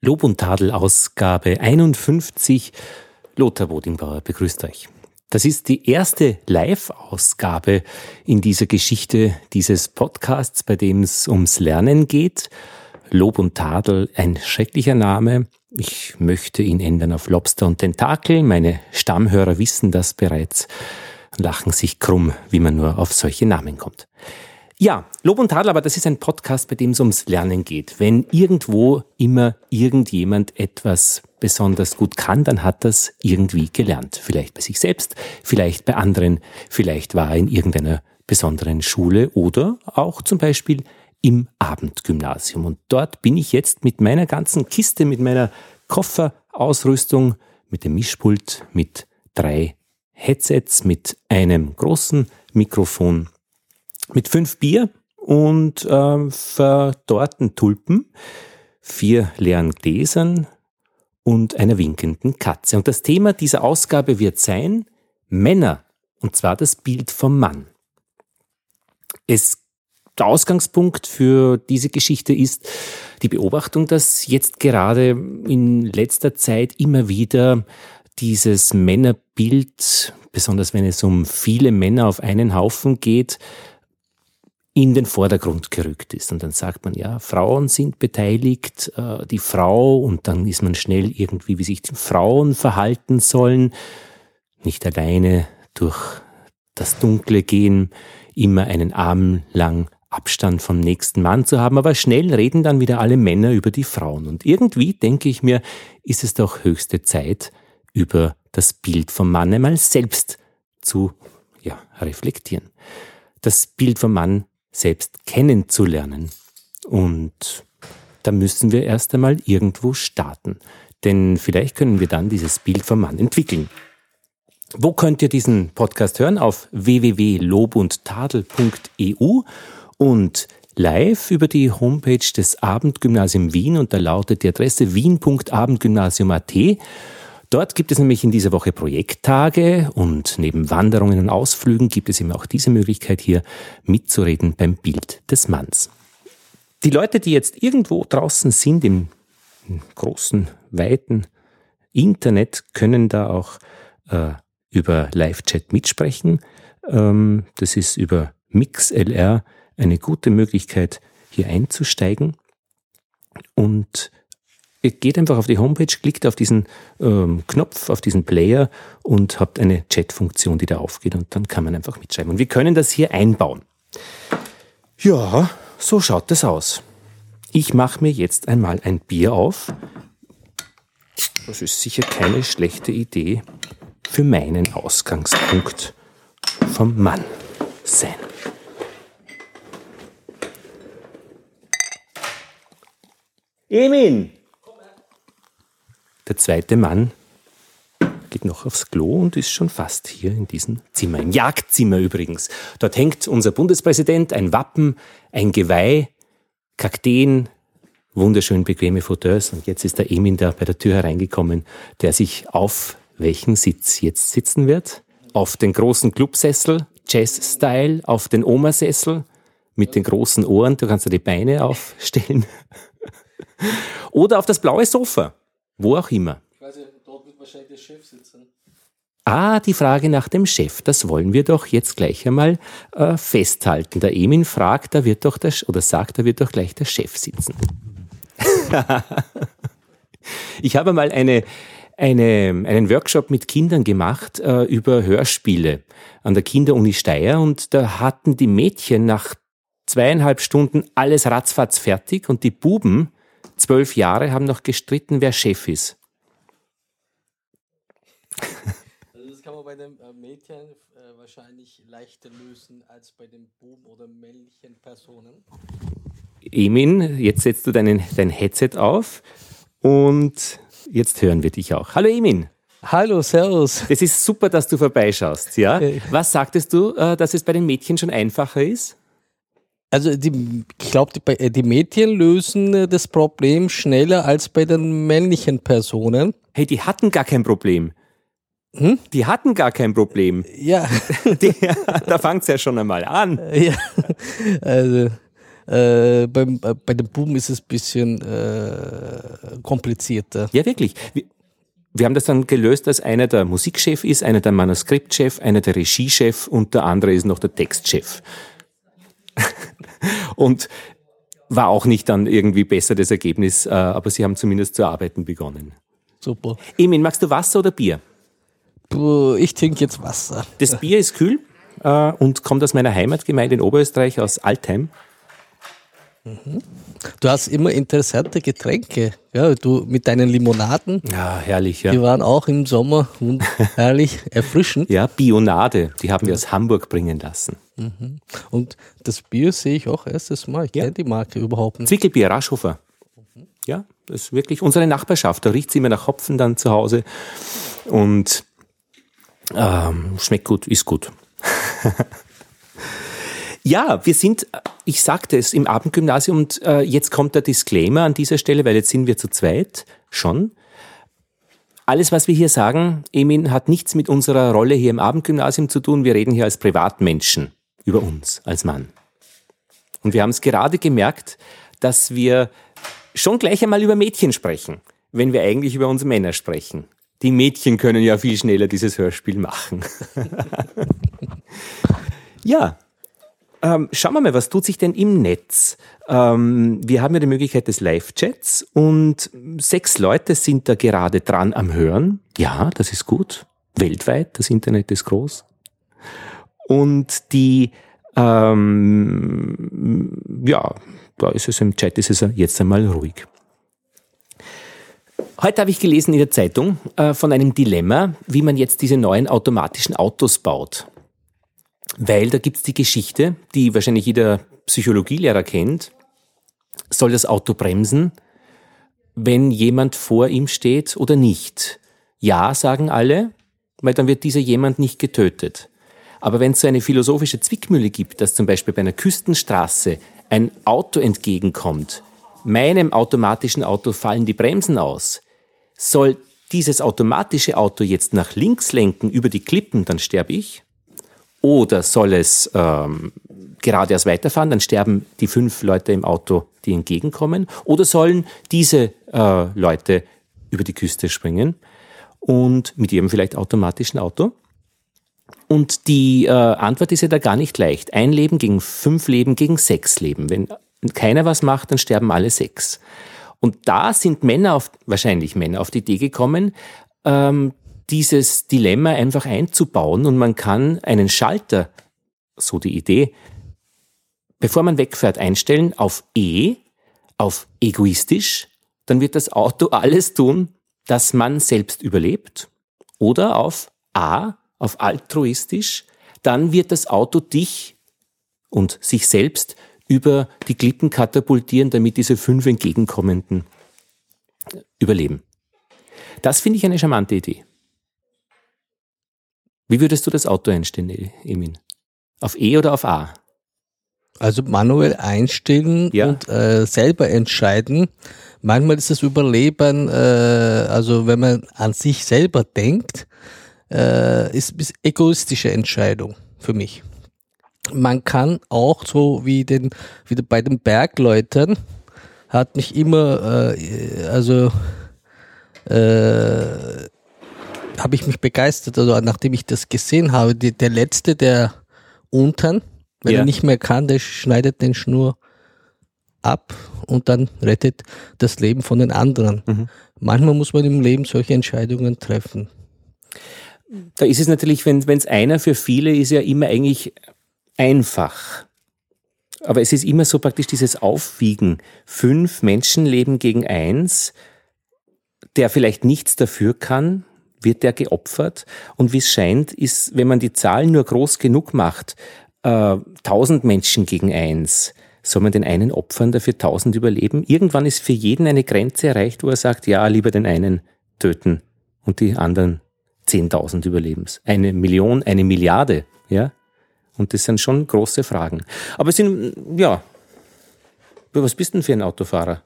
Lob und Tadel Ausgabe 51. Lothar Bodingbauer begrüßt euch. Das ist die erste Live-Ausgabe in dieser Geschichte dieses Podcasts, bei dem es ums Lernen geht. Lob und Tadel, ein schrecklicher Name. Ich möchte ihn ändern auf Lobster und Tentakel. Meine Stammhörer wissen das bereits, lachen sich krumm, wie man nur auf solche Namen kommt. Ja, Lob und Tadel, aber das ist ein Podcast, bei dem es ums Lernen geht. Wenn irgendwo immer irgendjemand etwas besonders gut kann, dann hat das irgendwie gelernt. Vielleicht bei sich selbst, vielleicht bei anderen, vielleicht war er in irgendeiner besonderen Schule oder auch zum Beispiel im Abendgymnasium. Und dort bin ich jetzt mit meiner ganzen Kiste, mit meiner Kofferausrüstung, mit dem Mischpult, mit drei Headsets, mit einem großen Mikrofon mit fünf Bier und äh, verdorrten Tulpen, vier leeren Gläsern und einer winkenden Katze. Und das Thema dieser Ausgabe wird sein Männer, und zwar das Bild vom Mann. Es der Ausgangspunkt für diese Geschichte ist die Beobachtung, dass jetzt gerade in letzter Zeit immer wieder dieses Männerbild, besonders wenn es um viele Männer auf einen Haufen geht, in den Vordergrund gerückt ist. Und dann sagt man, ja, Frauen sind beteiligt, äh, die Frau, und dann ist man schnell irgendwie, wie sich die Frauen verhalten sollen, nicht alleine durch das Dunkle gehen, immer einen Arm lang Abstand vom nächsten Mann zu haben, aber schnell reden dann wieder alle Männer über die Frauen. Und irgendwie, denke ich mir, ist es doch höchste Zeit, über das Bild vom Mann einmal selbst zu ja, reflektieren. Das Bild vom Mann selbst kennenzulernen. Und da müssen wir erst einmal irgendwo starten. Denn vielleicht können wir dann dieses Bild vom Mann entwickeln. Wo könnt ihr diesen Podcast hören? Auf www.lobundtadel.eu und live über die Homepage des Abendgymnasium Wien und da lautet die Adresse wien.abendgymnasium.at. Dort gibt es nämlich in dieser Woche Projekttage und neben Wanderungen und Ausflügen gibt es eben auch diese Möglichkeit hier mitzureden beim Bild des Manns. Die Leute, die jetzt irgendwo draußen sind im großen, weiten Internet, können da auch äh, über Live-Chat mitsprechen. Ähm, das ist über MixLR eine gute Möglichkeit, hier einzusteigen. Und Ihr geht einfach auf die Homepage, klickt auf diesen ähm, Knopf, auf diesen Player und habt eine Chat-Funktion, die da aufgeht und dann kann man einfach mitschreiben. Und wir können das hier einbauen. Ja, so schaut das aus. Ich mache mir jetzt einmal ein Bier auf. Das ist sicher keine schlechte Idee für meinen Ausgangspunkt vom Mann sein. Emin! Der zweite Mann geht noch aufs Klo und ist schon fast hier in diesem Zimmer, im Jagdzimmer übrigens. Dort hängt unser Bundespräsident, ein Wappen, ein Geweih, Kakteen, wunderschön bequeme Fauteuils und jetzt ist der Emin da bei der Tür hereingekommen, der sich auf welchen Sitz jetzt sitzen wird? Auf den großen Clubsessel, Jazz-Style, auf den Omasessel mit den großen Ohren, du kannst da die Beine aufstellen. Oder auf das blaue Sofa. Wo auch immer. Ich weiß nicht, dort wird wahrscheinlich der Chef sitzen. Ah, die Frage nach dem Chef, das wollen wir doch jetzt gleich einmal äh, festhalten. Der Emin fragt, da wird doch der, oder sagt, da wird doch gleich der Chef sitzen. ich habe mal eine, eine, einen Workshop mit Kindern gemacht äh, über Hörspiele an der Kinderuni Steyr und da hatten die Mädchen nach zweieinhalb Stunden alles ratzfatz fertig und die Buben zwölf Jahre haben noch gestritten, wer Chef ist. Also das kann man bei den äh, Mädchen äh, wahrscheinlich leichter lösen als bei den Buben oder männlichen Personen. Emin, jetzt setzt du deinen, dein Headset auf und jetzt hören wir dich auch. Hallo Emin. Hallo, Servus. Es ist super, dass du vorbeischaust. Ja? Was sagtest du, äh, dass es bei den Mädchen schon einfacher ist? Also die, ich glaube, die, die, Mädchen lösen äh, das Problem schneller als bei den männlichen Personen. Hey, die hatten gar kein Problem. Hm? Die hatten gar kein Problem. Ja. Die, da fängt es ja schon einmal an. Ja. Also, äh, beim, äh, bei den Buben ist es ein bisschen äh, komplizierter. Ja, wirklich. Wir, wir haben das dann gelöst, dass einer der Musikchef ist, einer der Manuskriptchef, einer der Regiechef und der andere ist noch der Textchef. und war auch nicht dann irgendwie besser das Ergebnis, äh, aber sie haben zumindest zu arbeiten begonnen. Super. Emin, magst du Wasser oder Bier? Ich trinke jetzt Wasser. Das Bier ist kühl äh, und kommt aus meiner Heimatgemeinde in Oberösterreich, aus Altheim. Du hast immer interessante Getränke. Ja, du mit deinen Limonaden. Ja, herrlich, ja. Die waren auch im Sommer herrlich erfrischend. Ja, Bionade, die haben wir aus Hamburg bringen lassen. Mhm. Und das Bier sehe ich auch erstes Mal. Ich ja. kenne die Marke überhaupt nicht. Zwickelbier, Raschhofer. Ja, das ist wirklich unsere Nachbarschaft. Da riecht es immer nach Hopfen dann zu Hause. Und ähm, schmeckt gut, ist gut. Ja, wir sind, ich sagte es, im Abendgymnasium und äh, jetzt kommt der Disclaimer an dieser Stelle, weil jetzt sind wir zu zweit schon. Alles, was wir hier sagen, Emin, hat nichts mit unserer Rolle hier im Abendgymnasium zu tun. Wir reden hier als Privatmenschen über uns, als Mann. Und wir haben es gerade gemerkt, dass wir schon gleich einmal über Mädchen sprechen, wenn wir eigentlich über uns Männer sprechen. Die Mädchen können ja viel schneller dieses Hörspiel machen. ja, ähm, schauen wir mal, was tut sich denn im Netz? Ähm, wir haben ja die Möglichkeit des Live-Chats und sechs Leute sind da gerade dran am Hören. Ja, das ist gut. Weltweit, das Internet ist groß. Und die, ähm, ja, da ist es im Chat, ist es jetzt einmal ruhig. Heute habe ich gelesen in der Zeitung äh, von einem Dilemma, wie man jetzt diese neuen automatischen Autos baut. Weil da gibt's die Geschichte, die wahrscheinlich jeder Psychologielehrer kennt. Soll das Auto bremsen, wenn jemand vor ihm steht oder nicht? Ja, sagen alle, weil dann wird dieser jemand nicht getötet. Aber wenn es so eine philosophische Zwickmühle gibt, dass zum Beispiel bei einer Küstenstraße ein Auto entgegenkommt, meinem automatischen Auto fallen die Bremsen aus, soll dieses automatische Auto jetzt nach links lenken über die Klippen, dann sterbe ich. Oder soll es ähm, geradeaus weiterfahren, dann sterben die fünf Leute im Auto, die entgegenkommen. Oder sollen diese äh, Leute über die Küste springen und mit ihrem vielleicht automatischen Auto? Und die äh, Antwort ist ja da gar nicht leicht. Ein Leben gegen fünf Leben gegen sechs Leben. Wenn keiner was macht, dann sterben alle sechs. Und da sind Männer auf, wahrscheinlich Männer auf die Idee gekommen, ähm, dieses Dilemma einfach einzubauen und man kann einen Schalter, so die Idee, bevor man wegfährt, einstellen auf E, auf egoistisch, dann wird das Auto alles tun, dass man selbst überlebt, oder auf A, auf altruistisch, dann wird das Auto dich und sich selbst über die Klippen katapultieren, damit diese fünf Entgegenkommenden überleben. Das finde ich eine charmante Idee. Wie würdest du das Auto einstellen, e- Emin? Auf E oder auf A? Also manuell einstellen ja. und äh, selber entscheiden. Manchmal ist das Überleben, äh, also wenn man an sich selber denkt, äh, ist, ist egoistische Entscheidung für mich. Man kann auch so wie den wie bei den Bergleutern hat mich immer äh, also äh, habe ich mich begeistert, also nachdem ich das gesehen habe, die, der letzte, der unten, wenn ja. er nicht mehr kann, der schneidet den Schnur ab und dann rettet das Leben von den anderen. Mhm. Manchmal muss man im Leben solche Entscheidungen treffen. Da ist es natürlich, wenn es einer für viele ist, ja immer eigentlich einfach. Aber es ist immer so praktisch dieses Aufwiegen. Fünf Menschenleben gegen eins, der vielleicht nichts dafür kann, wird der geopfert. Und wie es scheint, ist, wenn man die Zahlen nur groß genug macht, äh, tausend äh, Menschen gegen eins, soll man den einen opfern, dafür tausend überleben? Irgendwann ist für jeden eine Grenze erreicht, wo er sagt, ja, lieber den einen töten und die anderen zehntausend überlebens. Eine Million, eine Milliarde, ja? Und das sind schon große Fragen. Aber es sind, ja, was bist denn für ein Autofahrer?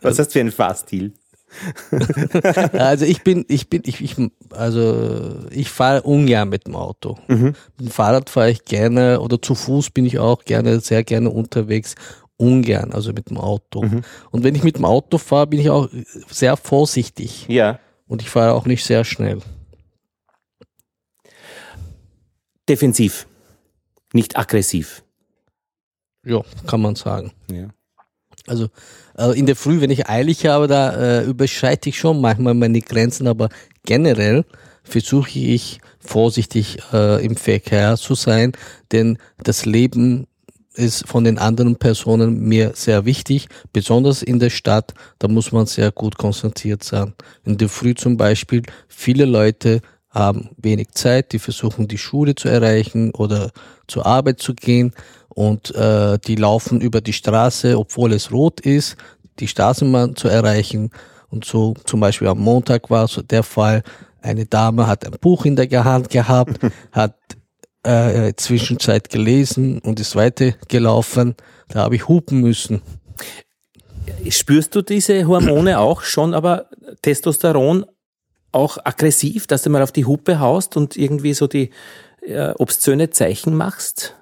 Was hast du für einen Fahrstil? also ich bin, ich bin, ich, ich also ich fahre ungern mit dem Auto. Mhm. Mit dem Fahrrad fahre ich gerne oder zu Fuß bin ich auch gerne, sehr gerne unterwegs. ungern, also mit dem Auto. Mhm. Und wenn ich mit dem Auto fahre, bin ich auch sehr vorsichtig. Ja. Und ich fahre auch nicht sehr schnell. Defensiv, nicht aggressiv. Ja, kann man sagen. Ja. Also äh, in der Früh, wenn ich eilig habe, da äh, überschreite ich schon manchmal meine Grenzen, aber generell versuche ich vorsichtig äh, im Verkehr zu sein, denn das Leben ist von den anderen Personen mir sehr wichtig, besonders in der Stadt, da muss man sehr gut konzentriert sein. In der Früh zum Beispiel, viele Leute haben wenig Zeit, die versuchen die Schule zu erreichen oder zur Arbeit zu gehen und äh, die laufen über die Straße, obwohl es rot ist, die Straßenbahn zu erreichen. Und so zum Beispiel am Montag war so der Fall, eine Dame hat ein Buch in der Hand gehabt, hat äh, Zwischenzeit gelesen und ist weitergelaufen. Da habe ich hupen müssen. Spürst du diese Hormone auch schon, aber Testosteron auch aggressiv, dass du mal auf die Hupe haust und irgendwie so die äh, obszöne Zeichen machst?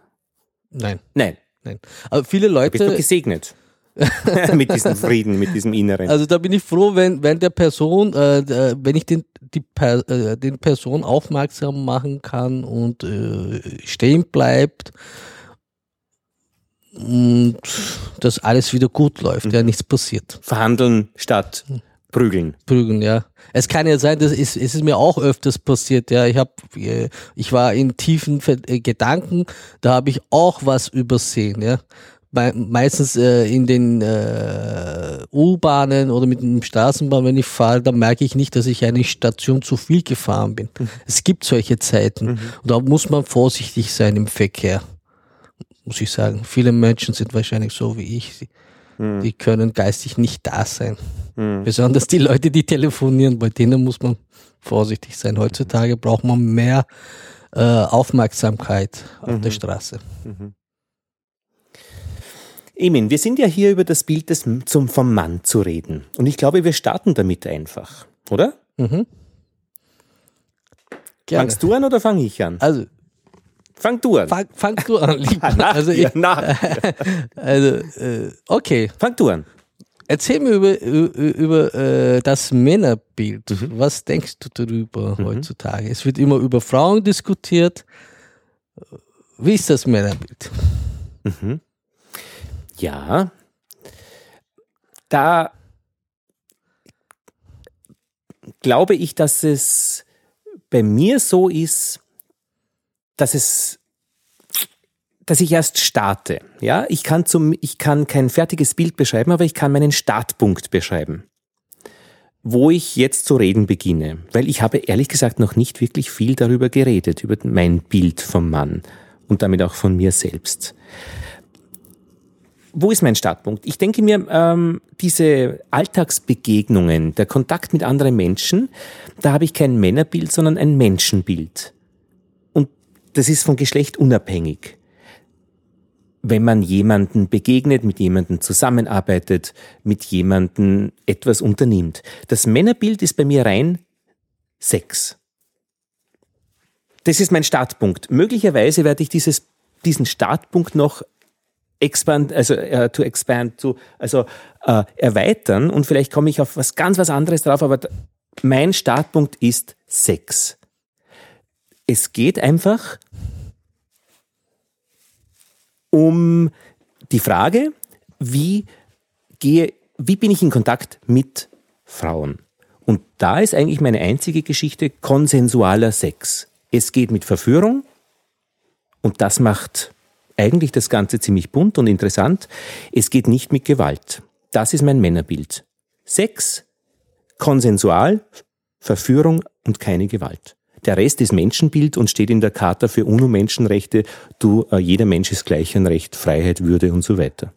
Nein. Nein. Nein. Aber viele Leute. Bist du gesegnet? mit diesem Frieden, mit diesem Inneren. Also da bin ich froh, wenn, wenn der Person, äh, wenn ich den, die per, äh, den Person aufmerksam machen kann und äh, stehen bleibt und dass alles wieder gut läuft, mhm. ja, nichts passiert. Verhandeln statt prügeln. Prügeln, ja. Es kann ja sein, dass es, es ist mir auch öfters passiert, ja. Ich habe, äh, ich war in tiefen äh, Gedanken, da habe ich auch was übersehen, ja meistens äh, in den äh, U-Bahnen oder mit dem Straßenbahn, wenn ich fahre, da merke ich nicht, dass ich eine Station zu viel gefahren bin. Mhm. Es gibt solche Zeiten mhm. und da muss man vorsichtig sein im Verkehr, muss ich sagen. Viele Menschen sind wahrscheinlich so wie ich. Mhm. Die können geistig nicht da sein. Mhm. Besonders die Leute, die telefonieren, bei denen muss man vorsichtig sein. Heutzutage braucht man mehr äh, Aufmerksamkeit auf der mhm. Straße. Mhm. Emin, wir sind ja hier über das Bild des, zum, vom Mann zu reden. Und ich glaube, wir starten damit einfach, oder? Mhm. Gerne. Fangst du an oder fange ich an? Also, fang du an. Fang, fang du an, lieber. nach also, ich, nach. also äh, okay. Fang du an. Erzähl mir über, über, über äh, das Männerbild. Mhm. Was denkst du darüber mhm. heutzutage? Es wird immer über Frauen diskutiert. Wie ist das Männerbild? Mhm. Ja, da glaube ich, dass es bei mir so ist, dass es dass ich erst starte. Ja, ich kann zum, ich kann kein fertiges Bild beschreiben, aber ich kann meinen Startpunkt beschreiben. Wo ich jetzt zu reden beginne. Weil ich habe ehrlich gesagt noch nicht wirklich viel darüber geredet, über mein Bild vom Mann und damit auch von mir selbst wo ist mein Startpunkt? Ich denke mir, ähm, diese Alltagsbegegnungen, der Kontakt mit anderen Menschen, da habe ich kein Männerbild, sondern ein Menschenbild. Das ist von Geschlecht unabhängig. Wenn man jemanden begegnet, mit jemanden zusammenarbeitet, mit jemanden etwas unternimmt. Das Männerbild ist bei mir rein Sex. Das ist mein Startpunkt. Möglicherweise werde ich dieses, diesen Startpunkt noch expand, also uh, to expand, zu, also uh, erweitern und vielleicht komme ich auf was ganz was anderes drauf, aber mein Startpunkt ist Sex. Es geht einfach um die Frage, wie gehe, wie bin ich in Kontakt mit Frauen? Und da ist eigentlich meine einzige Geschichte konsensualer Sex. Es geht mit Verführung und das macht eigentlich das Ganze ziemlich bunt und interessant. Es geht nicht mit Gewalt. Das ist mein Männerbild. Sex, konsensual, Verführung und keine Gewalt. Der Rest ist Menschenbild und steht in der Charta für UNO-Menschenrechte. Du, äh, jeder Mensch ist gleich an Recht, Freiheit, Würde und so weiter.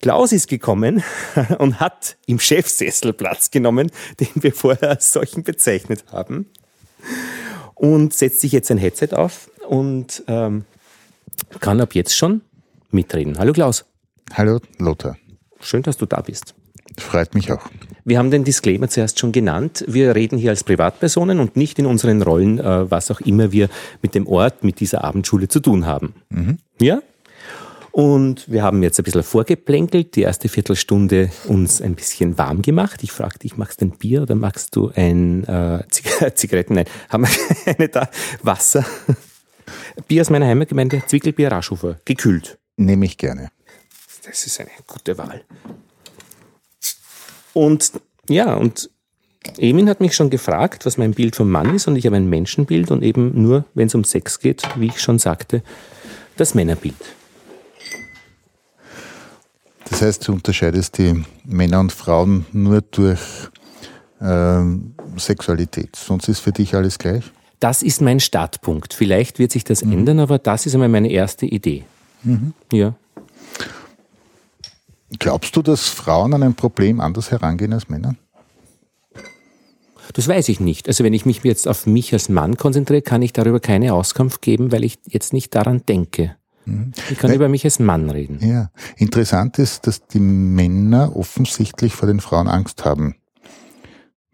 Klaus ist gekommen und hat im Chefsessel Platz genommen, den wir vorher als solchen bezeichnet haben. Und setzt sich jetzt ein Headset auf und ähm, kann ab jetzt schon mitreden. Hallo Klaus. Hallo Lothar. Schön, dass du da bist. Freut mich auch. Wir haben den Disclaimer zuerst schon genannt. Wir reden hier als Privatpersonen und nicht in unseren Rollen, äh, was auch immer wir mit dem Ort, mit dieser Abendschule zu tun haben. Mhm. Ja? Und wir haben jetzt ein bisschen vorgeplänkelt, die erste Viertelstunde uns ein bisschen warm gemacht. Ich fragte dich, magst du ein Bier oder magst du ein äh, Zigaretten? Nein, haben wir eine da? Wasser? Bier aus meiner Heimatgemeinde, Zwickelbier Raschhofer, gekühlt. Nehme ich gerne. Das ist eine gute Wahl. Und ja, und Emin hat mich schon gefragt, was mein Bild vom Mann ist und ich habe ein Menschenbild und eben nur, wenn es um Sex geht, wie ich schon sagte, das Männerbild. Das heißt, du unterscheidest die Männer und Frauen nur durch äh, Sexualität, sonst ist für dich alles gleich? Das ist mein Startpunkt. Vielleicht wird sich das mhm. ändern, aber das ist einmal meine erste Idee. Mhm. Ja. Glaubst du, dass Frauen an ein Problem anders herangehen als Männer? Das weiß ich nicht. Also wenn ich mich jetzt auf mich als Mann konzentriere, kann ich darüber keine Auskunft geben, weil ich jetzt nicht daran denke. Mhm. Ich kann weil, über mich als Mann reden. Ja, interessant ist, dass die Männer offensichtlich vor den Frauen Angst haben,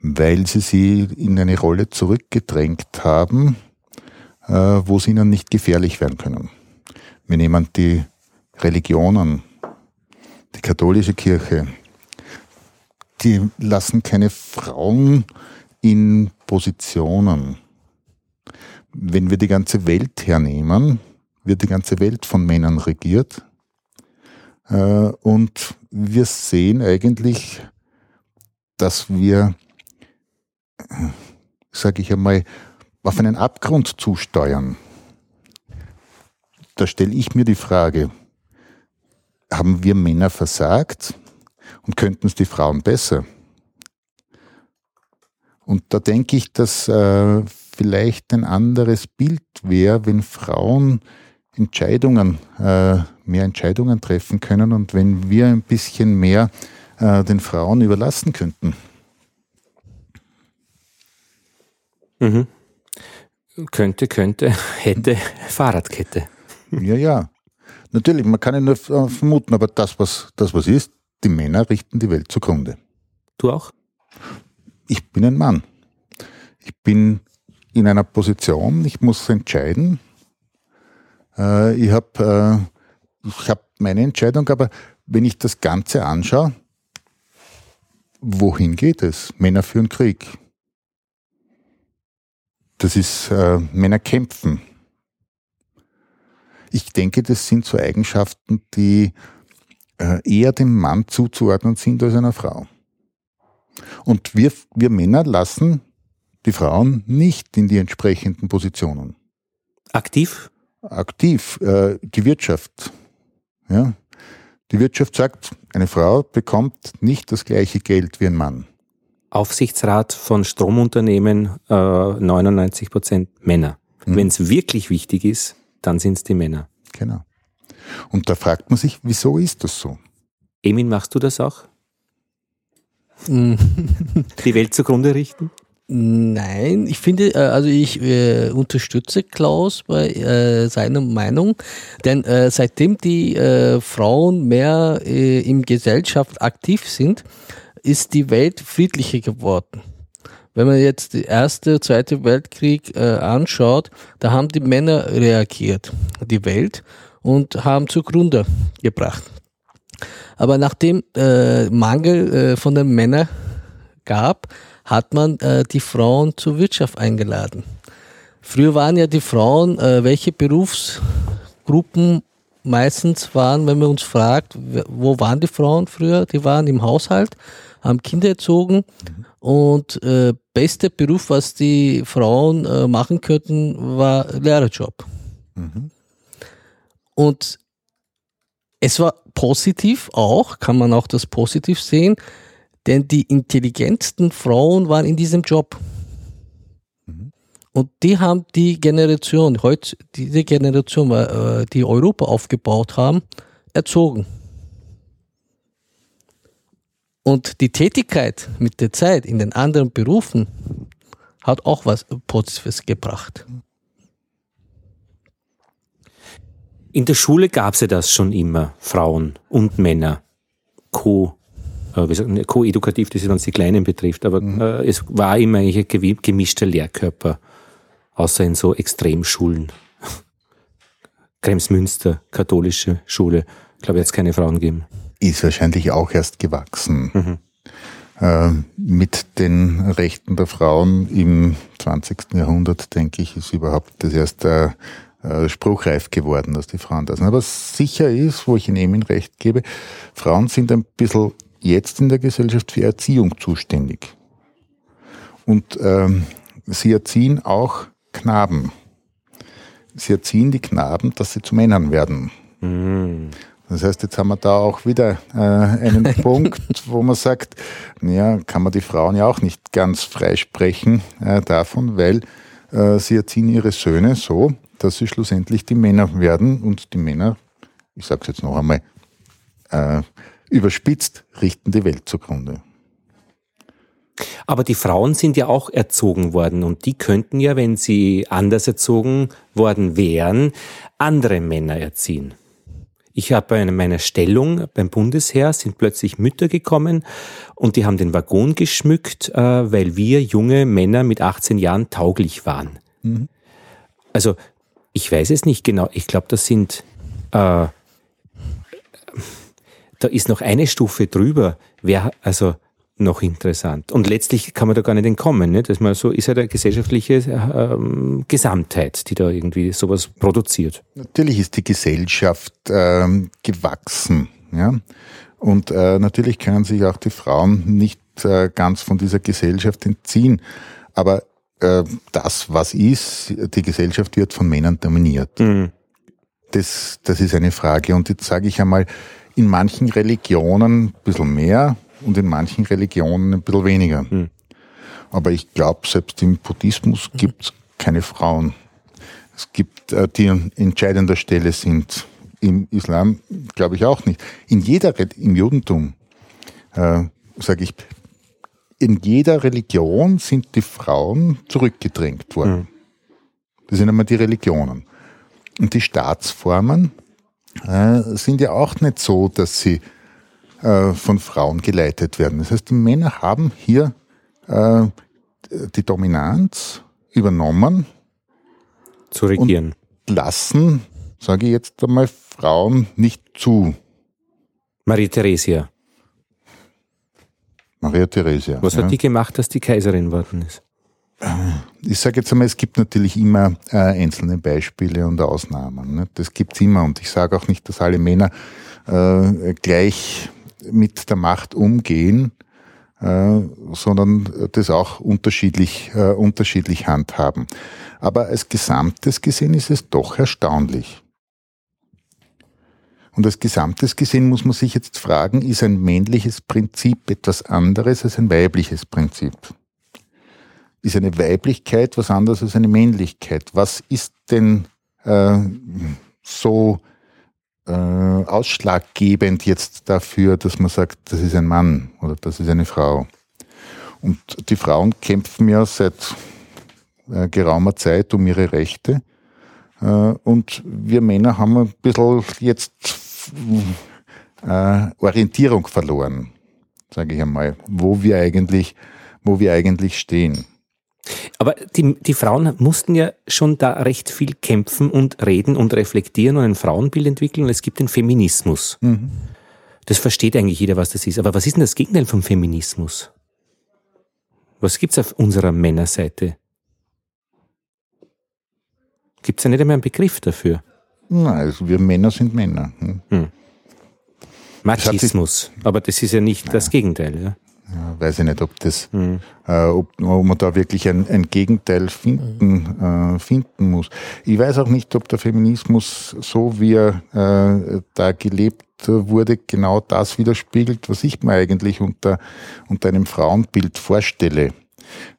weil sie sie in eine Rolle zurückgedrängt haben, äh, wo sie ihnen nicht gefährlich werden können. Wir nehmen die Religionen, die katholische Kirche, die lassen keine Frauen in Positionen. Wenn wir die ganze Welt hernehmen, wird die ganze Welt von Männern regiert. Äh, und wir sehen eigentlich, dass wir, sage ich einmal, auf einen Abgrund zusteuern. Da stelle ich mir die Frage, haben wir Männer versagt und könnten es die Frauen besser? Und da denke ich, dass äh, vielleicht ein anderes Bild wäre, wenn Frauen Entscheidungen, äh, mehr Entscheidungen treffen können und wenn wir ein bisschen mehr äh, den Frauen überlassen könnten. Mhm. Könnte, könnte, hätte, Fahrradkette. Ja, ja. Natürlich, man kann ja nur vermuten, aber das, was, das, was ist, die Männer richten die Welt zugrunde. Du auch? Ich bin ein Mann. Ich bin in einer Position, ich muss entscheiden. Äh, ich habe äh, ich hab meine Entscheidung, aber wenn ich das Ganze anschaue, wohin geht es? Männer führen Krieg. Das ist, äh, Männer kämpfen. Ich denke, das sind so Eigenschaften, die äh, eher dem Mann zuzuordnen sind als einer Frau. Und wir, wir Männer lassen die Frauen nicht in die entsprechenden Positionen. Aktiv? Aktiv. Äh, die Wirtschaft. Ja. Die Wirtschaft sagt, eine Frau bekommt nicht das gleiche Geld wie ein Mann. Aufsichtsrat von Stromunternehmen äh, 99 Prozent Männer. Mhm. Wenn es wirklich wichtig ist, dann sind es die Männer. Genau. Und da fragt man sich, wieso ist das so? Emin, machst du das auch? die Welt zugrunde richten? Nein, ich finde, äh, also ich äh, unterstütze Klaus bei äh, seiner Meinung, denn äh, seitdem die äh, Frauen mehr äh, in Gesellschaft aktiv sind, ist die Welt friedlicher geworden. Wenn man jetzt die erste, zweite Weltkrieg äh, anschaut, da haben die Männer reagiert, die Welt, und haben zugrunde gebracht. Aber nachdem äh, Mangel äh, von den Männern gab, hat man äh, die Frauen zur Wirtschaft eingeladen. Früher waren ja die Frauen, äh, welche Berufsgruppen meistens waren, wenn man uns fragt, wo waren die Frauen früher? Die waren im Haushalt, haben Kinder erzogen mhm. Und äh, beste Beruf, was die Frauen äh, machen könnten, war Lehrerjob. Mhm. Und es war positiv auch, kann man auch das positiv sehen, denn die intelligentsten Frauen waren in diesem Job. Mhm. Und die haben die Generation, heute diese Generation, äh, die Europa aufgebaut haben, erzogen. Und die Tätigkeit mit der Zeit in den anderen Berufen hat auch was Positives gebracht. In der Schule gab es ja das schon immer, Frauen und Männer. Co äh, co-edukativ, das ist, wenn es die Kleinen betrifft, aber mhm. äh, es war immer ein gemischter Lehrkörper, außer in so Extremschulen. Kremsmünster, katholische Schule. Ich glaube, jetzt keine Frauen geben. Ist wahrscheinlich auch erst gewachsen. Mhm. Äh, mit den Rechten der Frauen im 20. Jahrhundert, denke ich, ist überhaupt das erst äh, spruchreif geworden, dass die Frauen da sind. Aber sicher ist, wo ich Ihnen recht gebe, Frauen sind ein bisschen jetzt in der Gesellschaft für Erziehung zuständig. Und ähm, sie erziehen auch Knaben. Sie erziehen die Knaben, dass sie zu Männern werden. Mhm. Das heißt, jetzt haben wir da auch wieder äh, einen Punkt, wo man sagt, ja, kann man die Frauen ja auch nicht ganz freisprechen äh, davon, weil äh, sie erziehen ihre Söhne so, dass sie schlussendlich die Männer werden und die Männer, ich sage es jetzt noch einmal, äh, überspitzt, richten die Welt zugrunde. Aber die Frauen sind ja auch erzogen worden und die könnten ja, wenn sie anders erzogen worden wären, andere Männer erziehen. Ich habe bei meiner Stellung beim Bundesheer sind plötzlich Mütter gekommen und die haben den Waggon geschmückt, äh, weil wir junge Männer mit 18 Jahren tauglich waren. Mhm. Also ich weiß es nicht genau. Ich glaube, das sind äh, da ist noch eine Stufe drüber. Wer also noch interessant. Und letztlich kann man da gar nicht entkommen. Ne? Das mal so ist ja eine gesellschaftliche ähm, Gesamtheit, die da irgendwie sowas produziert. Natürlich ist die Gesellschaft ähm, gewachsen. Ja? Und äh, natürlich können sich auch die Frauen nicht äh, ganz von dieser Gesellschaft entziehen. Aber äh, das, was ist, die Gesellschaft wird von Männern dominiert. Mhm. Das, das ist eine Frage. Und jetzt sage ich einmal, in manchen Religionen ein bisschen mehr, und in manchen Religionen ein bisschen weniger. Mhm. Aber ich glaube, selbst im Buddhismus gibt es keine Frauen. Es gibt, äh, die an entscheidender Stelle sind. Im Islam glaube ich auch nicht. In jeder, im Judentum, äh, sage ich, in jeder Religion sind die Frauen zurückgedrängt worden. Mhm. Das sind einmal die Religionen. Und die Staatsformen äh, sind ja auch nicht so, dass sie äh, von Frauen geleitet werden. Das heißt, die Männer haben hier äh, die Dominanz übernommen. Zu regieren. Und lassen, sage ich jetzt einmal, Frauen nicht zu. Maria Theresia. Maria Theresia. Was ja. hat die gemacht, dass die Kaiserin geworden ist? Ich sage jetzt einmal, es gibt natürlich immer äh, einzelne Beispiele und Ausnahmen. Ne? Das gibt's immer. Und ich sage auch nicht, dass alle Männer äh, gleich mit der Macht umgehen, äh, sondern das auch unterschiedlich, äh, unterschiedlich handhaben. Aber als Gesamtes gesehen ist es doch erstaunlich. Und als Gesamtes gesehen muss man sich jetzt fragen, ist ein männliches Prinzip etwas anderes als ein weibliches Prinzip? Ist eine Weiblichkeit was anderes als eine Männlichkeit? Was ist denn äh, so äh, ausschlaggebend jetzt dafür, dass man sagt, das ist ein Mann oder das ist eine Frau. Und die Frauen kämpfen ja seit äh, geraumer Zeit um ihre Rechte. Äh, und wir Männer haben ein bisschen jetzt äh, Orientierung verloren, sage ich einmal, wo wir eigentlich, wo wir eigentlich stehen. Aber die, die Frauen mussten ja schon da recht viel kämpfen und reden und reflektieren und ein Frauenbild entwickeln. Und es gibt den Feminismus. Mhm. Das versteht eigentlich jeder, was das ist. Aber was ist denn das Gegenteil vom Feminismus? Was gibt es auf unserer Männerseite? Gibt es ja nicht einmal einen Begriff dafür? Nein, also wir Männer sind Männer. Hm. Hm. Machismus, aber das ist ja nicht ja. das Gegenteil. Ja? Ja, weiß ich nicht, ob das, mhm. äh, ob, ob, man da wirklich ein, ein Gegenteil finden, äh, finden muss. Ich weiß auch nicht, ob der Feminismus, so wie er äh, da gelebt wurde, genau das widerspiegelt, was ich mir eigentlich unter, unter einem Frauenbild vorstelle.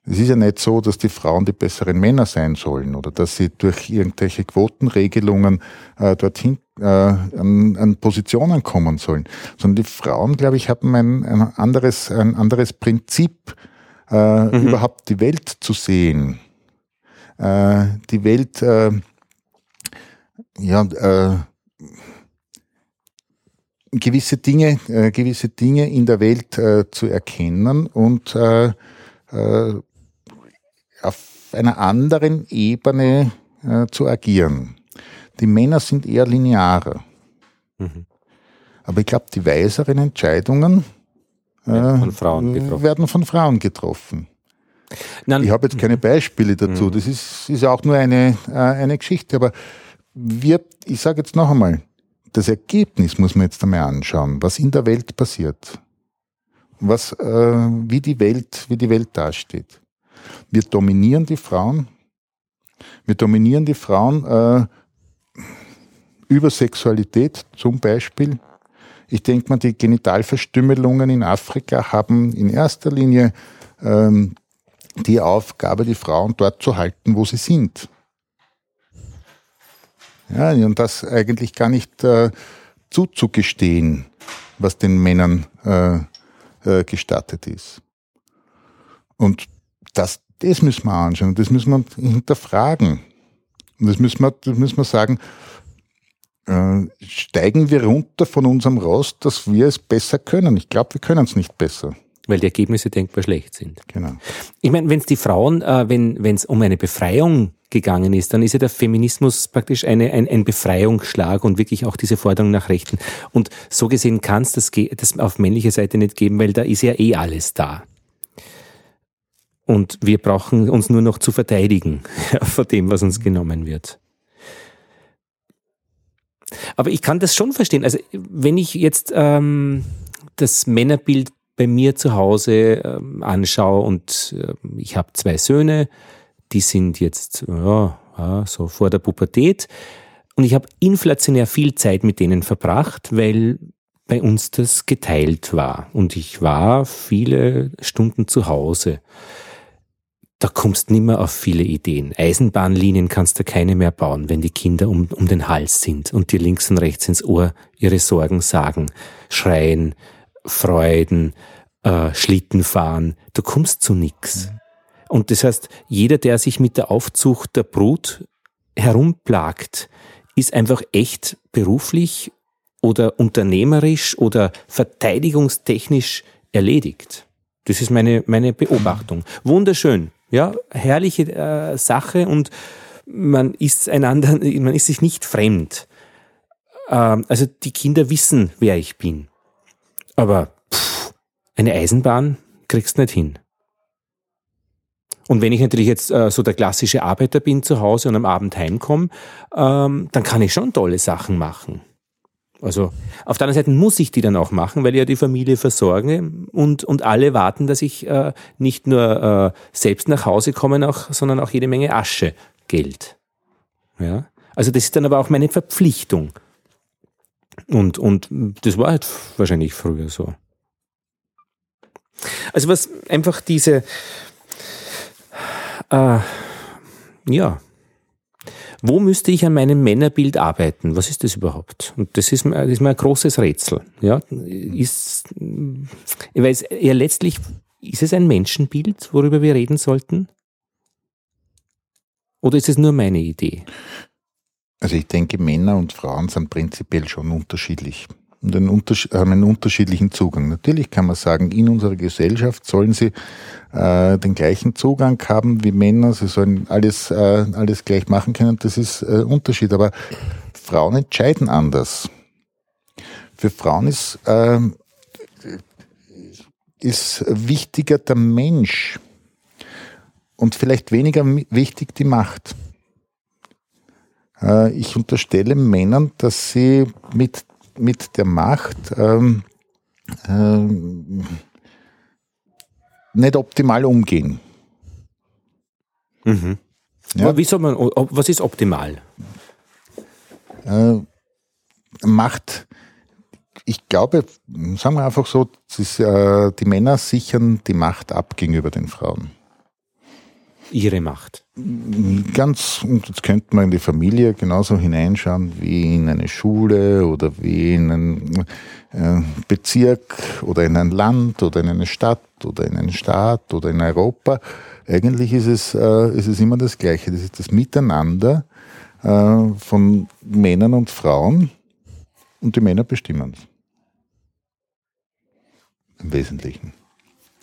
Es ist ja nicht so, dass die Frauen die besseren Männer sein sollen oder dass sie durch irgendwelche Quotenregelungen äh, dorthin äh, an, an Positionen kommen sollen, sondern die Frauen, glaube ich, haben ein, ein anderes ein anderes Prinzip, äh, mhm. überhaupt die Welt zu sehen, äh, die Welt äh, ja äh, gewisse Dinge äh, gewisse Dinge in der Welt äh, zu erkennen und äh, äh, auf einer anderen Ebene äh, zu agieren. Die Männer sind eher linearer. Mhm. Aber ich glaube, die weiseren Entscheidungen äh, von werden von Frauen getroffen. Nein. Ich habe jetzt keine Beispiele dazu. Mhm. Das ist, ist auch nur eine, äh, eine Geschichte. Aber wir, ich sage jetzt noch einmal, das Ergebnis muss man jetzt einmal anschauen, was in der Welt passiert. Was, äh, wie die Welt, wie die Welt dasteht. Wir dominieren die Frauen. Wir dominieren die Frauen äh, über Sexualität zum Beispiel. Ich denke mal, die Genitalverstümmelungen in Afrika haben in erster Linie ähm, die Aufgabe, die Frauen dort zu halten, wo sie sind. Ja, und das eigentlich gar nicht äh, zuzugestehen, was den Männern äh, äh, gestattet ist. Und das, das müssen wir anschauen, das müssen wir hinterfragen. Und das müssen wir, das müssen wir sagen, äh, steigen wir runter von unserem Rost, dass wir es besser können. Ich glaube, wir können es nicht besser weil die Ergebnisse denkbar schlecht sind. Genau. Ich meine, wenn es die Frauen, äh, wenn es um eine Befreiung gegangen ist, dann ist ja der Feminismus praktisch eine, ein, ein Befreiungsschlag und wirklich auch diese Forderung nach Rechten. Und so gesehen kann es das, das auf männlicher Seite nicht geben, weil da ist ja eh alles da. Und wir brauchen uns nur noch zu verteidigen vor dem, was uns genommen wird. Aber ich kann das schon verstehen. Also wenn ich jetzt ähm, das Männerbild bei mir zu Hause äh, anschaue und äh, ich habe zwei Söhne, die sind jetzt ja, ja, so vor der Pubertät und ich habe inflationär viel Zeit mit denen verbracht, weil bei uns das geteilt war und ich war viele Stunden zu Hause. Da kommst mehr auf viele Ideen. Eisenbahnlinien kannst du keine mehr bauen, wenn die Kinder um, um den Hals sind und dir links und rechts ins Ohr ihre Sorgen sagen, schreien, Freuden, äh, Schlitten fahren. Du kommst zu nix. Mhm. Und das heißt, jeder, der sich mit der Aufzucht der Brut herumplagt, ist einfach echt beruflich oder unternehmerisch oder verteidigungstechnisch erledigt. Das ist meine, meine Beobachtung. Wunderschön. Ja, herrliche äh, Sache und man ist einander, man ist sich nicht fremd. Ähm, also die Kinder wissen, wer ich bin. Aber pff, eine Eisenbahn kriegst du nicht hin. Und wenn ich natürlich jetzt äh, so der klassische Arbeiter bin zu Hause und am Abend heimkomme, ähm, dann kann ich schon tolle Sachen machen. Also auf der anderen Seite muss ich die dann auch machen, weil ich ja die Familie versorge und, und alle warten, dass ich äh, nicht nur äh, selbst nach Hause komme, auch, sondern auch jede Menge Asche, Geld. Ja? Also das ist dann aber auch meine Verpflichtung. Und, und das war halt wahrscheinlich früher so. Also was einfach diese, äh, ja, wo müsste ich an meinem Männerbild arbeiten? Was ist das überhaupt? Und das ist, das ist mir ein großes Rätsel. Ja, ist, ich weiß, ja, letztlich ist es ein Menschenbild, worüber wir reden sollten? Oder ist es nur meine Idee? Also ich denke, Männer und Frauen sind prinzipiell schon unterschiedlich und einen haben einen unterschiedlichen Zugang. Natürlich kann man sagen, in unserer Gesellschaft sollen sie äh, den gleichen Zugang haben wie Männer, sie sollen alles, äh, alles gleich machen können, das ist äh, Unterschied. Aber Frauen entscheiden anders. Für Frauen ist, äh, ist wichtiger der Mensch und vielleicht weniger wichtig die Macht. Äh, ich unterstelle Männern, dass sie mit, mit der Macht ähm, ähm, nicht optimal umgehen. Mhm. Ja. Wie soll man, was ist optimal? Äh, Macht, ich glaube, sagen wir einfach so, ist, äh, die Männer sichern die Macht ab gegenüber den Frauen ihre Macht? Ganz, und jetzt könnte man in die Familie genauso hineinschauen wie in eine Schule oder wie in einen äh, Bezirk oder in ein Land oder in eine Stadt oder in einen Staat oder in Europa. Eigentlich ist es, äh, ist es immer das Gleiche. Das ist das Miteinander äh, von Männern und Frauen und die Männer bestimmen es. Im Wesentlichen.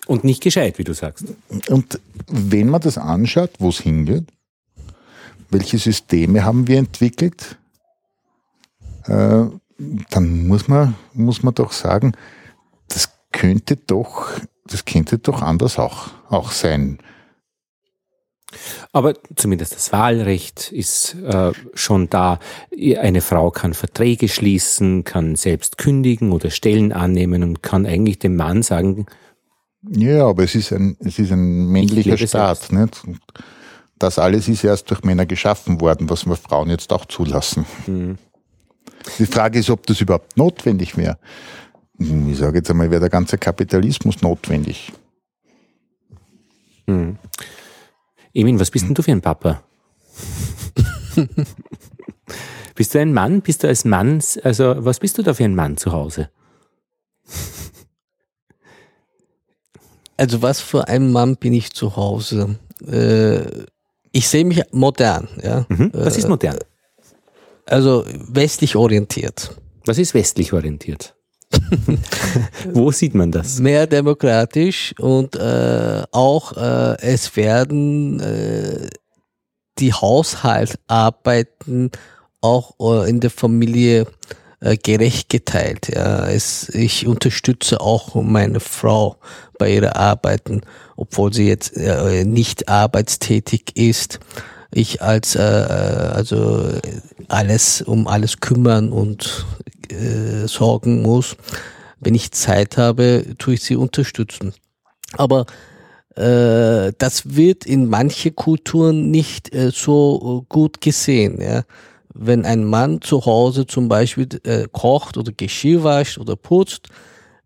Und nicht gescheit, wie du sagst. Und wenn man das anschaut, wo es hingeht, welche Systeme haben wir entwickelt, äh, dann muss man, muss man doch sagen, das könnte doch, das könnte doch anders auch, auch sein. Aber zumindest das Wahlrecht ist äh, schon da. Eine Frau kann Verträge schließen, kann selbst kündigen oder Stellen annehmen und kann eigentlich dem Mann sagen. Ja, aber es ist ein, es ist ein männlicher Staat. Nicht? Das alles ist erst durch Männer geschaffen worden, was wir Frauen jetzt auch zulassen. Mhm. Die Frage ist, ob das überhaupt notwendig wäre. Ich sage jetzt einmal, wäre der ganze Kapitalismus notwendig. Mhm. Emin, was bist denn du für ein Papa? bist du ein Mann? Bist du als Mann, also was bist du da für ein Mann zu Hause? Also was für ein Mann bin ich zu Hause? Äh, ich sehe mich modern. Ja? Mhm. Was ist modern? Äh, also westlich orientiert. Was ist westlich orientiert? Wo sieht man das? Mehr demokratisch und äh, auch äh, es werden äh, die Haushaltsarbeiten auch äh, in der Familie äh, gerecht geteilt. Ja. Es, ich unterstütze auch meine Frau bei ihrer Arbeiten, obwohl sie jetzt äh, nicht arbeitstätig ist. Ich als äh, also alles um alles kümmern und äh, sorgen muss. Wenn ich Zeit habe, tue ich sie unterstützen. Aber äh, das wird in manche Kulturen nicht äh, so gut gesehen. Ja? Wenn ein Mann zu Hause zum Beispiel äh, kocht oder Geschirr wascht oder putzt,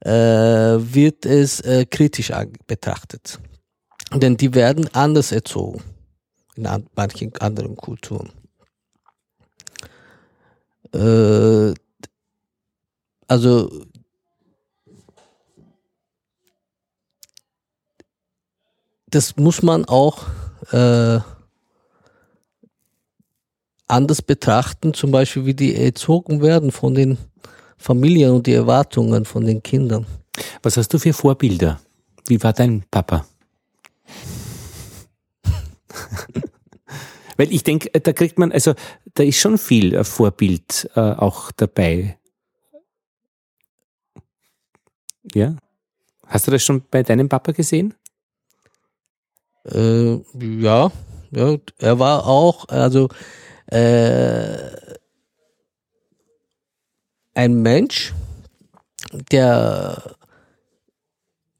äh, wird es äh, kritisch betrachtet. Denn die werden anders erzogen in an, manchen anderen Kulturen. Äh, also das muss man auch äh, anders betrachten, zum Beispiel wie die erzogen werden von den Familien und die Erwartungen von den Kindern. Was hast du für Vorbilder? Wie war dein Papa? Weil ich denke, da kriegt man, also da ist schon viel Vorbild äh, auch dabei. Ja. Hast du das schon bei deinem Papa gesehen? Äh, ja, ja, er war auch, also äh, ein Mensch, der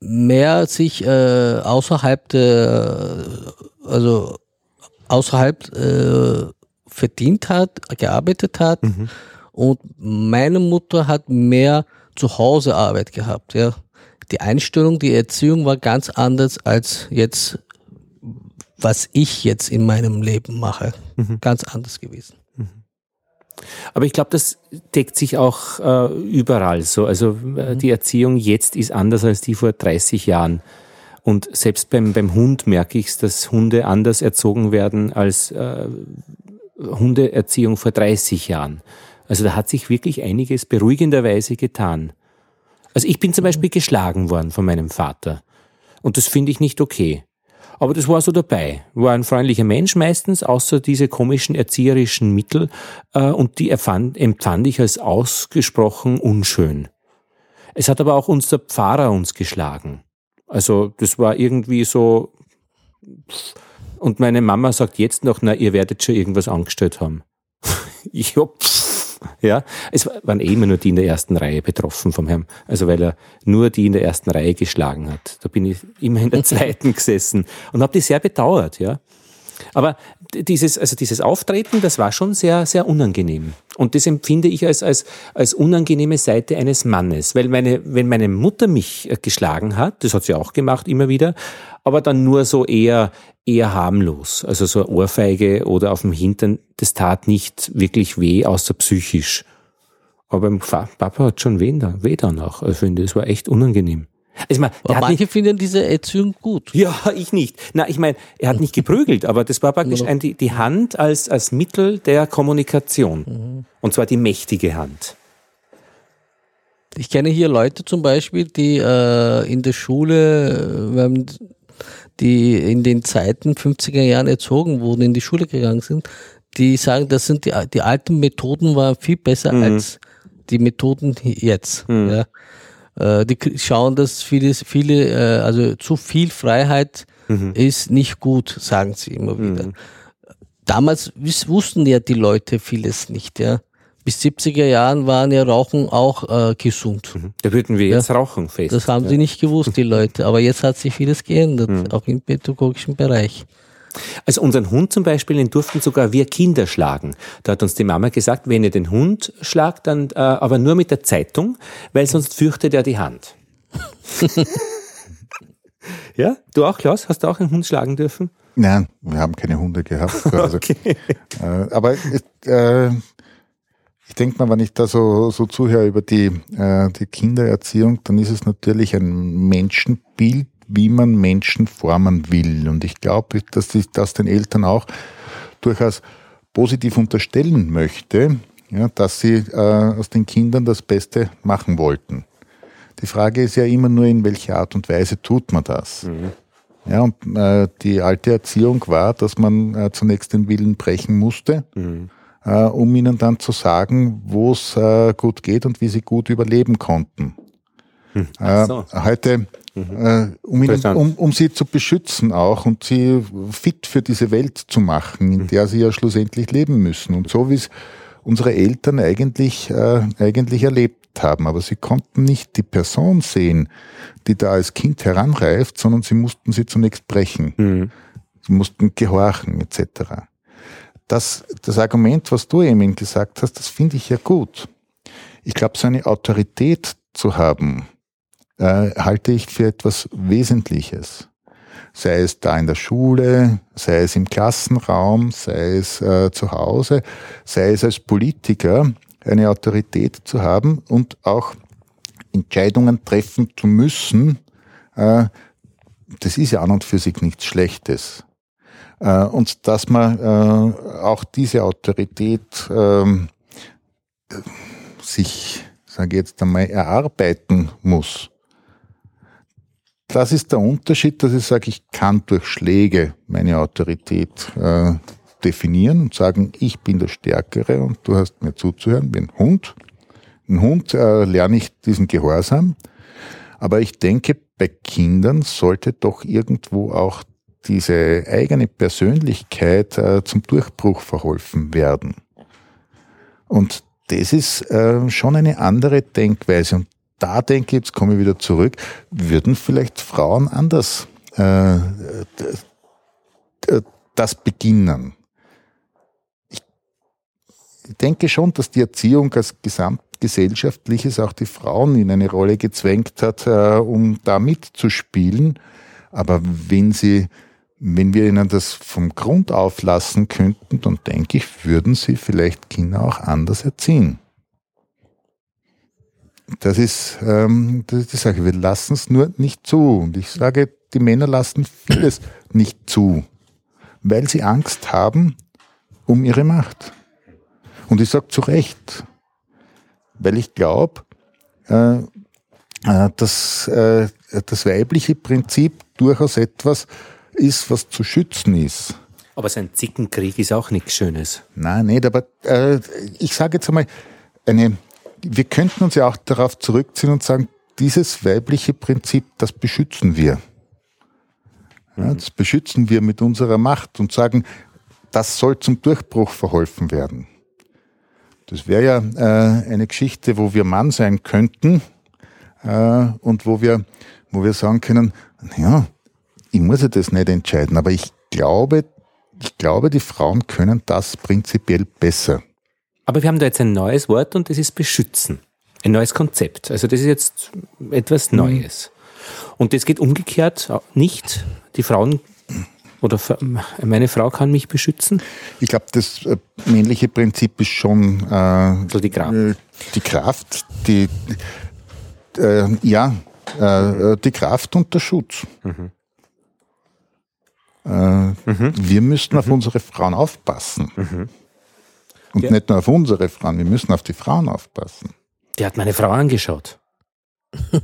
mehr sich äh, außerhalb der, also außerhalb äh, verdient hat, gearbeitet hat. Mhm. Und meine Mutter hat mehr zu Hause Arbeit gehabt, ja. Die Einstellung, die Erziehung war ganz anders als jetzt, was ich jetzt in meinem Leben mache. Mhm. Ganz anders gewesen. Mhm. Aber ich glaube, das deckt sich auch äh, überall so. Also äh, mhm. die Erziehung jetzt ist anders als die vor 30 Jahren. Und selbst beim, beim Hund merke ich es, dass Hunde anders erzogen werden als äh, Hundeerziehung vor 30 Jahren. Also da hat sich wirklich einiges beruhigenderweise getan. Also ich bin zum Beispiel geschlagen worden von meinem Vater. Und das finde ich nicht okay. Aber das war so dabei. War ein freundlicher Mensch meistens, außer diese komischen erzieherischen Mittel. Äh, und die erfand, empfand ich als ausgesprochen unschön. Es hat aber auch unser Pfarrer uns geschlagen. Also das war irgendwie so. Und meine Mama sagt jetzt noch, na, ihr werdet schon irgendwas angestellt haben. ich hab, ja, es waren eh immer nur die in der ersten Reihe betroffen vom Herrn. Also weil er nur die in der ersten Reihe geschlagen hat. Da bin ich immer in der zweiten gesessen und habe die sehr bedauert, ja. Aber dieses, also dieses Auftreten, das war schon sehr, sehr unangenehm. Und das empfinde ich als, als, als unangenehme Seite eines Mannes. Weil meine, wenn meine Mutter mich äh, geschlagen hat, das hat sie auch gemacht, immer wieder, aber dann nur so eher, eher harmlos. Also so eine Ohrfeige oder auf dem Hintern, das tat nicht wirklich weh, außer psychisch. Aber beim Papa hat schon weh, weh danach. Ich finde, es war echt unangenehm. Also ich mein, aber manche nicht, finden diese Erziehung gut. Ja, ich nicht. Na, ich meine, er hat nicht geprügelt, aber das war praktisch ein, die, die Hand als, als Mittel der Kommunikation. Mhm. Und zwar die mächtige Hand. Ich kenne hier Leute zum Beispiel, die äh, in der Schule, äh, die in den Zeiten 50er Jahren erzogen wurden, in die Schule gegangen sind, die sagen, das sind die, die alten Methoden waren viel besser mhm. als die Methoden jetzt. Mhm. Ja. Äh, die schauen, dass viele, viele, äh, also zu viel Freiheit mhm. ist nicht gut, sagen sie immer wieder. Mhm. Damals wussten ja die Leute vieles nicht, ja. Bis 70er Jahren waren ja Rauchen auch äh, gesund. Mhm. Da würden wir jetzt ja. rauchen fest. Das haben ja. sie nicht gewusst, die Leute. Aber jetzt hat sich vieles geändert, mhm. auch im pädagogischen Bereich. Also unseren Hund zum Beispiel, den durften sogar wir Kinder schlagen. Da hat uns die Mama gesagt, wenn ihr den Hund schlagt, dann äh, aber nur mit der Zeitung, weil sonst fürchtet er die Hand. ja, du auch, Klaus? Hast du auch einen Hund schlagen dürfen? Nein, wir haben keine Hunde gehabt. Also, okay. äh, aber äh, ich denke mal, wenn ich da so, so zuhöre über die, äh, die Kindererziehung, dann ist es natürlich ein Menschenbild, wie man Menschen formen will. Und ich glaube, dass ich das den Eltern auch durchaus positiv unterstellen möchte, ja, dass sie äh, aus den Kindern das Beste machen wollten. Die Frage ist ja immer nur, in welcher Art und Weise tut man das. Mhm. Ja, und äh, die alte Erziehung war, dass man äh, zunächst den Willen brechen musste, mhm. äh, um ihnen dann zu sagen, wo es äh, gut geht und wie sie gut überleben konnten. Mhm. So. Heute Mhm. Äh, um, ihnen, um, um sie zu beschützen auch und sie fit für diese Welt zu machen, in mhm. der sie ja schlussendlich leben müssen. Und so wie es unsere Eltern eigentlich, äh, eigentlich erlebt haben. Aber sie konnten nicht die Person sehen, die da als Kind heranreift, sondern sie mussten sie zunächst brechen. Mhm. Sie mussten gehorchen etc. Das, das Argument, was du eben gesagt hast, das finde ich ja gut. Ich glaube, so eine Autorität zu haben, äh, halte ich für etwas Wesentliches. Sei es da in der Schule, sei es im Klassenraum, sei es äh, zu Hause, sei es als Politiker, eine Autorität zu haben und auch Entscheidungen treffen zu müssen, äh, das ist ja an und für sich nichts Schlechtes. Äh, und dass man äh, auch diese Autorität ähm, sich, sage ich jetzt einmal, erarbeiten muss. Das ist der Unterschied, dass ich sage, ich kann durch Schläge meine Autorität äh, definieren und sagen, ich bin der Stärkere und du hast mir zuzuhören wie ein Hund. Ein Hund äh, lerne ich diesen Gehorsam. Aber ich denke, bei Kindern sollte doch irgendwo auch diese eigene Persönlichkeit äh, zum Durchbruch verholfen werden. Und das ist äh, schon eine andere Denkweise. Und da denke, jetzt komme ich wieder zurück, würden vielleicht Frauen anders äh, das beginnen. Ich denke schon, dass die Erziehung als gesamtgesellschaftliches auch die Frauen in eine Rolle gezwängt hat, äh, um da mitzuspielen. Aber wenn sie, wenn wir ihnen das vom Grund auf lassen könnten, dann denke ich, würden sie vielleicht Kinder auch anders erziehen. Das ist, ähm, das ist die Sache. Wir lassen es nur nicht zu. Und ich sage, die Männer lassen vieles nicht zu, weil sie Angst haben um ihre Macht. Und ich sage zu Recht, weil ich glaube, äh, äh, dass äh, das weibliche Prinzip durchaus etwas ist, was zu schützen ist. Aber sein Zickenkrieg ist auch nichts Schönes. Nein, nicht, aber äh, ich sage jetzt einmal, eine, wir könnten uns ja auch darauf zurückziehen und sagen, dieses weibliche Prinzip, das beschützen wir. Ja, das beschützen wir mit unserer Macht und sagen, das soll zum Durchbruch verholfen werden. Das wäre ja äh, eine Geschichte, wo wir Mann sein könnten äh, und wo wir, wo wir sagen können, ja, ich muss ja das nicht entscheiden, aber ich glaube, ich glaube, die Frauen können das prinzipiell besser. Aber wir haben da jetzt ein neues Wort und das ist beschützen. Ein neues Konzept. Also das ist jetzt etwas mhm. Neues. Und das geht umgekehrt nicht. Die Frauen oder meine Frau kann mich beschützen? Ich glaube, das äh, männliche Prinzip ist schon äh, also die Kraft. Äh, die Kraft, die äh, ja, äh, die Kraft und der Schutz. Mhm. Äh, mhm. Wir müssten auf mhm. unsere Frauen aufpassen. Mhm. Und ja. nicht nur auf unsere Frauen, wir müssen auf die Frauen aufpassen. Die hat meine Frau angeschaut.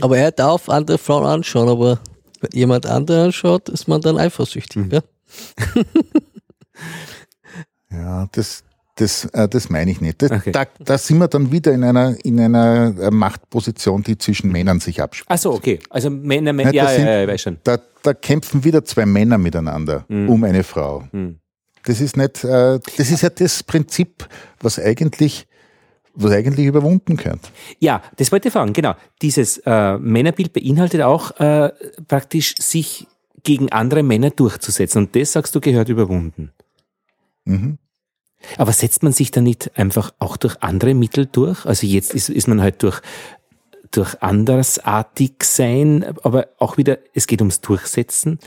aber er darf andere Frauen anschauen, aber wenn jemand andere anschaut, ist man dann eifersüchtig. Mhm. Ja? Ja, das, das, äh, das meine ich nicht. Das, okay. da, da sind wir dann wieder in einer, in einer äh, Machtposition, die zwischen Männern sich abspielt. Ach so, okay. Also Männer, Männer ja, sind, ja, ja, weiß schon. Da, da kämpfen wieder zwei Männer miteinander mhm. um eine Frau. Mhm. Das ist nicht, äh, das ist ja das Prinzip, was eigentlich was eigentlich überwunden gehört. Ja, das wollte ich fragen, genau. Dieses äh, Männerbild beinhaltet auch äh, praktisch sich gegen andere Männer durchzusetzen. Und das, sagst du, gehört überwunden. Mhm. Aber setzt man sich da nicht einfach auch durch andere Mittel durch? Also jetzt ist, ist man halt durch, durch andersartig sein, aber auch wieder, es geht ums Durchsetzen.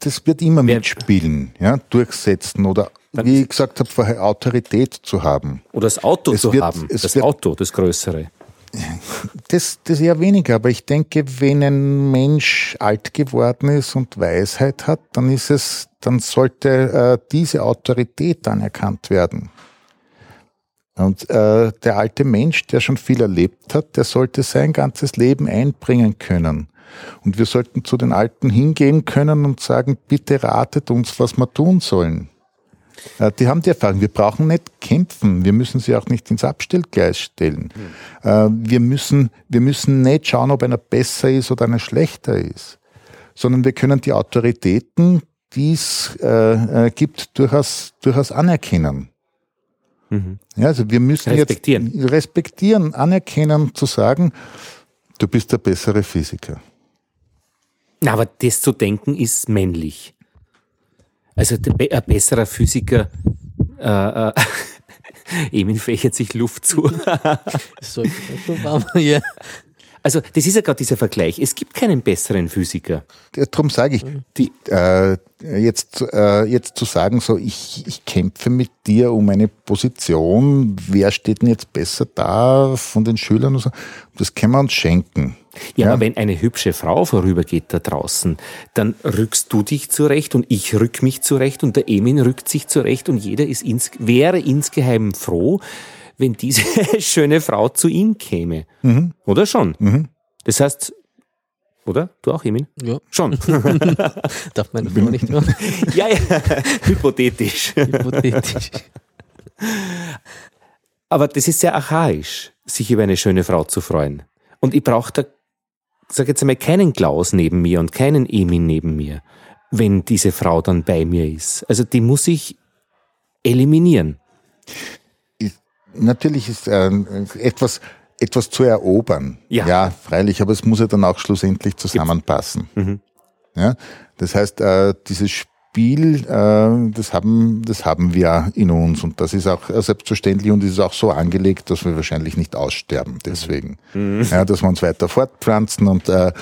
Das wird immer mitspielen, ja, durchsetzen oder wie ich gesagt habe, vorher Autorität zu haben. Oder das Auto es zu wird, haben, das wird, Auto, das Größere. Das, das eher weniger, aber ich denke, wenn ein Mensch alt geworden ist und Weisheit hat, dann ist es, dann sollte äh, diese Autorität anerkannt werden. Und äh, der alte Mensch, der schon viel erlebt hat, der sollte sein ganzes Leben einbringen können. Und wir sollten zu den Alten hingehen können und sagen, bitte ratet uns, was wir tun sollen. Äh, die haben die Erfahrung. Wir brauchen nicht kämpfen. Wir müssen sie auch nicht ins Abstellgleis stellen. Mhm. Wir müssen, wir müssen nicht schauen, ob einer besser ist oder einer schlechter ist, sondern wir können die Autoritäten, die es äh, äh, gibt, durchaus, durchaus anerkennen. Mhm. Ja, also wir müssen respektieren. jetzt respektieren, anerkennen, zu sagen, du bist der bessere Physiker. Na, aber das zu denken ist männlich. Also ein besserer Physiker, äh, äh, Emin fächert sich Luft zu. so, ja. Also das ist ja gerade dieser Vergleich. Es gibt keinen besseren Physiker. Darum sage ich, die, äh, jetzt, äh, jetzt zu sagen, so ich, ich kämpfe mit dir um eine Position, wer steht denn jetzt besser da von den Schülern und so, das können wir uns schenken. Ja, ja, aber wenn eine hübsche Frau vorübergeht da draußen, dann rückst du dich zurecht und ich rück mich zurecht und der Emin rückt sich zurecht und jeder ist ins, wäre insgeheim froh, wenn diese schöne Frau zu ihm käme. Mhm. Oder schon? Mhm. Das heißt, oder? Du auch, Emin? Ja. Schon. Darf man Frau nicht mehr? ja, ja. Hypothetisch. Hypothetisch. Aber das ist sehr archaisch, sich über eine schöne Frau zu freuen. Und ich brauche da sage jetzt einmal, keinen Klaus neben mir und keinen Emin neben mir, wenn diese Frau dann bei mir ist. Also die muss ich eliminieren. Natürlich ist äh, etwas, etwas zu erobern. Ja. ja, freilich, aber es muss ja dann auch schlussendlich zusammenpassen. Mhm. Ja, das heißt, äh, dieses Spiel, äh, das haben, das haben wir in uns und das ist auch selbstverständlich und ist auch so angelegt, dass wir wahrscheinlich nicht aussterben. Deswegen, mhm. ja, dass wir uns weiter fortpflanzen und äh,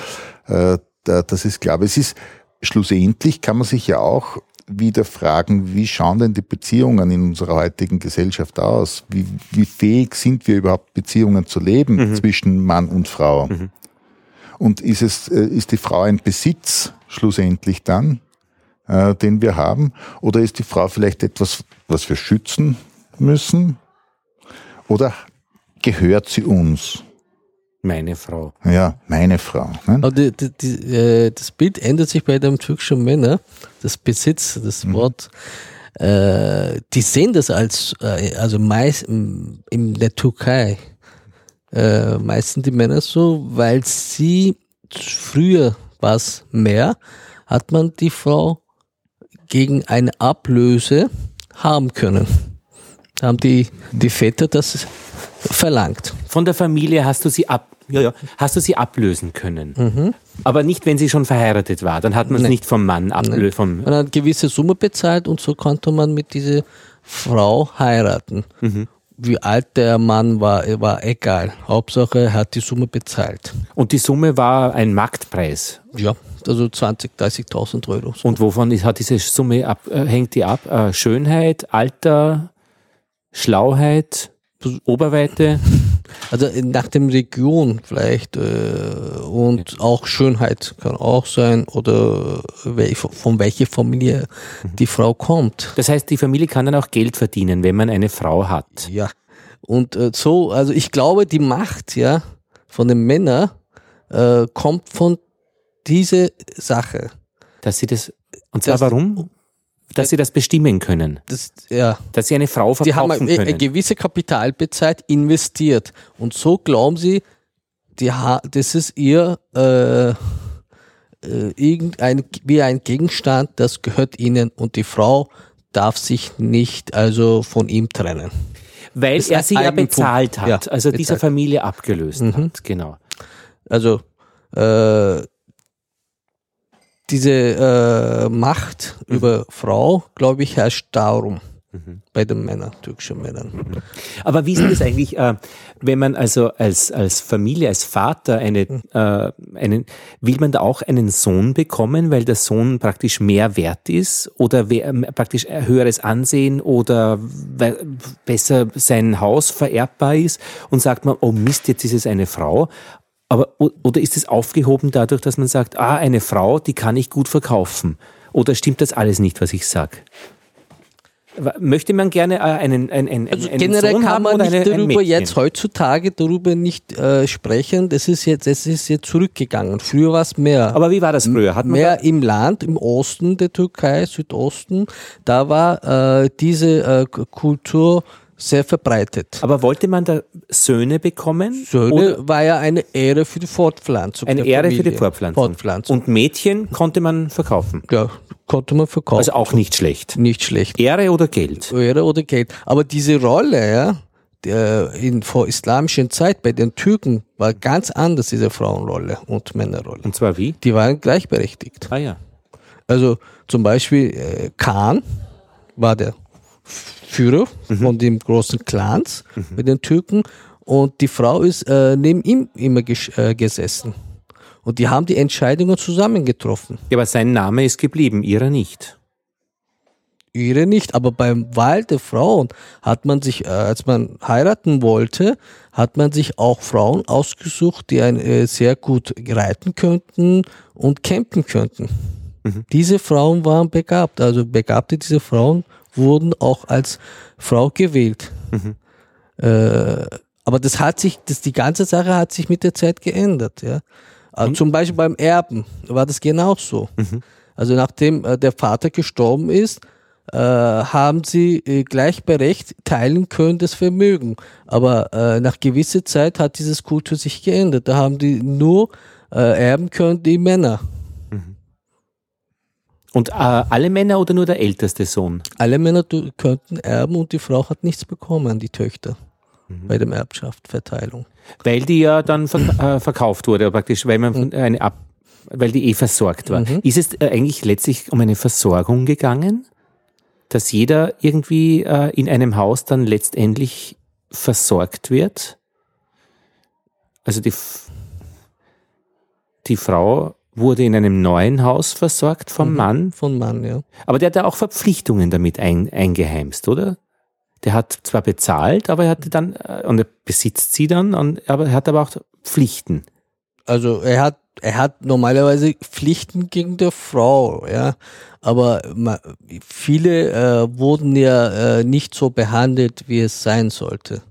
äh, das ist klar. Aber es ist schlussendlich kann man sich ja auch wieder fragen, wie schauen denn die Beziehungen in unserer heutigen Gesellschaft aus? Wie, wie fähig sind wir überhaupt Beziehungen zu leben mhm. zwischen Mann und Frau? Mhm. Und ist es, äh, ist die Frau ein Besitz schlussendlich dann? äh, den wir haben? Oder ist die Frau vielleicht etwas, was wir schützen müssen? Oder gehört sie uns? Meine Frau. Ja, meine Frau. Ne? Aber die, die, die, äh, das Bild ändert sich bei dem türkischen Männer. Das Besitz, das mhm. Wort, äh, die sehen das als, äh, also meist in der Türkei, äh, meistens die Männer so, weil sie früher war es mehr, hat man die Frau gegen eine Ablöse haben können. Haben die, die Väter das verlangt. Von der Familie hast du sie ab, ja, ja, hast du sie ablösen können. Mhm. Aber nicht, wenn sie schon verheiratet war. Dann hat man es nicht vom Mann ablösen. Man hat eine gewisse Summe bezahlt und so konnte man mit dieser Frau heiraten. Mhm. Wie alt der Mann war, war egal. Hauptsache, er hat die Summe bezahlt. Und die Summe war ein Marktpreis? Ja also 20, 30.000 Euro. So. Und wovon ist, hat diese Summe ab, äh, hängt die ab? Äh, Schönheit, Alter, Schlauheit, Oberweite? Also nach dem Region vielleicht äh, und ja. auch Schönheit kann auch sein oder welch, von welcher Familie mhm. die Frau kommt. Das heißt, die Familie kann dann auch Geld verdienen, wenn man eine Frau hat. Ja. Und äh, so, also ich glaube, die Macht ja von den Männern äh, kommt von diese Sache. Dass sie das, und zwar warum? Dass sie das bestimmen können. Das, ja. Dass sie eine Frau verkaufen Die haben ein, können. eine gewisse Kapitalbezeit investiert. Und so glauben sie, die ha das ist ihr äh, äh, irgendein, wie ein Gegenstand, das gehört ihnen und die Frau darf sich nicht also von ihm trennen. Weil Das er sie ja bezahlt hat, Ja, also dieser bezahlt. Familie abgelöst Mhm. hat, genau. Also äh, diese äh, Macht über Frau, glaube ich, herrscht darum bei den Männern, türkischen Männern. Aber wie ist das eigentlich, äh, wenn man also als, als Familie, als Vater eine, äh, einen, will man da auch einen Sohn bekommen, weil der Sohn praktisch mehr wert ist oder wer, ähm, praktisch höheres Ansehen oder besser sein Haus vererbbar ist und sagt man, oh Mist, jetzt ist es eine Frau. Aber, oder ist es aufgehoben dadurch, dass man sagt, ah, eine Frau, die kann ich gut verkaufen? Oder stimmt das alles nicht, was ich sage? Möchte man gerne äh, einen, einen, einen, Also einen generell Sohn kann man nicht eine, ein darüber jetzt heutzutage darüber nicht äh, sprechen. Das ist jetzt, das ist jetzt zurückgegangen. Früher war es mehr. Aber wie war das früher? Hat mehr im Land, im Osten der Türkei, Südosten, da war äh, diese äh, Kultur sehr verbreitet. aber wollte man da Söhne bekommen? Söhne Oder war ja eine Ehre für die Fortpflanzung. eine Ehre für Familie. die Fortpflanzung. Fortpflanzung. Und Mädchen konnte man verkaufen. ja, konnte man verkaufen. Also auch nicht schlecht. nicht schlecht. Ehre oder Geld? Ehre oder Geld. Aber diese Rolle, ja, der in vor islamischen Zeit bei den Türken war ganz anders, diese Frauenrolle und Männerrolle. Und zwar wie? Die waren gleichberechtigt. Ah ja. Also zum Beispiel äh, Khan war der Führer von dem großen Clans mit den Türken und die Frau ist äh, neben ihm immer äh, gesessen. Und die haben die Entscheidungen zusammen getroffen. ja. Aber sein Name ist geblieben, ihrer nicht. Ihre nicht, aber beim Wahl der Frauen hat man sich, äh, als man heiraten wollte, hat man sich auch Frauen ausgesucht, die ein, äh, sehr gut reiten könnten und campen könnten. Diese Frauen waren begabt, also begabte diese Frauen wurden auch als Frau gewählt. Äh, aber das hat sich, das, die ganze Sache hat sich mit der Zeit geändert, ja. Also zum Beispiel beim Erben war das genauso. Also nachdem äh, der Vater gestorben ist, äh, haben sie äh, gleichberechtigt teilen können das Vermögen. Aber äh, nach gewisser Zeit hat dieses Kultur sich geändert. Da haben die nur äh, erben können die Männer. Und äh, alle Männer oder nur der älteste Sohn? Alle Männer könnten erben und die Frau hat nichts bekommen, die Töchter, bei der Erbschaftsverteilung. Weil die ja dann verk äh, verkauft wurde, praktisch, weil man Mhm. eine ab weil die eh versorgt war. Ist es äh, eigentlich letztlich um eine Versorgung gegangen? Dass jeder irgendwie äh, in einem Haus dann letztendlich versorgt wird? Also die, die Frau wurde in einem neuen Haus versorgt vom Mann, Von Mann, ja. aber der hat ja auch Verpflichtungen damit ein, eingeheimst, oder? Der hat zwar bezahlt, aber er hatte dann, äh, und er besitzt sie dann, und, aber er hat aber auch Pflichten. Also er hat er hat normalerweise Pflichten gegen der Frau, ja, aber viele äh, wurden ja äh, nicht so behandelt, wie es sein sollte.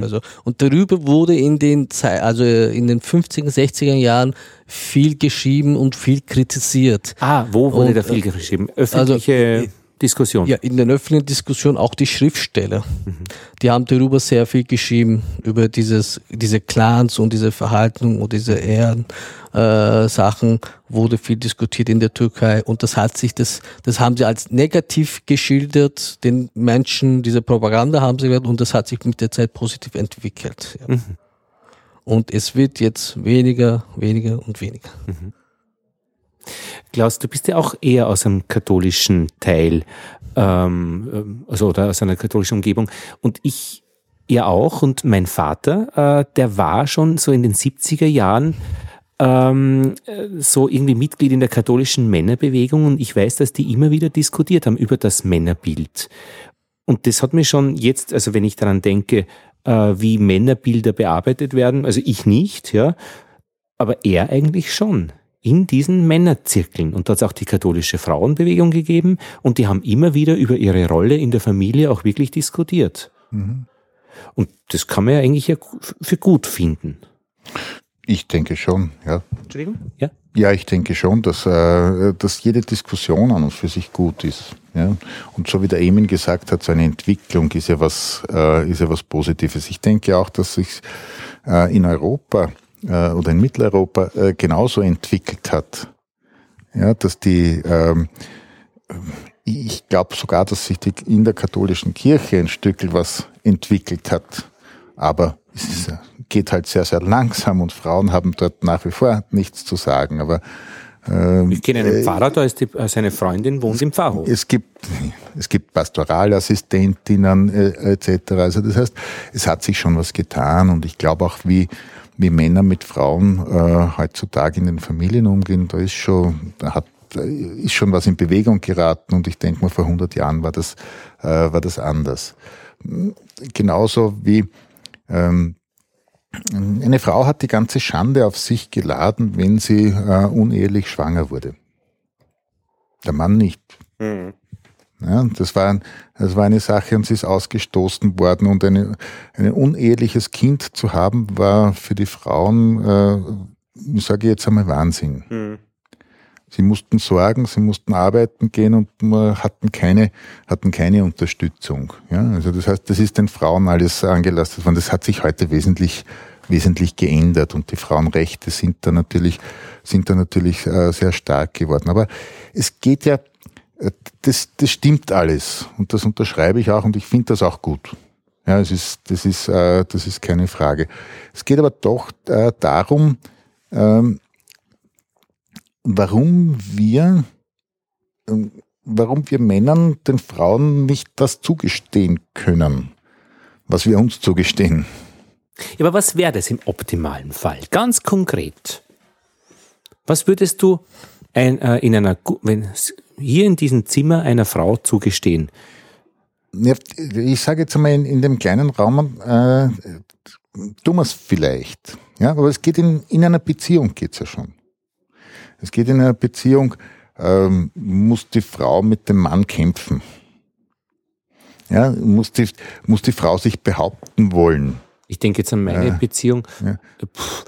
Also und darüber wurde in den also in den 50er, 60er Jahren viel geschrieben und viel kritisiert. Ah, wo wurde Und, da viel äh, geschrieben? Öffentliche äh, Diskussion. Ja, in der öffentlichen Diskussion auch die Schriftsteller. Die haben darüber sehr viel geschrieben, über dieses, diese Clans und diese Verhalten und diese Ehren, äh, Sachen wurde viel diskutiert in der Türkei und das hat sich, das, das haben sie als negativ geschildert, den Menschen, diese Propaganda haben sie gehört und das hat sich mit der Zeit positiv entwickelt. Ja. Und es wird jetzt weniger, weniger und weniger. Klaus, du bist ja auch eher aus einem katholischen Teil, ähm, also oder aus einer katholischen Umgebung. Und ich ja auch. Und mein Vater, äh, der war schon so in den 70er Jahren ähm, äh, so irgendwie Mitglied in der katholischen Männerbewegung. Und ich weiß, dass die immer wieder diskutiert haben über das Männerbild. Und das hat mir schon jetzt, also wenn ich daran denke, äh, wie Männerbilder bearbeitet werden, also ich nicht, ja, aber er eigentlich schon in diesen Männerzirkeln. Und da hat es auch die katholische Frauenbewegung gegeben und die haben immer wieder über ihre Rolle in der Familie auch wirklich diskutiert. Und das kann man ja eigentlich ja für gut finden. Ich denke schon, ja. Entschuldigung? Ja? Ja, ich denke schon, dass, äh, dass jede Diskussion an und für sich gut ist. Ja? Und so wie der Emin gesagt hat, so eine Entwicklung ist ja was, äh, ist ja was Positives. Ich denke auch, dass sich äh, in Europa äh, oder in Mitteleuropa äh, genauso entwickelt hat. Ja, dass die, ähm, ich glaube sogar, dass sich die, in der katholischen Kirche ein Stück was entwickelt hat. Aber es geht halt sehr, sehr langsam und Frauen haben dort nach wie vor nichts zu sagen. Aber ähm, ich kenne einen äh, Pfarrer, da ist die, äh, seine Freundin wohnt im Pfarrhof. Es gibt, es gibt Pastoralassistentinnen äh, etc. Also das heißt, es hat sich schon was getan und ich glaube auch, wie wie Männer mit Frauen äh, heutzutage in den Familien umgehen, da ist schon, da hat ist schon was in Bewegung geraten und ich denke mal, vor 100 Jahren war das, äh, war das anders. Genauso wie ähm, eine Frau hat die ganze Schande auf sich geladen, wenn sie äh, unehelich schwanger wurde. Der Mann nicht. Mhm. Ja, das, war, das war eine Sache und sie ist ausgestoßen worden und eine, ein uneheliches Kind zu haben, war für die Frauen, äh, ich sage jetzt einmal Wahnsinn. Mhm. Sie mussten sorgen, sie mussten arbeiten gehen und hatten keine, hatten keine Unterstützung. Ja, also das heißt, das ist den Frauen alles angelastet worden. Das hat sich heute wesentlich, wesentlich geändert und die Frauenrechte sind da natürlich, sind da natürlich äh, sehr stark geworden. Aber es geht ja, das, das stimmt alles und das unterschreibe ich auch und ich finde das auch gut. Ja, es ist, das ist, äh, das ist keine Frage. Es geht aber doch darum, ähm, warum wir, ähm, warum wir Männern den Frauen nicht das zugestehen können, was wir uns zugestehen. Ja, aber was wäre das im optimalen Fall? Ganz konkret. Was würdest du ein, äh, in einer, wenn, hier in diesem Zimmer einer Frau zugestehen? Ja, ich sage jetzt einmal in, in dem kleinen Raum, äh, tun wir es vielleicht. Ja, aber es geht in, in einer Beziehung geht's ja schon. Es geht in einer Beziehung, ähm, muss die Frau mit dem Mann kämpfen. Ja, muss die, muss die Frau sich behaupten wollen. Ich denke jetzt an meine äh, Beziehung. Ja. Puh,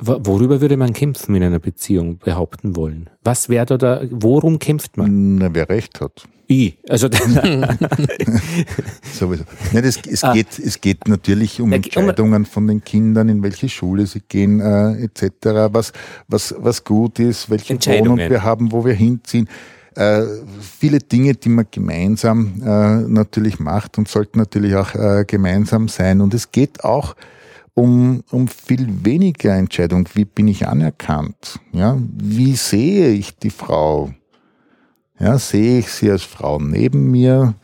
worüber würde man kämpfen in einer Beziehung, behaupten wollen? Was wäre da, da, worum kämpft man? Na, wer recht hat. Ich, also sowieso. Nein, es, es, ah. geht, es geht natürlich um Entscheidungen von den Kindern, in welche Schule sie gehen, äh, etc., was, was, was gut ist, welche Wohnung wir haben, wo wir hinziehen. Äh, viele Dinge, die man gemeinsam äh, natürlich macht und sollten natürlich auch äh, gemeinsam sein. Und es geht auch um, um viel weniger Entscheidung. Wie bin ich anerkannt? Ja, wie sehe ich die Frau? Ja, sehe ich sie als Frau neben mir?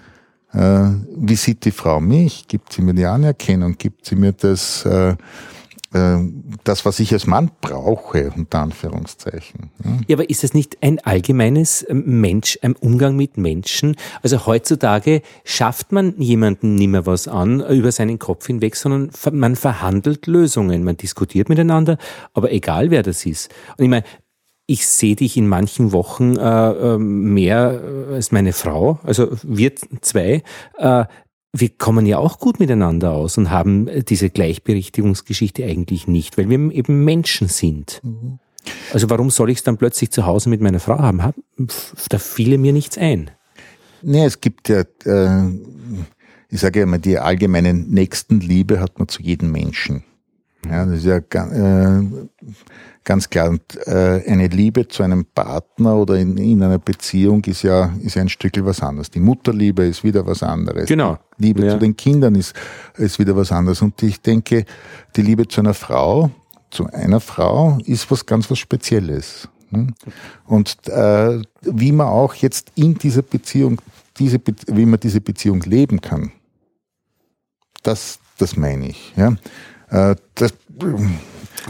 Äh, wie sieht die Frau mich? Gibt sie mir die Anerkennung? Gibt sie mir das, äh, das, was ich als Mann brauche, unter Anführungszeichen. Ja. aber ist es nicht ein allgemeines ähm, Mensch, ein Umgang mit Menschen? Also heutzutage schafft man jemanden nicht mehr was an über seinen Kopf hinweg, sondern man verhandelt Lösungen, man diskutiert miteinander, aber egal wer das ist. Und ich meine, ich sehe dich in manchen Wochen äh, ähm, mehr äh, als meine Frau, also wir zwei. Äh, wir kommen ja auch gut miteinander aus und haben äh, diese Gleichberechtigungsgeschichte eigentlich nicht, weil wir eben Menschen sind. Mhm. Also warum soll ich es dann plötzlich zu Hause mit meiner Frau haben? Da fiele mir nichts ein. Nee, es gibt ja, äh, ich sage ja immer, die allgemeine Nächstenliebe hat man zu jedem Menschen. Ja, das ist ja äh, ganz klar. Und äh, eine Liebe zu einem Partner oder in, in einer Beziehung ist ja, ist ja ein Stück was anderes. Die Mutterliebe ist wieder was anderes. Genau. Die Liebe ja. zu den Kindern ist, ist wieder was anderes. Und ich denke, die Liebe zu einer Frau, zu einer Frau, ist was ganz was Spezielles. Hm? Und äh, wie man auch jetzt in dieser Beziehung, diese, wie man diese Beziehung leben kann, das, das meine ich. Ja? Äh, das,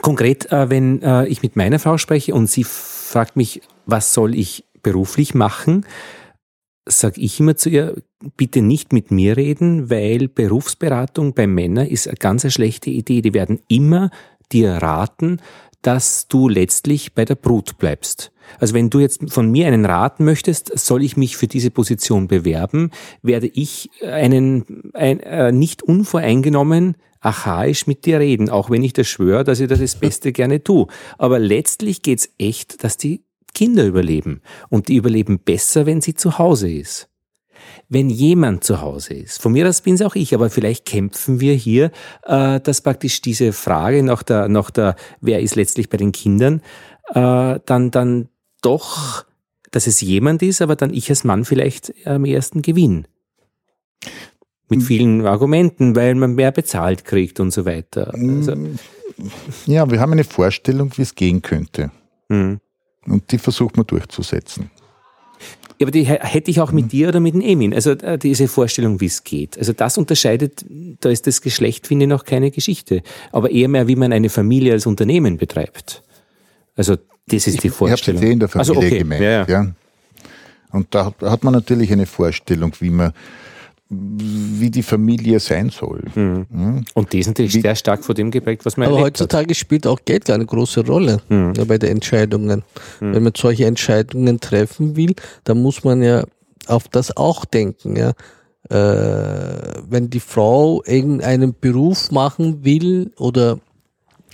Konkret, äh, wenn äh, ich mit meiner Frau spreche und sie fragt mich, was soll ich beruflich machen, sage ich immer zu ihr, bitte nicht mit mir reden, weil Berufsberatung bei Männern ist eine ganz schlechte Idee. Die werden immer dir raten, dass du letztlich bei der Brut bleibst. Also wenn du jetzt von mir einen raten möchtest, soll ich mich für diese Position bewerben, werde ich einen ein, äh, nicht unvoreingenommen archaisch mit dir reden, auch wenn ich das schwöre, dass ich das Beste gerne tue. Aber letztlich geht's echt, dass die Kinder überleben. Und die überleben besser, wenn sie zu Hause ist. Wenn jemand zu Hause ist, von mir aus bin es auch ich, aber vielleicht kämpfen wir hier, äh, dass praktisch diese Frage nach der, nach der, wer ist letztlich bei den Kindern, äh, dann, dann doch, dass es jemand ist, aber dann ich als Mann vielleicht am ersten gewinne. Mit hm. vielen Argumenten, weil man mehr bezahlt kriegt und so weiter. Also, ja, wir haben eine Vorstellung, wie es gehen könnte. Mhm. Und die versucht man durchzusetzen. Ja, aber die hätte ich auch mit dir oder mit dem Emin. Also äh, diese Vorstellung, wie es geht. Also das unterscheidet, da ist das Geschlecht, finde ich, noch keine Geschichte. Aber eher mehr, wie man eine Familie als Unternehmen betreibt. Also das ist die Vorstellung. Ich habe es in der Familie also, okay. gemeint. Ja, ja. ja. Und da hat man natürlich eine Vorstellung, wie man wie die Familie sein soll. Mhm. Mhm. Und die ist natürlich sehr stark von dem geprägt, was man Aber heutzutage hat. spielt auch Geld eine große Rolle mhm. ja, bei den Entscheidungen. Mhm. Wenn man solche Entscheidungen treffen will, dann muss man ja auf das auch denken. Ja. Äh, wenn die Frau irgendeinen Beruf machen will oder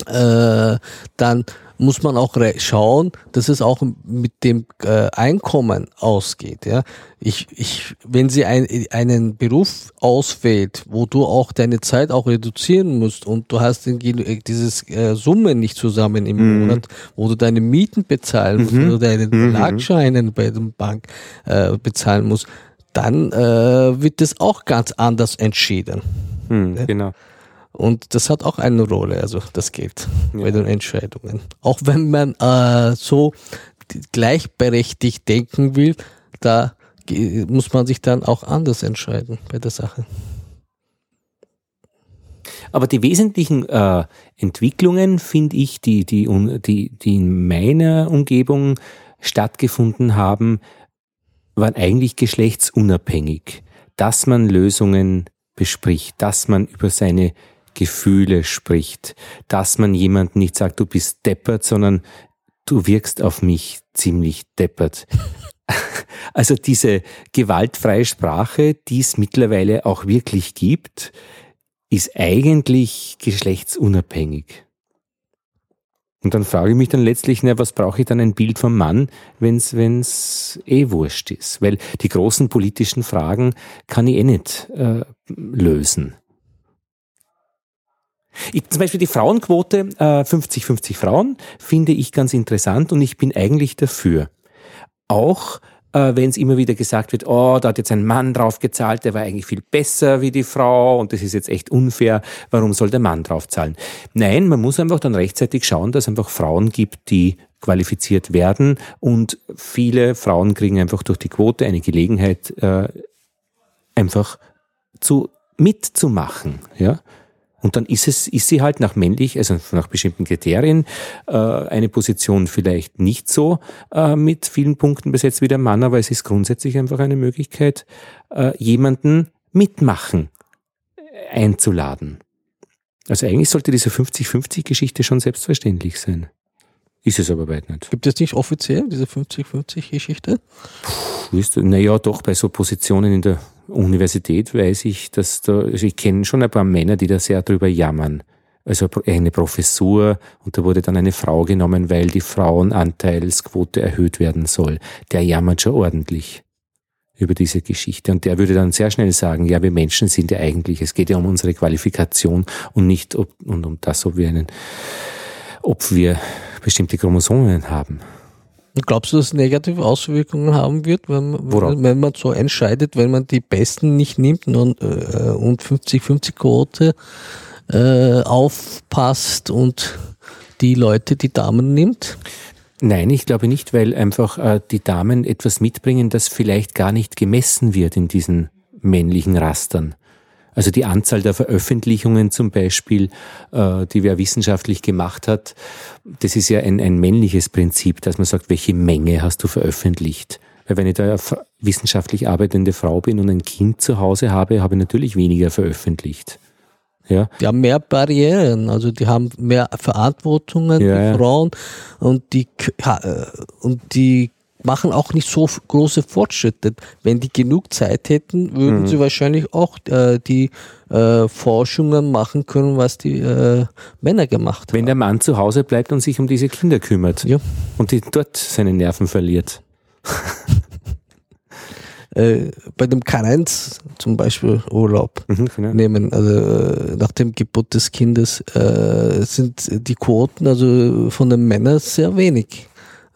äh, dann muss man auch schauen, dass es auch mit dem äh, Einkommen ausgeht. Ja? Ich, ich, wenn sie ein, einen Beruf auswählt, wo du auch deine Zeit auch reduzieren musst und du hast den, äh, dieses äh, Summe nicht zusammen im mhm. Monat, wo du deine Mieten bezahlen musst, mhm. oder deine mhm. Bei der Bank äh, bezahlen musst, dann äh, wird das auch ganz anders entschieden. Mhm, ja? Genau. Und das hat auch eine Rolle, also das Geld ja. bei den Entscheidungen. Auch wenn man äh, so gleichberechtigt denken will, da muss man sich dann auch anders entscheiden bei der Sache. Aber die wesentlichen äh, Entwicklungen, finde ich, die, die, die, die in meiner Umgebung stattgefunden haben, waren eigentlich geschlechtsunabhängig. Dass man Lösungen bespricht, dass man über seine Gefühle spricht, dass man jemandem nicht sagt, du bist deppert, sondern du wirkst auf mich ziemlich deppert. Also diese gewaltfreie Sprache, die es mittlerweile auch wirklich gibt, ist eigentlich geschlechtsunabhängig. Und dann frage ich mich dann letztlich, na, was brauche ich dann ein Bild vom Mann, wenn es eh wurscht ist? Weil die großen politischen Fragen kann ich eh nicht äh, lösen. Ich, zum Beispiel die Frauenquote, 50-50 äh, Frauen, finde ich ganz interessant und ich bin eigentlich dafür. Auch äh, wenn es immer wieder gesagt wird, oh, da hat jetzt ein Mann drauf gezahlt, der war eigentlich viel besser wie die Frau und das ist jetzt echt unfair, warum soll der Mann drauf zahlen? Nein, man muss einfach dann rechtzeitig schauen, dass es einfach Frauen gibt, die qualifiziert werden und viele Frauen kriegen einfach durch die Quote eine Gelegenheit, äh, einfach zu mitzumachen, ja. Und dann ist es, ist sie halt nach männlich, also nach bestimmten Kriterien, äh, eine Position vielleicht nicht so äh, mit vielen Punkten besetzt wie der Mann, aber es ist grundsätzlich einfach eine Möglichkeit, äh, jemanden mitmachen einzuladen. Also eigentlich sollte diese 50-50-Geschichte schon selbstverständlich sein. Ist es aber weit nicht. Gibt es nicht offiziell diese 50-50-Geschichte? Naja, doch, bei so Positionen in der Universität weiß ich, dass da, also ich kenne schon ein paar Männer, die da sehr drüber jammern. Also eine Professur und da wurde dann eine Frau genommen, weil die Frauenanteilsquote erhöht werden soll. Der jammert schon ordentlich über diese Geschichte. Und der würde dann sehr schnell sagen, ja, wir Menschen sind ja eigentlich, es geht ja um unsere Qualifikation und nicht ob, und um das, ob wir einen, ob wir bestimmte Chromosomen haben. Glaubst du, dass es negative Auswirkungen haben wird, wenn, wenn, wenn, man so entscheidet, wenn man die Besten nicht nimmt und, äh, und 50-50-Quote äh, aufpasst und die Leute, die Damen nimmt? Nein, ich glaube nicht, weil einfach äh, die Damen etwas mitbringen, das vielleicht gar nicht gemessen wird in diesen männlichen Rastern. Also die Anzahl der Veröffentlichungen zum Beispiel, äh, die wer wissenschaftlich gemacht hat, das ist ja ein, ein männliches Prinzip, dass man sagt, welche Menge hast du veröffentlicht. Weil wenn ich da wissenschaftlich arbeitende Frau bin und ein Kind zu Hause habe, habe ich natürlich weniger veröffentlicht. Ja. Die haben mehr Barrieren, also die haben mehr Verantwortungen, ja, die Frauen, und die, äh, und die machen auch nicht so große Fortschritte. Wenn die genug Zeit hätten, würden mhm. sie wahrscheinlich auch äh, die äh, Forschungen machen können, was die äh, Männer gemacht haben. Wenn der Mann zu Hause bleibt und sich um diese Kinder kümmert ja. und die dort seine Nerven verliert. Äh, bei dem Karenz zum Beispiel Urlaub mhm, genau. nehmen, also äh, nach dem Geburt des Kindes äh, sind die Quoten also von den Männern sehr wenig.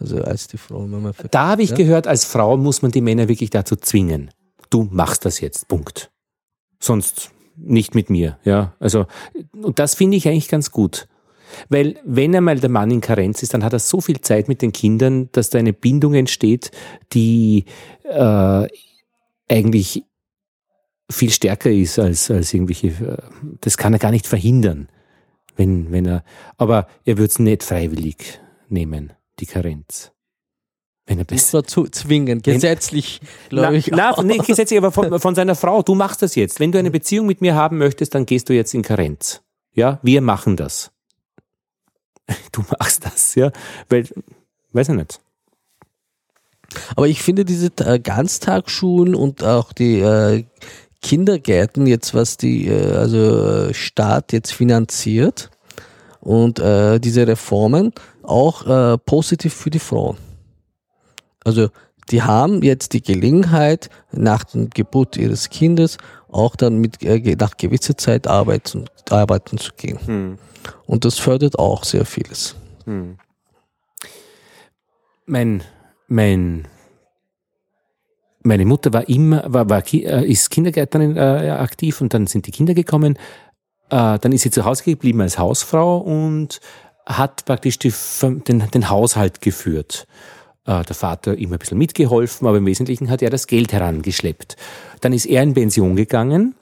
Also als die Frau. da habe ich ja? gehört, als Frau muss man die Männer wirklich dazu zwingen. Du machst das jetzt. Punkt. Sonst nicht mit mir. Ja, also und das finde ich eigentlich ganz gut. Weil wenn einmal der Mann in Karenz ist, dann hat er so viel Zeit mit den Kindern, dass da eine Bindung entsteht, die äh, eigentlich viel stärker ist als, als irgendwelche, äh, das kann er gar nicht verhindern, wenn, wenn er, aber er würde es nicht freiwillig nehmen, die Karenz. Wenn er das war zu zwingen, gesetzlich, glaube ich. Na, na, nicht gesetzlich, aber von, von seiner Frau, du machst das jetzt. Wenn du eine Beziehung mit mir haben möchtest, dann gehst du jetzt in Karenz. Ja, wir machen das. Du machst das, ja, weil, weiß ich nicht. Aber ich finde diese äh, Ganztagsschulen und auch die äh, Kindergärten jetzt, was die äh, also Staat jetzt finanziert und äh, diese Reformen auch äh, positiv für die Frauen. Also die haben jetzt die Gelegenheit, nach der Geburt ihres Kindes auch dann mit äh, nach gewisser Zeit arbeiten, arbeiten zu gehen. Hm. Und das fördert auch sehr vieles. Hm. Mein mein, meine Mutter war immer, war, war, äh, ist Kindergärtnerin äh, aktiv und dann sind die Kinder gekommen. Äh, dann ist sie zu Hause geblieben als Hausfrau und hat praktisch die, den, den Haushalt geführt. Äh, der Vater immer ein bisschen mitgeholfen, aber im Wesentlichen hat er das Geld herangeschleppt. Dann ist er in Pension gegangen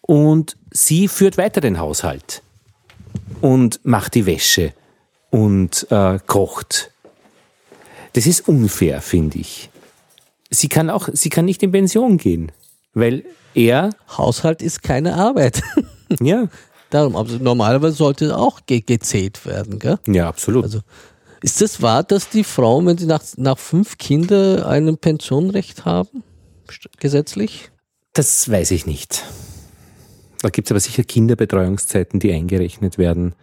und sie führt weiter den Haushalt und macht die Wäsche und äh, kocht das ist unfair, finde ich. Sie kann auch, sie kann nicht in Pension gehen, weil er. Haushalt ist keine Arbeit. ja. Darum, aber normalerweise sollte auch ge gezählt werden, gell? Ja, absolut. Also, ist das wahr, dass die Frauen, wenn sie nach, nach fünf Kindern ein Pensionrecht haben? Gesetzlich? Das weiß ich nicht. Da gibt es aber sicher Kinderbetreuungszeiten, die eingerechnet werden.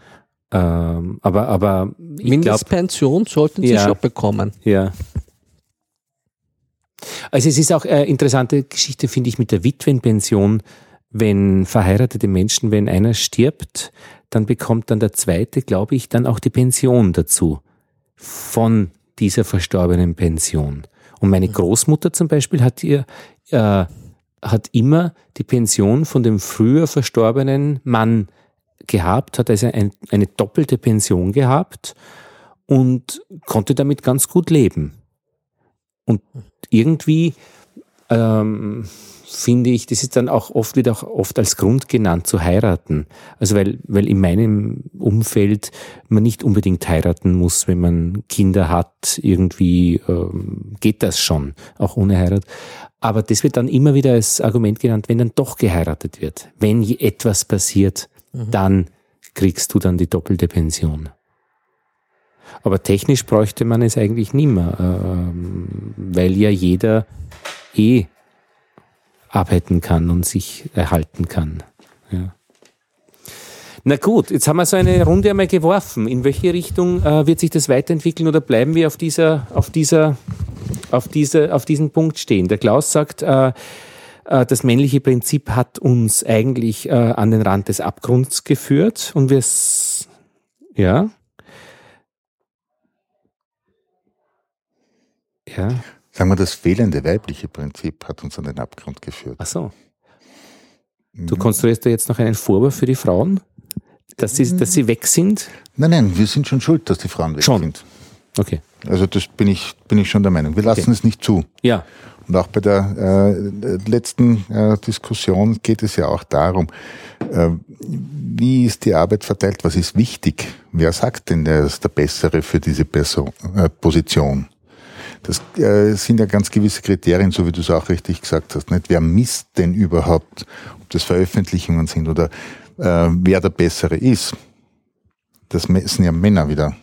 Ähm, aber, aber Mindestpension glaub, sollten Sie ja, schon bekommen. Ja. Also es ist auch eine interessante Geschichte, finde ich, mit der Witwenpension. Wenn verheiratete Menschen, wenn einer stirbt, dann bekommt dann der zweite, glaube ich, dann auch die Pension dazu von dieser verstorbenen Pension. Und meine mhm. Großmutter zum Beispiel hat ihr äh, hat immer die Pension von dem früher verstorbenen Mann gehabt, hat also ein, eine doppelte Pension gehabt und konnte damit ganz gut leben. Und irgendwie ähm, finde ich, das ist dann auch oft wieder auch oft als Grund genannt zu heiraten. Also weil, weil in meinem Umfeld man nicht unbedingt heiraten muss, wenn man Kinder hat, irgendwie ähm, geht das schon, auch ohne Heirat. Aber das wird dann immer wieder als Argument genannt, wenn dann doch geheiratet wird. Wenn etwas passiert, mhm. dann kriegst du dann die doppelte Pension. Aber technisch bräuchte man es eigentlich nicht mehr, ähm, weil ja jeder eh arbeiten kann und sich erhalten kann. Ja. Na gut, jetzt haben wir so eine Runde einmal geworfen. In welche Richtung äh, wird sich das weiterentwickeln oder bleiben wir auf dieser, auf dieser, auf dieser, auf diesem Punkt stehen? Der Klaus sagt, äh, äh, das männliche Prinzip hat uns eigentlich äh, an den Rand des Abgrunds geführt und wir ja. Ja. Sagen wir, das fehlende weibliche Prinzip hat uns an den Abgrund geführt. Ach so. Du konstruierst da jetzt noch einen Vorwurf für die Frauen, dass sie, dass sie weg sind? Nein, nein, wir sind schon schuld, dass die Frauen weg schon. sind. Okay. Also das bin ich, bin ich schon der Meinung. Wir lassen okay. es nicht zu. Ja. Und auch bei der äh, letzten äh, Diskussion geht es ja auch darum, äh, wie ist die Arbeit verteilt, was ist wichtig, wer sagt denn, er ist der Bessere für diese Person, äh, Position. Das äh, sind ja ganz gewisse Kriterien, so wie du es auch richtig gesagt hast. Nicht? Wer misst denn überhaupt, ob das Veröffentlichungen sind oder äh, wer der Bessere ist? Das messen ja Männer wieder.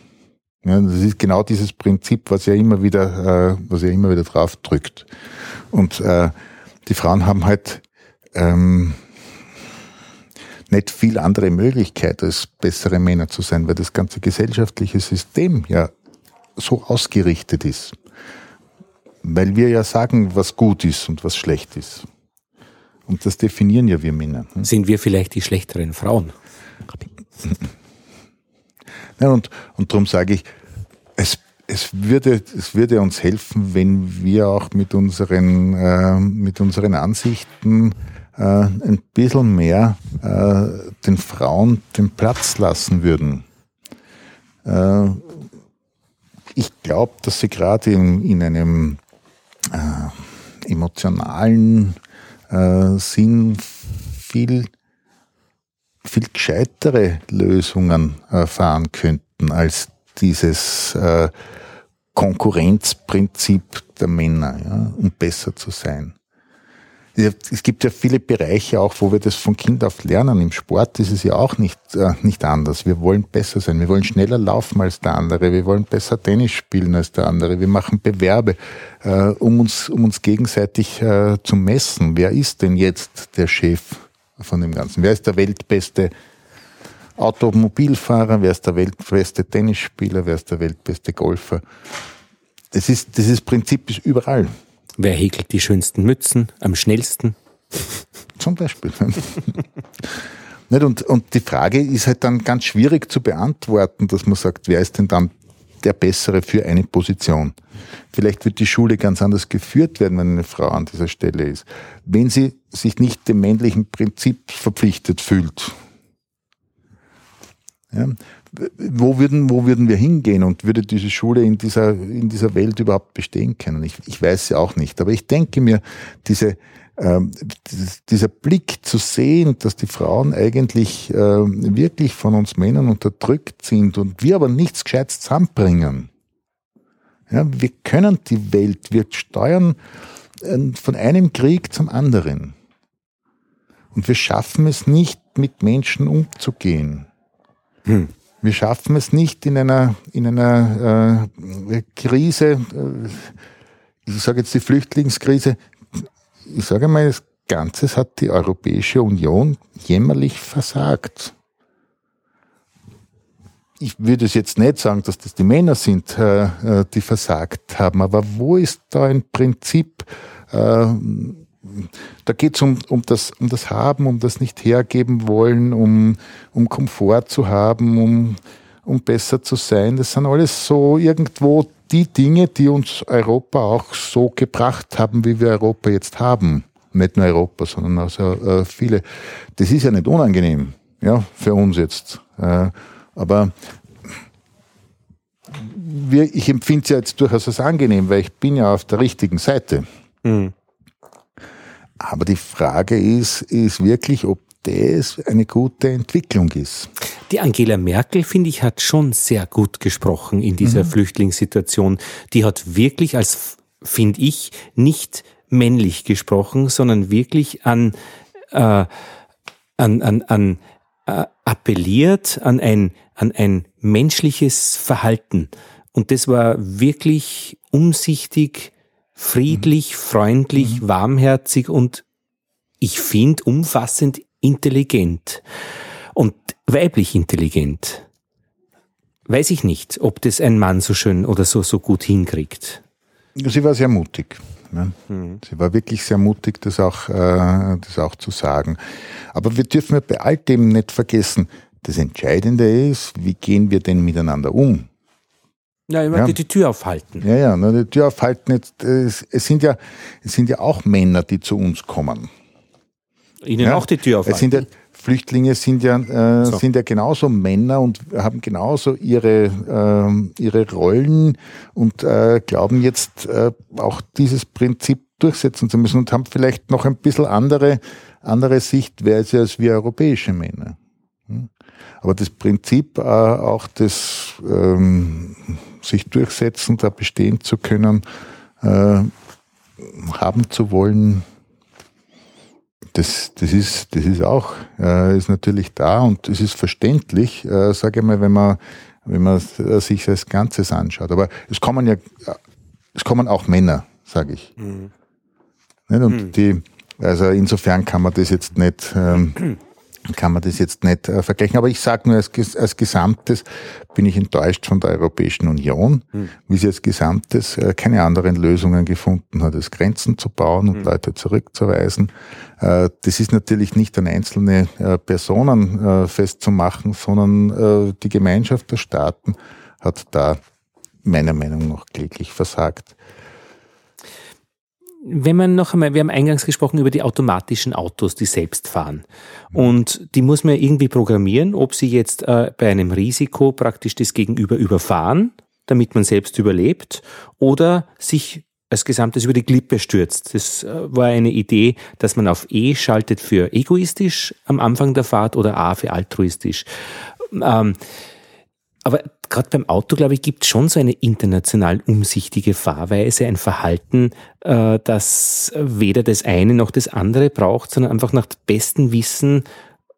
Ja, das ist genau dieses Prinzip, was ja immer wieder, äh, was ja immer wieder drauf drückt. Und äh, die Frauen haben halt ähm, nicht viel andere Möglichkeit, als bessere Männer zu sein, weil das ganze gesellschaftliche System ja so ausgerichtet ist. Weil wir ja sagen, was gut ist und was schlecht ist. Und das definieren ja wir Männer. Hm? Sind wir vielleicht die schlechteren Frauen? Ja, und, und darum sage ich, es, es, würde, es würde uns helfen, wenn wir auch mit unseren, äh, mit unseren Ansichten äh, ein bisschen mehr äh, den Frauen den Platz lassen würden. Äh, ich glaube, dass sie gerade in, in einem äh, emotionalen äh, Sinn viel, viel gescheitere Lösungen äh, fahren könnten als dieses äh, Konkurrenzprinzip der Männer, ja, um besser zu sein es gibt ja viele Bereiche auch, wo wir das von Kind auf lernen. Im Sport ist es ja auch nicht, äh, nicht anders. Wir wollen besser sein. Wir wollen schneller laufen als der andere. Wir wollen besser Tennis spielen als der andere. Wir machen Bewerbe, äh, um uns, um uns gegenseitig äh, zu messen. Wer ist denn jetzt der Chef von dem Ganzen? Wer ist der weltbeste Automobilfahrer? Wer ist der weltbeste Tennisspieler? Wer ist der weltbeste Golfer? Das ist, dieses Prinzip ist überall. Wer häkelt die schönsten Mützen am schnellsten? Zum Beispiel. Nicht? Und, und die Frage ist halt dann ganz schwierig zu beantworten, dass man sagt, wer ist denn dann der Bessere für eine Position? Vielleicht wird die Schule ganz anders geführt werden, wenn eine Frau an dieser Stelle ist. Wenn sie sich nicht dem männlichen Prinzip verpflichtet fühlt. Ja, wo würden, wo würden wir hingehen und würde diese Schule in dieser, in dieser Welt überhaupt bestehen können? Ich, ich weiß ja auch nicht. Aber ich denke mir, diese, ähm, dieser Blick zu sehen, dass die Frauen eigentlich äh, wirklich von uns Männern unterdrückt sind und wir aber nichts Gescheites zusammenbringen. Ja, wir können die Welt, wir steuern äh, von einem Krieg zum anderen. Und wir schaffen es nicht, mit Menschen umzugehen. Hm. Wir schaffen es nicht in einer, in einer äh, Krise, äh, ich sage jetzt die Flüchtlingskrise, ich sage mal, das Ganze hat die Europäische Union jämmerlich versagt. Ich würde es jetzt nicht sagen, dass das die Männer sind, äh, äh die versagt haben, aber wo ist da ein Prinzip, äh, da geht es um, um, das, um das Haben, um das nicht hergeben wollen, um, um Komfort zu haben, um, um besser zu sein. Das sind alles so irgendwo die Dinge, die uns Europa auch so gebracht haben, wie wir Europa jetzt haben. Nicht nur Europa, sondern also äh, viele. Das ist ja nicht unangenehm, ja, für uns jetzt. Äh, aber wir, ich empfinde es ja jetzt durchaus als angenehm, weil ich bin ja auf der richtigen Seite. Mhm. Aber die Frage ist, ist wirklich, ob das eine gute Entwicklung ist. Die Angela Merkel, finde ich, hat schon sehr gut gesprochen in dieser mhm. Flüchtlingssituation. Die hat wirklich als, finde ich, nicht männlich gesprochen, sondern wirklich an, äh, an, an, an äh, appelliert an ein, an ein menschliches Verhalten. Und das war wirklich umsichtig, friedlich, mhm. freundlich, mhm. warmherzig und ich finde umfassend intelligent und weiblich intelligent. Weiß ich nicht, ob das ein Mann so schön oder so, so gut hinkriegt. Sie war sehr mutig. Ne? Mhm. Sie war wirklich sehr mutig, das auch, äh, das auch zu sagen. Aber wir dürfen bei all dem nicht vergessen, das Entscheidende ist, wie gehen wir denn miteinander um? Ja, immer ja. die Tür aufhalten. Ja, ja, die Tür aufhalten. Jetzt, es, es, sind ja, es sind ja auch Männer, die zu uns kommen. Ihnen ja? auch die Tür aufhalten. Es sind ja, Flüchtlinge sind ja, äh, so. sind ja genauso Männer und haben genauso ihre, äh, ihre Rollen und äh, glauben jetzt äh, auch dieses Prinzip durchsetzen zu müssen und haben vielleicht noch ein bisschen andere, andere Sichtweise als wir europäische Männer. Hm? Aber das Prinzip äh, auch des ähm, sich durchsetzen, da bestehen zu können, äh, haben zu wollen, das, das, ist, das ist auch, äh, ist natürlich da und es ist verständlich, äh, sage ich mal, wenn man wenn man sich als Ganzes anschaut. Aber es kommen ja, es kommen auch Männer, sage ich. Mhm. Und mhm. die, also insofern kann man das jetzt nicht ähm, kann man das jetzt nicht äh, vergleichen. Aber ich sage nur, als, als Gesamtes bin ich enttäuscht von der Europäischen Union, hm. wie sie als Gesamtes äh, keine anderen Lösungen gefunden hat, als Grenzen zu bauen und hm. Leute zurückzuweisen. Äh, das ist natürlich nicht an einzelne äh, Personen äh, festzumachen, sondern äh, die Gemeinschaft der Staaten hat da meiner Meinung nach kläglich versagt wenn man noch einmal, wir haben eingangs gesprochen über die automatischen Autos, die selbst fahren. Und die muss man irgendwie programmieren, ob sie jetzt äh, bei einem Risiko praktisch das Gegenüber überfahren, damit man selbst überlebt, oder sich als Gesamtes über die Klippe stürzt. Das äh, war eine Idee, dass man auf E schaltet für egoistisch am Anfang der Fahrt oder A für altruistisch. Ähm, aber gerade beim Auto, glaube ich, gibt es schon so eine international umsichtige Fahrweise, ein Verhalten, äh, das weder das eine noch das andere braucht, sondern einfach nach bestem Wissen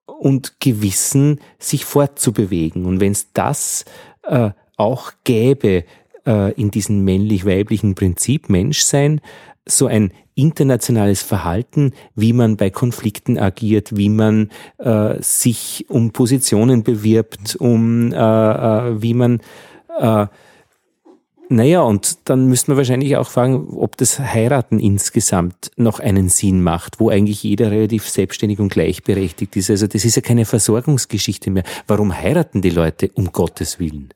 und Gewissen sich fortzubewegen. Und wenn es das äh, auch gäbe äh, in diesem männlich-weiblichen Prinzip Menschsein, so ein internationales Verhalten, wie man bei Konflikten agiert, wie man äh, sich um Positionen bewirbt, um äh, äh, wie man äh, naja, und dann müsste man wahrscheinlich auch fragen, ob das Heiraten insgesamt noch einen Sinn macht, wo eigentlich jeder relativ selbstständig und gleichberechtigt ist. Also das ist ja keine Versorgungsgeschichte mehr. Warum heiraten die Leute um Gottes Willen?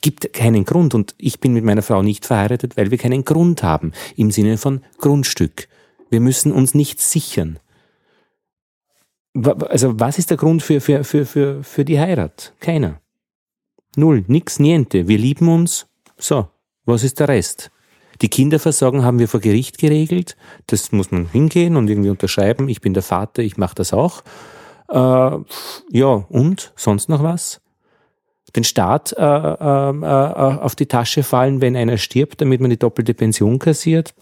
Gibt keinen Grund und ich bin mit meiner Frau nicht verheiratet, weil wir keinen Grund haben im Sinne von Grundstück. Wir müssen uns nicht sichern. Also was ist der Grund für, für, für, für, für die Heirat? Keiner. Null, nix, niente. Wir lieben uns. So, was ist der Rest? Die Kinderversorgung haben wir vor Gericht geregelt. Das muss man hingehen und irgendwie unterschreiben. Ich bin der Vater, ich mache das auch. Äh, ja, und? Sonst noch was? Den Staat äh, äh, äh, auf die Tasche fallen, wenn einer stirbt, damit man die doppelte Pension kassiert?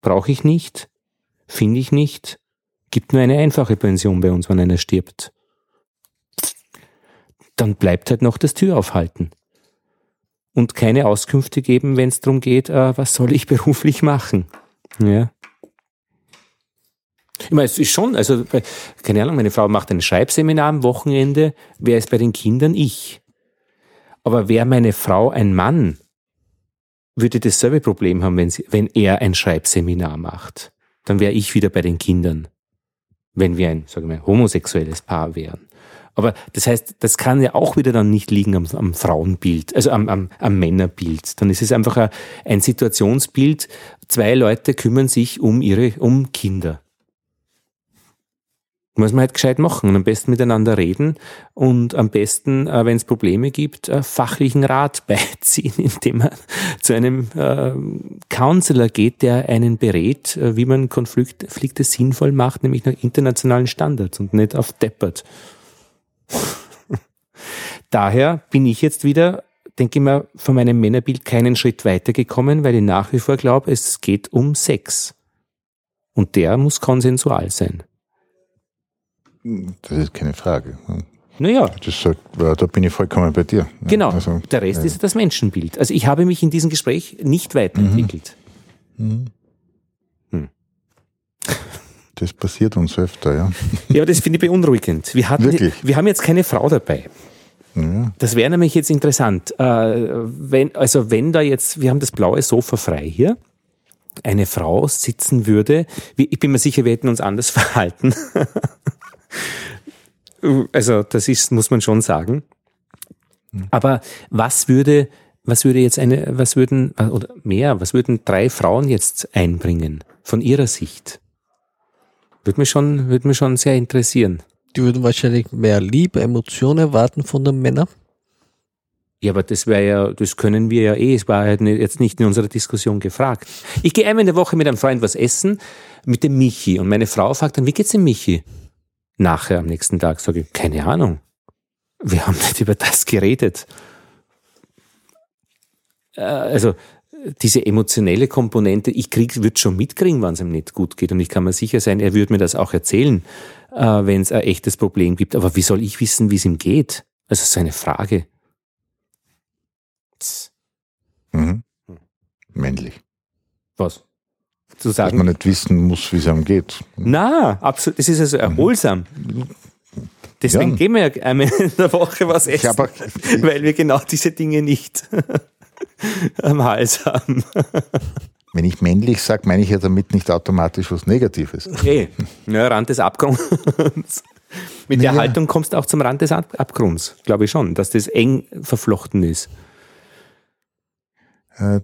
Brauche ich nicht, finde ich nicht. Gibt nur eine einfache Pension bei uns, wenn einer stirbt. Dann bleibt halt noch das Tür aufhalten. Und keine Auskünfte geben, wenn es darum geht, äh, was soll ich beruflich machen. Ja. Ich meine, es ist schon, also, keine Ahnung, meine Frau macht ein Schreibseminar am Wochenende. Wer ist bei den Kindern? Ich. Aber wäre meine Frau ein Mann, würde dasselbe Problem haben, wenn, sie, wenn er ein Schreibseminar macht. Dann wäre ich wieder bei den Kindern, wenn wir ein, sagen wir, homosexuelles Paar wären. Aber das heißt, das kann ja auch wieder dann nicht liegen am, am Frauenbild, also am, am, am, Männerbild. Dann ist es einfach ein, ein Situationsbild. Zwei Leute kümmern sich um ihre, um Kinder muss man halt gescheit machen und am besten miteinander reden und am besten, äh, wenn es Probleme gibt, äh, fachlichen Rat beiziehen, indem man zu einem äh, Counselor geht, der einen berät, äh, wie man Konflikte sinnvoll macht, nämlich nach internationalen Standards und nicht auf deppert. Daher bin ich jetzt wieder, denke ich mal, von meinem Männerbild keinen Schritt weitergekommen, weil ich nach wie vor glaube, es geht um Sex. Und der muss konsensual sein. Das ist keine Frage. Naja. Das sagt, da bin ich vollkommen bei dir. Genau. Also, der Rest ja. ist das Menschenbild. Also ich habe mich in diesem Gespräch nicht weiterentwickelt. Mhm. Hm. Das passiert uns öfter, ja. Ja, das finde ich beunruhigend. Wir, hatten, Wirklich? wir haben jetzt keine Frau dabei. Ja. Das wäre nämlich jetzt interessant. Äh, wenn, also wenn da jetzt, wir haben das blaue Sofa frei hier, eine Frau sitzen würde, ich bin mir sicher, wir hätten uns anders verhalten. Also das ist, muss man schon sagen. Aber was würde, was würde jetzt eine, was würden, oder mehr, was würden drei Frauen jetzt einbringen von ihrer Sicht? Würde mich schon, würde mich schon sehr interessieren. Die würden wahrscheinlich mehr Liebe, Emotionen erwarten von den Männern. Ja, aber das wäre ja, das können wir ja eh. Es war halt jetzt nicht in unserer Diskussion gefragt. Ich gehe einmal in der Woche mit einem Freund was essen, mit dem Michi. Und meine Frau fragt dann, wie geht's dem Michi? Nachher am nächsten Tag sage ich, keine Ahnung. Wir haben nicht über das geredet. Äh, also diese emotionelle Komponente, ich krieg, würde schon mitkriegen, wenn es ihm nicht gut geht. Und ich kann mir sicher sein, er würde mir das auch erzählen, äh, wenn es ein echtes Problem gibt. Aber wie soll ich wissen, wie es ihm geht? Also so eine Frage. Mhm. Männlich. Was? Zu sagen. Dass man nicht wissen muss, wie es einem geht. Na, absolut. Das ist also erholsam. Deswegen ja. gehen wir ja einmal in der Woche was essen, aber, weil wir genau diese Dinge nicht am Hals haben. Wenn ich männlich sage, meine ich ja damit nicht automatisch was Negatives. Okay, ja, Rand des Abgrunds. Mit der Haltung kommst du auch zum Rand des Abgrunds, glaube ich schon, dass das eng verflochten ist. Äh,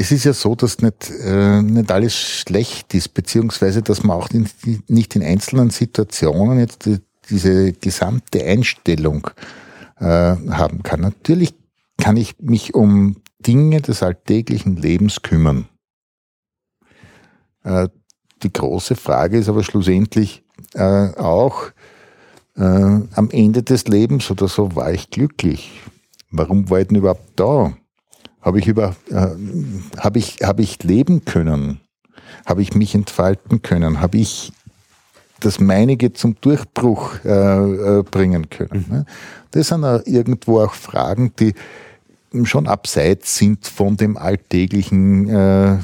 es ist ja so, dass nicht, äh, nicht alles schlecht ist, beziehungsweise dass man auch in, nicht in einzelnen Situationen jetzt die, diese gesamte Einstellung äh, haben kann. Natürlich kann ich mich um Dinge des alltäglichen Lebens kümmern. Äh, die große Frage ist aber schlussendlich äh, auch, äh, am Ende des Lebens oder so war ich glücklich. Warum war ich denn überhaupt da? Habe ich, über, äh, hab ich, hab ich leben können? Habe ich mich entfalten können? Habe ich das meinige zum Durchbruch äh, äh, bringen können? Mhm. Das sind auch irgendwo auch Fragen, die schon abseits sind von dem alltäglichen äh,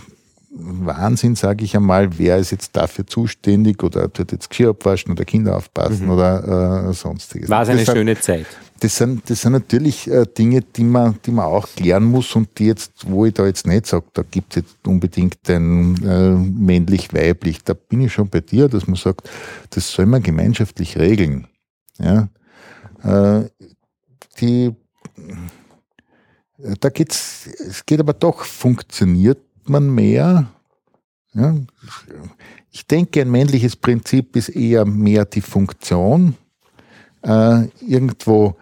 Wahnsinn, sage ich einmal, wer ist jetzt dafür zuständig oder tut jetzt Geschirr abwaschen oder Kinder aufpassen mhm. oder äh, sonstiges. War es eine das schöne Zeit? Das sind, das sind natürlich äh, Dinge, die man, die man auch klären muss und die jetzt, wo ich da jetzt nicht sage, da gibt es jetzt unbedingt ein äh, männlich-weiblich. Da bin ich schon bei dir, dass man sagt, das soll man gemeinschaftlich regeln. Ja? Äh, die, da geht's, es geht aber doch, funktioniert man mehr. Ja, ich denke, ein männliches Prinzip ist eher mehr die Funktion, äh, irgendwo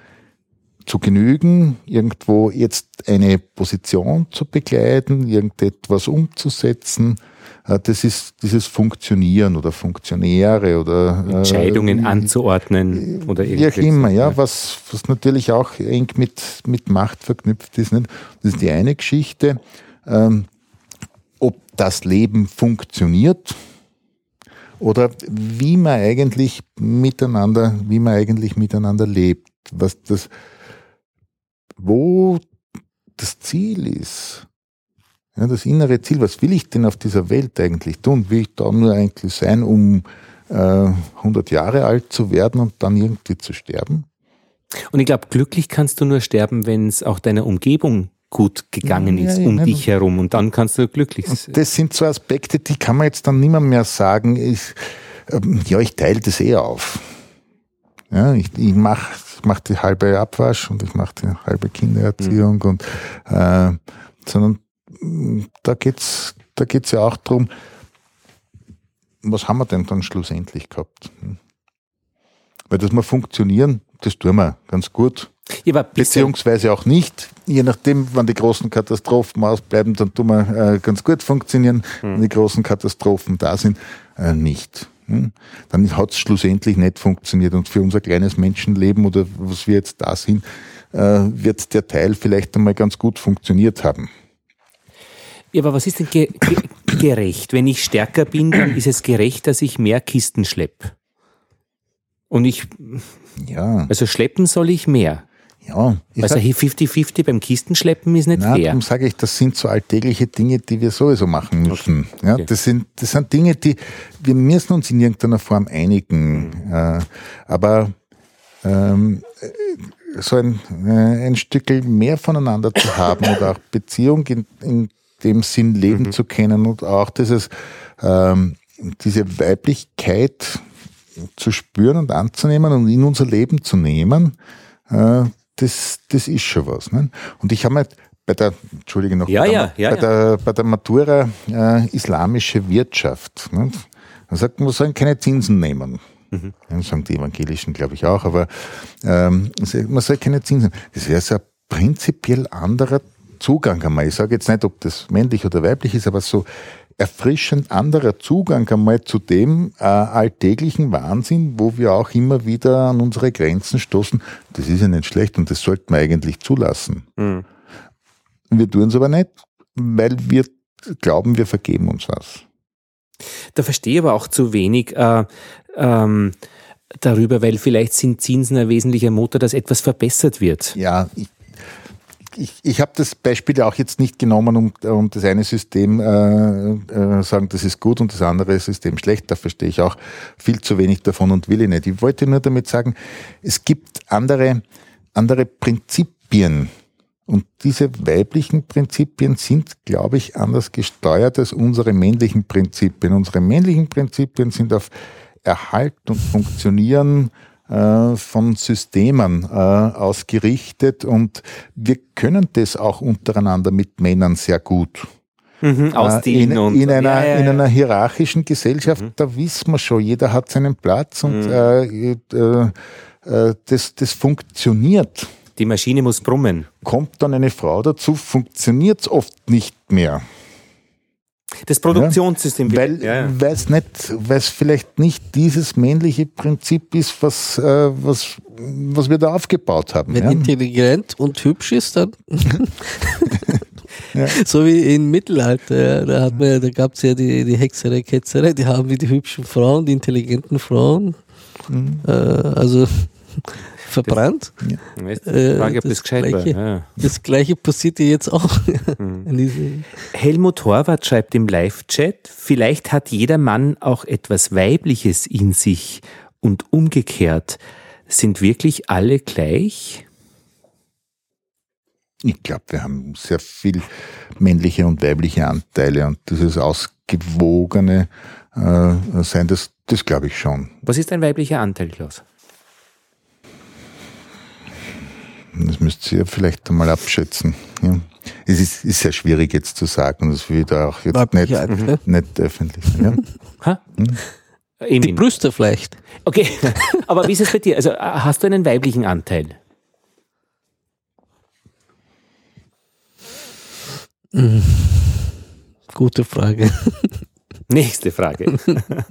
zu genügen, irgendwo jetzt eine Position zu begleiten, irgendetwas umzusetzen. Äh, das ist dieses Funktionieren oder Funktionäre oder äh, Entscheidungen äh, anzuordnen oder irgendwas. Wie auch immer, ja, was, was natürlich auch eng mit, mit Macht verknüpft ist. Nicht? Das ist die eine Geschichte. Ähm, ob das Leben funktioniert oder wie man eigentlich miteinander, wie man eigentlich miteinander lebt, was das, wo das Ziel ist. Ja, das innere Ziel, was will ich denn auf dieser Welt eigentlich tun? Will ich da nur eigentlich sein, um äh, 100 Jahre alt zu werden und dann irgendwie zu sterben? Und ich glaube, glücklich kannst du nur sterben, wenn es auch deiner Umgebung gut gegangen ist ja, ja, um ja, dich herum und dann kannst du glücklich sein. Das sind so Aspekte, die kann man jetzt dann nicht mehr, sagen. Ich, ähm, ja, ich teile das eher auf. Ja, ich, ich mache mach die halbe Abwasch und ich mache die halbe Kindererziehung mhm. und äh, sondern mm, da geht's da geht's ja auch drum, was haben wir denn dann schlussendlich gehabt? Hm? Weil das mal funktionieren, das tun wir ganz gut. Ja, Beziehungsweise auch nicht. Je nachdem, wann die großen Katastrophen ausbleiben, dann tun wir äh, ganz gut funktionieren. Hm. Wenn die großen Katastrophen da sind, äh, nicht. Dann hat es schlussendlich nicht funktioniert. Und für unser kleines Menschenleben oder was wir jetzt da sind, äh, wird der Teil vielleicht einmal ganz gut funktioniert haben. Ja, aber was ist denn ge ge gerecht? Wenn ich stärker bin, dann ist es gerecht, dass ich mehr Kisten schleppe. Und ich, ja. also schleppen soll ich mehr. Ja. Also 50-50 beim Kistenschleppen ist nicht na, fair. Darum sage ich, das sind so alltägliche Dinge, die wir sowieso machen müssen. Okay. Ja, okay. das, sind, das sind Dinge, die wir müssen uns in irgendeiner Form einigen. Mhm. Äh, aber ähm, so ein, äh, ein Stückel mehr voneinander zu haben oder auch Beziehung in, in dem Sinn leben mhm. zu können und auch dieses, ähm, diese Weiblichkeit zu spüren und anzunehmen und in unser Leben zu nehmen, äh, das, das ist schon was. Ne? Und ich habe mir bei der, Entschuldige noch, ja, bei, ja, ja, bei, der, bei der Matura äh, islamische Wirtschaft. Ne? Man sagt, man soll keine Zinsen nehmen. Mhm. Ja, sagen die Evangelischen, glaube ich auch, aber ähm, man soll keine Zinsen. nehmen. Das wäre so ein prinzipiell anderer Zugang einmal. Ich sage jetzt nicht, ob das männlich oder weiblich ist, aber so erfrischend anderer Zugang einmal zu dem äh, alltäglichen Wahnsinn, wo wir auch immer wieder an unsere Grenzen stoßen. Das ist ja nicht schlecht und das sollten wir eigentlich zulassen. Mhm. Wir tun es aber nicht, weil wir glauben, wir vergeben uns was. Da verstehe ich aber auch zu wenig. Äh, ähm, darüber, weil vielleicht sind Zinsen ein wesentlicher Motor, dass etwas verbessert wird. Ja, ich, ich, ich habe das Beispiel auch jetzt nicht genommen, um, um das eine System äh, äh, sagen, das ist gut und das andere System schlecht. Da verstehe ich auch viel zu wenig davon und will ich nicht. Ich wollte nur damit sagen, es gibt andere, andere Prinzipien. Und diese weiblichen Prinzipien sind, glaube ich, anders gesteuert als unsere männlichen Prinzipien. Unsere männlichen Prinzipien sind auf Erhalt und Funktionieren von Systemen äh, ausgerichtet und wir können das auch untereinander mit Männern sehr gut. Mhm, ausdehnen in, in, einer, ja, ja, ja. in einer hierarchischen Gesellschaft, mhm. da wissen wir schon, jeder hat seinen Platz und mhm. äh, äh, äh, das, das funktioniert. Die Maschine muss brummen. Kommt dann eine Frau dazu, funktioniert es oft nicht mehr. Das Produktionssystem. Ja, weil ja, ja. es nicht, weil es vielleicht nicht dieses männliche Prinzip ist, was, äh, was, was wir da aufgebaut haben. Wenn ja. intelligent und hübsch ist, dann so wie im Mittelalter, da hat man, da gab es ja die, die Hexerei, Ketzerei, die haben wie die hübschen Frauen, die intelligenten Frauen. Mhm. Äh, also verbrannt. Ja. Äh, Frage, ob das, das gescheit gleiche, war. Ja. Das gleiche passiert ja jetzt auch. Mhm. Helmut Horvath schreibt im Live-Chat, vielleicht hat jeder Mann auch etwas Weibliches in sich und umgekehrt. Sind wirklich alle gleich? Ich glaube, wir haben sehr viel männliche und weibliche Anteile und dieses ausgewogene äh, Sein, das, das glaube ich schon. Was ist ein weiblicher Anteil, Klaus? Das müsst ihr vielleicht einmal abschätzen. Ja. Es ist, ist sehr schwierig jetzt zu sagen, das will ich da auch jetzt nicht, mhm. nicht öffentlich. Ja. Hm? Die Brüste vielleicht. Okay, aber wie ist es bei dir? Also hast du einen weiblichen Anteil? Hm. Gute Frage. Nächste Frage.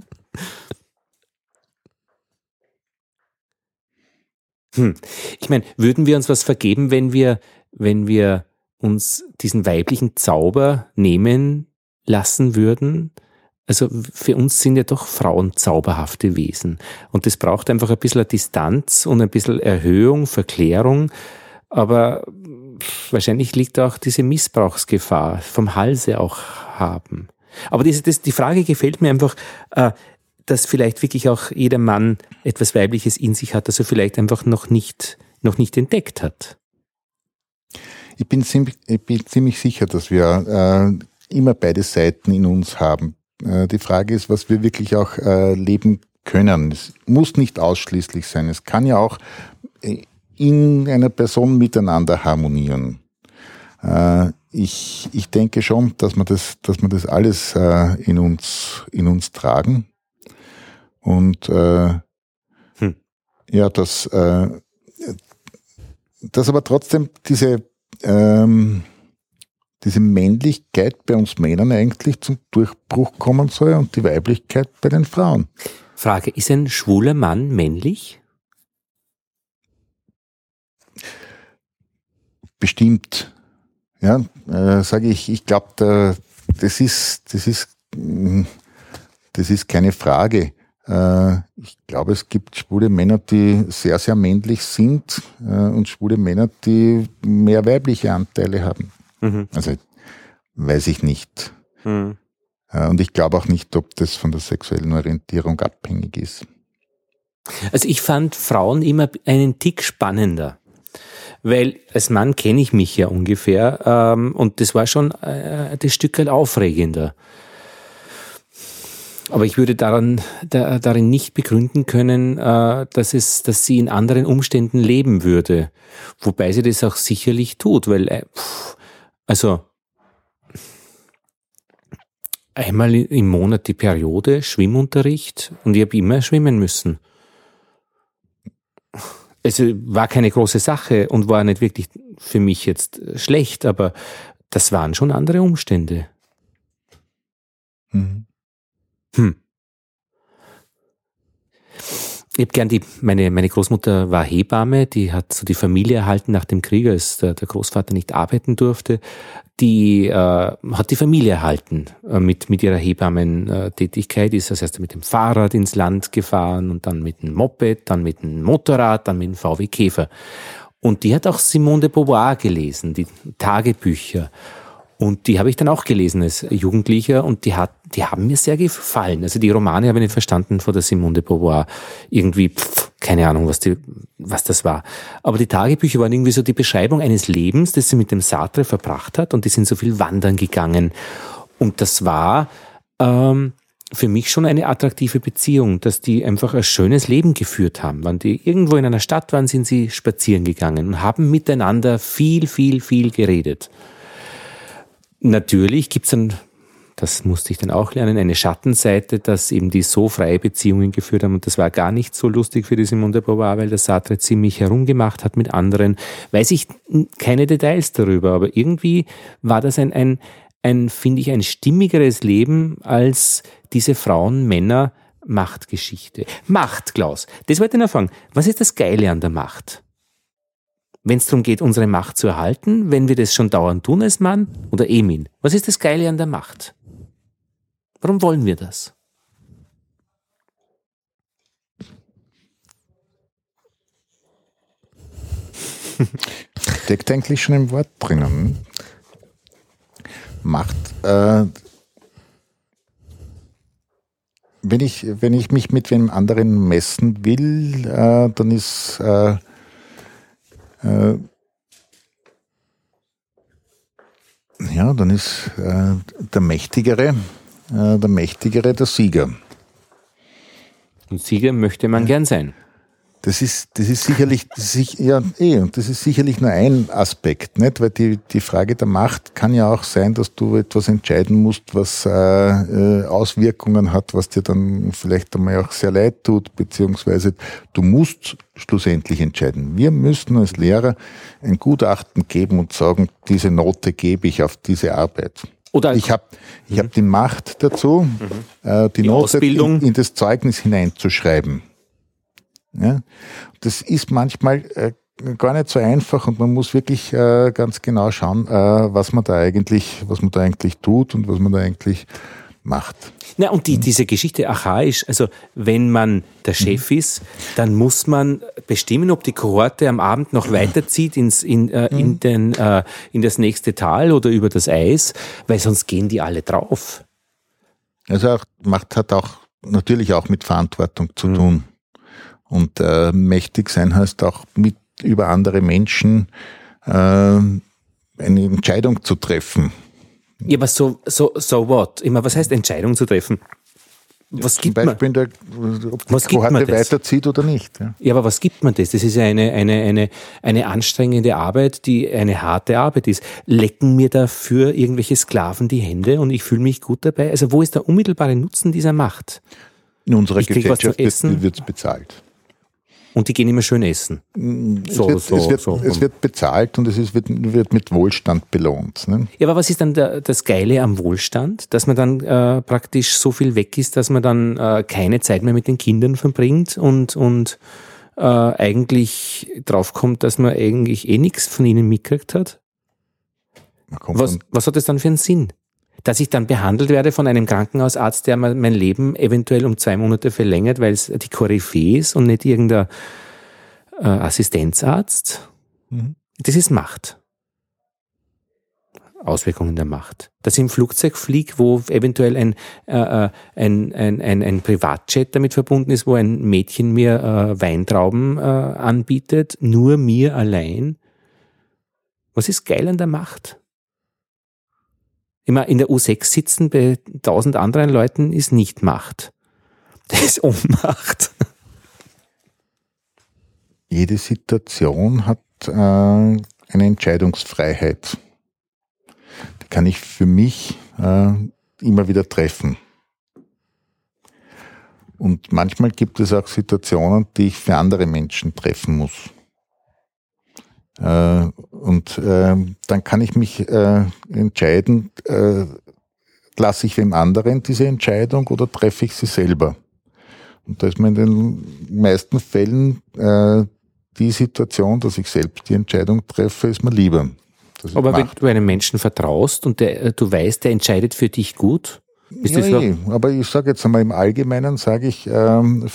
Hm. Ich meine, würden wir uns was vergeben, wenn wir, wenn wir uns diesen weiblichen Zauber nehmen lassen würden? Also für uns sind ja doch Frauen zauberhafte Wesen. Und das braucht einfach ein bisschen Distanz und ein bisschen Erhöhung, Verklärung. Aber wahrscheinlich liegt auch diese Missbrauchsgefahr vom Halse auch haben. Aber diese, das, die Frage gefällt mir einfach, äh, dass vielleicht wirklich auch jeder Mann etwas Weibliches in sich hat, das er vielleicht einfach noch nicht, noch nicht entdeckt hat. Ich bin ziemlich, ich bin ziemlich sicher, dass wir äh, immer beide Seiten in uns haben. Äh, die Frage ist, was wir wirklich auch äh, leben können. Es muss nicht ausschließlich sein. Es kann ja auch äh, in einer Person miteinander harmonieren. Äh, ich, ich denke schon, dass wir das, dass wir das alles äh, in uns, in uns tragen und äh, hm. ja, dass, äh, dass aber trotzdem diese, ähm, diese Männlichkeit bei uns Männern eigentlich zum Durchbruch kommen soll und die Weiblichkeit bei den Frauen. Frage, ist ein schwuler Mann männlich? Bestimmt. Ja, äh, sage ich, ich glaube, das ist, das ist, das ist keine Frage. Äh, ich glaube, es gibt schwule Männer, die sehr, sehr männlich sind äh, und schwule Männer, die mehr weibliche Anteile haben. Mhm. Also weiß ich nicht. Mhm. Äh, und ich glaube auch nicht, ob das von der sexuellen Orientierung abhängig ist. Also ich fand Frauen immer einen Tick spannender. Weil als Mann kenne ich mich ja ungefähr ähm, und das war schon äh, das Stück aufregender. Aber ich würde daran, da, darin nicht begründen können, äh, dass, es, dass sie in anderen Umständen leben würde. Wobei sie das auch sicherlich tut, weil, äh, pff, also einmal im Monat die Periode, Schwimmunterricht und ich habe immer schwimmen müssen. Es war keine große Sache und war nicht wirklich für mich jetzt schlecht, aber das waren schon andere Umstände. Mhm. Hm. ich habe gern die, meine, meine Großmutter war Hebamme, die hat so die Familie erhalten nach dem Krieg, als der, der Großvater nicht arbeiten durfte. Die äh, hat die Familie erhalten äh, mit, mit ihrer Hebammen-Tätigkeit, ist das erst mit dem Fahrrad ins Land gefahren und dann mit dem Moped, dann mit dem Motorrad, dann mit dem VW Käfer. Und die hat auch Simone de Beauvoir gelesen, die Tagebücher. Und die habe ich dann auch gelesen als Jugendlicher und die, hat, die haben mir sehr gefallen. Also die Romane habe ich nicht verstanden vor der Simone de Beauvoir. Irgendwie, pff, keine Ahnung, was, die, was das war. Aber die Tagebücher waren irgendwie so die Beschreibung eines Lebens, das sie mit dem Sartre verbracht hat und die sind so viel wandern gegangen. Und das war ähm, für mich schon eine attraktive Beziehung, dass die einfach ein schönes Leben geführt haben. Wenn die irgendwo in einer Stadt waren, sind sie spazieren gegangen und haben miteinander viel, viel, viel geredet. Natürlich gibt's dann, das musste ich dann auch lernen, eine Schattenseite, dass eben die so freie Beziehungen geführt haben. Und das war gar nicht so lustig für die Simone de Beauvoir, weil der Sartre ziemlich herumgemacht hat mit anderen. Weiß ich keine Details darüber, aber irgendwie war das ein, ein, ein finde ich, ein stimmigeres Leben als diese Frauen, Männer, Machtgeschichte. Macht, Klaus. Das wollte ich noch fragen. Was ist das Geile an der Macht? Wenn es darum geht, unsere Macht zu erhalten, wenn wir das schon dauernd tun als Mann oder Emin? Was ist das Geile an der Macht? Warum wollen wir das? Steckt eigentlich schon im Wort drinnen. Macht. Äh, wenn, ich, wenn ich mich mit wem anderen messen will, äh, dann ist äh, äh, ja, dann ist äh, der Mächtigere, äh, der Mächtigere der Sieger. Und Sieger möchte man gern sein. Das ist, das ist sicherlich, das ist, ja, eh, und das ist sicherlich nur ein Aspekt, nicht? Weil die, die Frage der Macht kann ja auch sein, dass du etwas entscheiden musst, was äh, äh, Auswirkungen hat, was dir dann vielleicht einmal auch sehr leid tut, beziehungsweise du musst schlussendlich entscheiden. Wir müssen als Lehrer ein Gutachten geben und sagen, diese Note gebe ich auf diese Arbeit. Oder ich habe ich hab die Macht dazu, mhm. äh, die, die Note in, in das Zeugnis hineinzuschreiben. Ja? Das ist manchmal äh, gar nicht so einfach und man muss wirklich äh, ganz genau schauen, äh, was man da eigentlich, was man da eigentlich tut und was man da eigentlich macht. Na, und die, diese Geschichte archaisch, also wenn man der Chef mhm. ist, dann muss man bestimmen, ob die Kohorte am Abend noch weiterzieht ins, in, äh, in, mhm. den, äh, in das nächste Tal oder über das Eis, weil sonst gehen die alle drauf. Also auch, Macht hat auch natürlich auch mit Verantwortung zu mhm. tun. Und äh, mächtig sein heißt auch mit über andere Menschen äh, eine Entscheidung zu treffen. Ja, aber so, so, so what? Immer, was heißt Entscheidung zu treffen? Was Zum gibt Beispiel man? Der, ob die was Kohorte weiterzieht oder nicht. Ja. ja. aber was gibt man das? Das ist ja eine, eine, eine, eine anstrengende Arbeit, die eine harte Arbeit ist. Lecken mir dafür irgendwelche Sklaven die Hände und ich fühle mich gut dabei? Also wo ist der unmittelbare Nutzen dieser Macht? In unserer ich Gesellschaft wird es bezahlt. Und die gehen immer schön essen. Es, so, wird, so, es, wird, so. es wird bezahlt und es ist, wird, wird mit Wohlstand belohnt. Ne? Ja, aber was ist dann der, das Geile am Wohlstand? Dass man dann äh, praktisch so viel weg ist, dass man dann äh, keine Zeit mehr mit den Kindern verbringt und, und äh, eigentlich draufkommt, dass man eigentlich eh nichts von ihnen mitgekriegt hat? Was, was hat das dann für einen Sinn? Dass ich dann behandelt werde von einem Krankenhausarzt, der mein Leben eventuell um zwei Monate verlängert, weil es die Koryphäe ist und nicht irgendein äh, Assistenzarzt. Mhm. Das ist Macht. Auswirkungen der Macht. Dass ich im Flugzeug fliege, wo eventuell ein, äh, äh, ein, ein, ein, ein Privatjet damit verbunden ist, wo ein Mädchen mir äh, Weintrauben äh, anbietet, nur mir allein. Was ist geil an der Macht? Immer in der U6 sitzen bei tausend anderen Leuten ist nicht Macht. Das ist Ohnmacht. Jede Situation hat äh, eine Entscheidungsfreiheit. Die kann ich für mich äh, immer wieder treffen. Und manchmal gibt es auch Situationen, die ich für andere Menschen treffen muss. Äh, und äh, dann kann ich mich äh, entscheiden, äh, lasse ich wem anderen diese Entscheidung oder treffe ich sie selber? Und da ist mir in den meisten Fällen äh, die Situation, dass ich selbst die Entscheidung treffe, ist mir lieber. Aber wenn du einem Menschen vertraust und der, du weißt, der entscheidet für dich gut, ist ja, das eh, aber ich sage jetzt einmal im Allgemeinen, sage ich, ähm,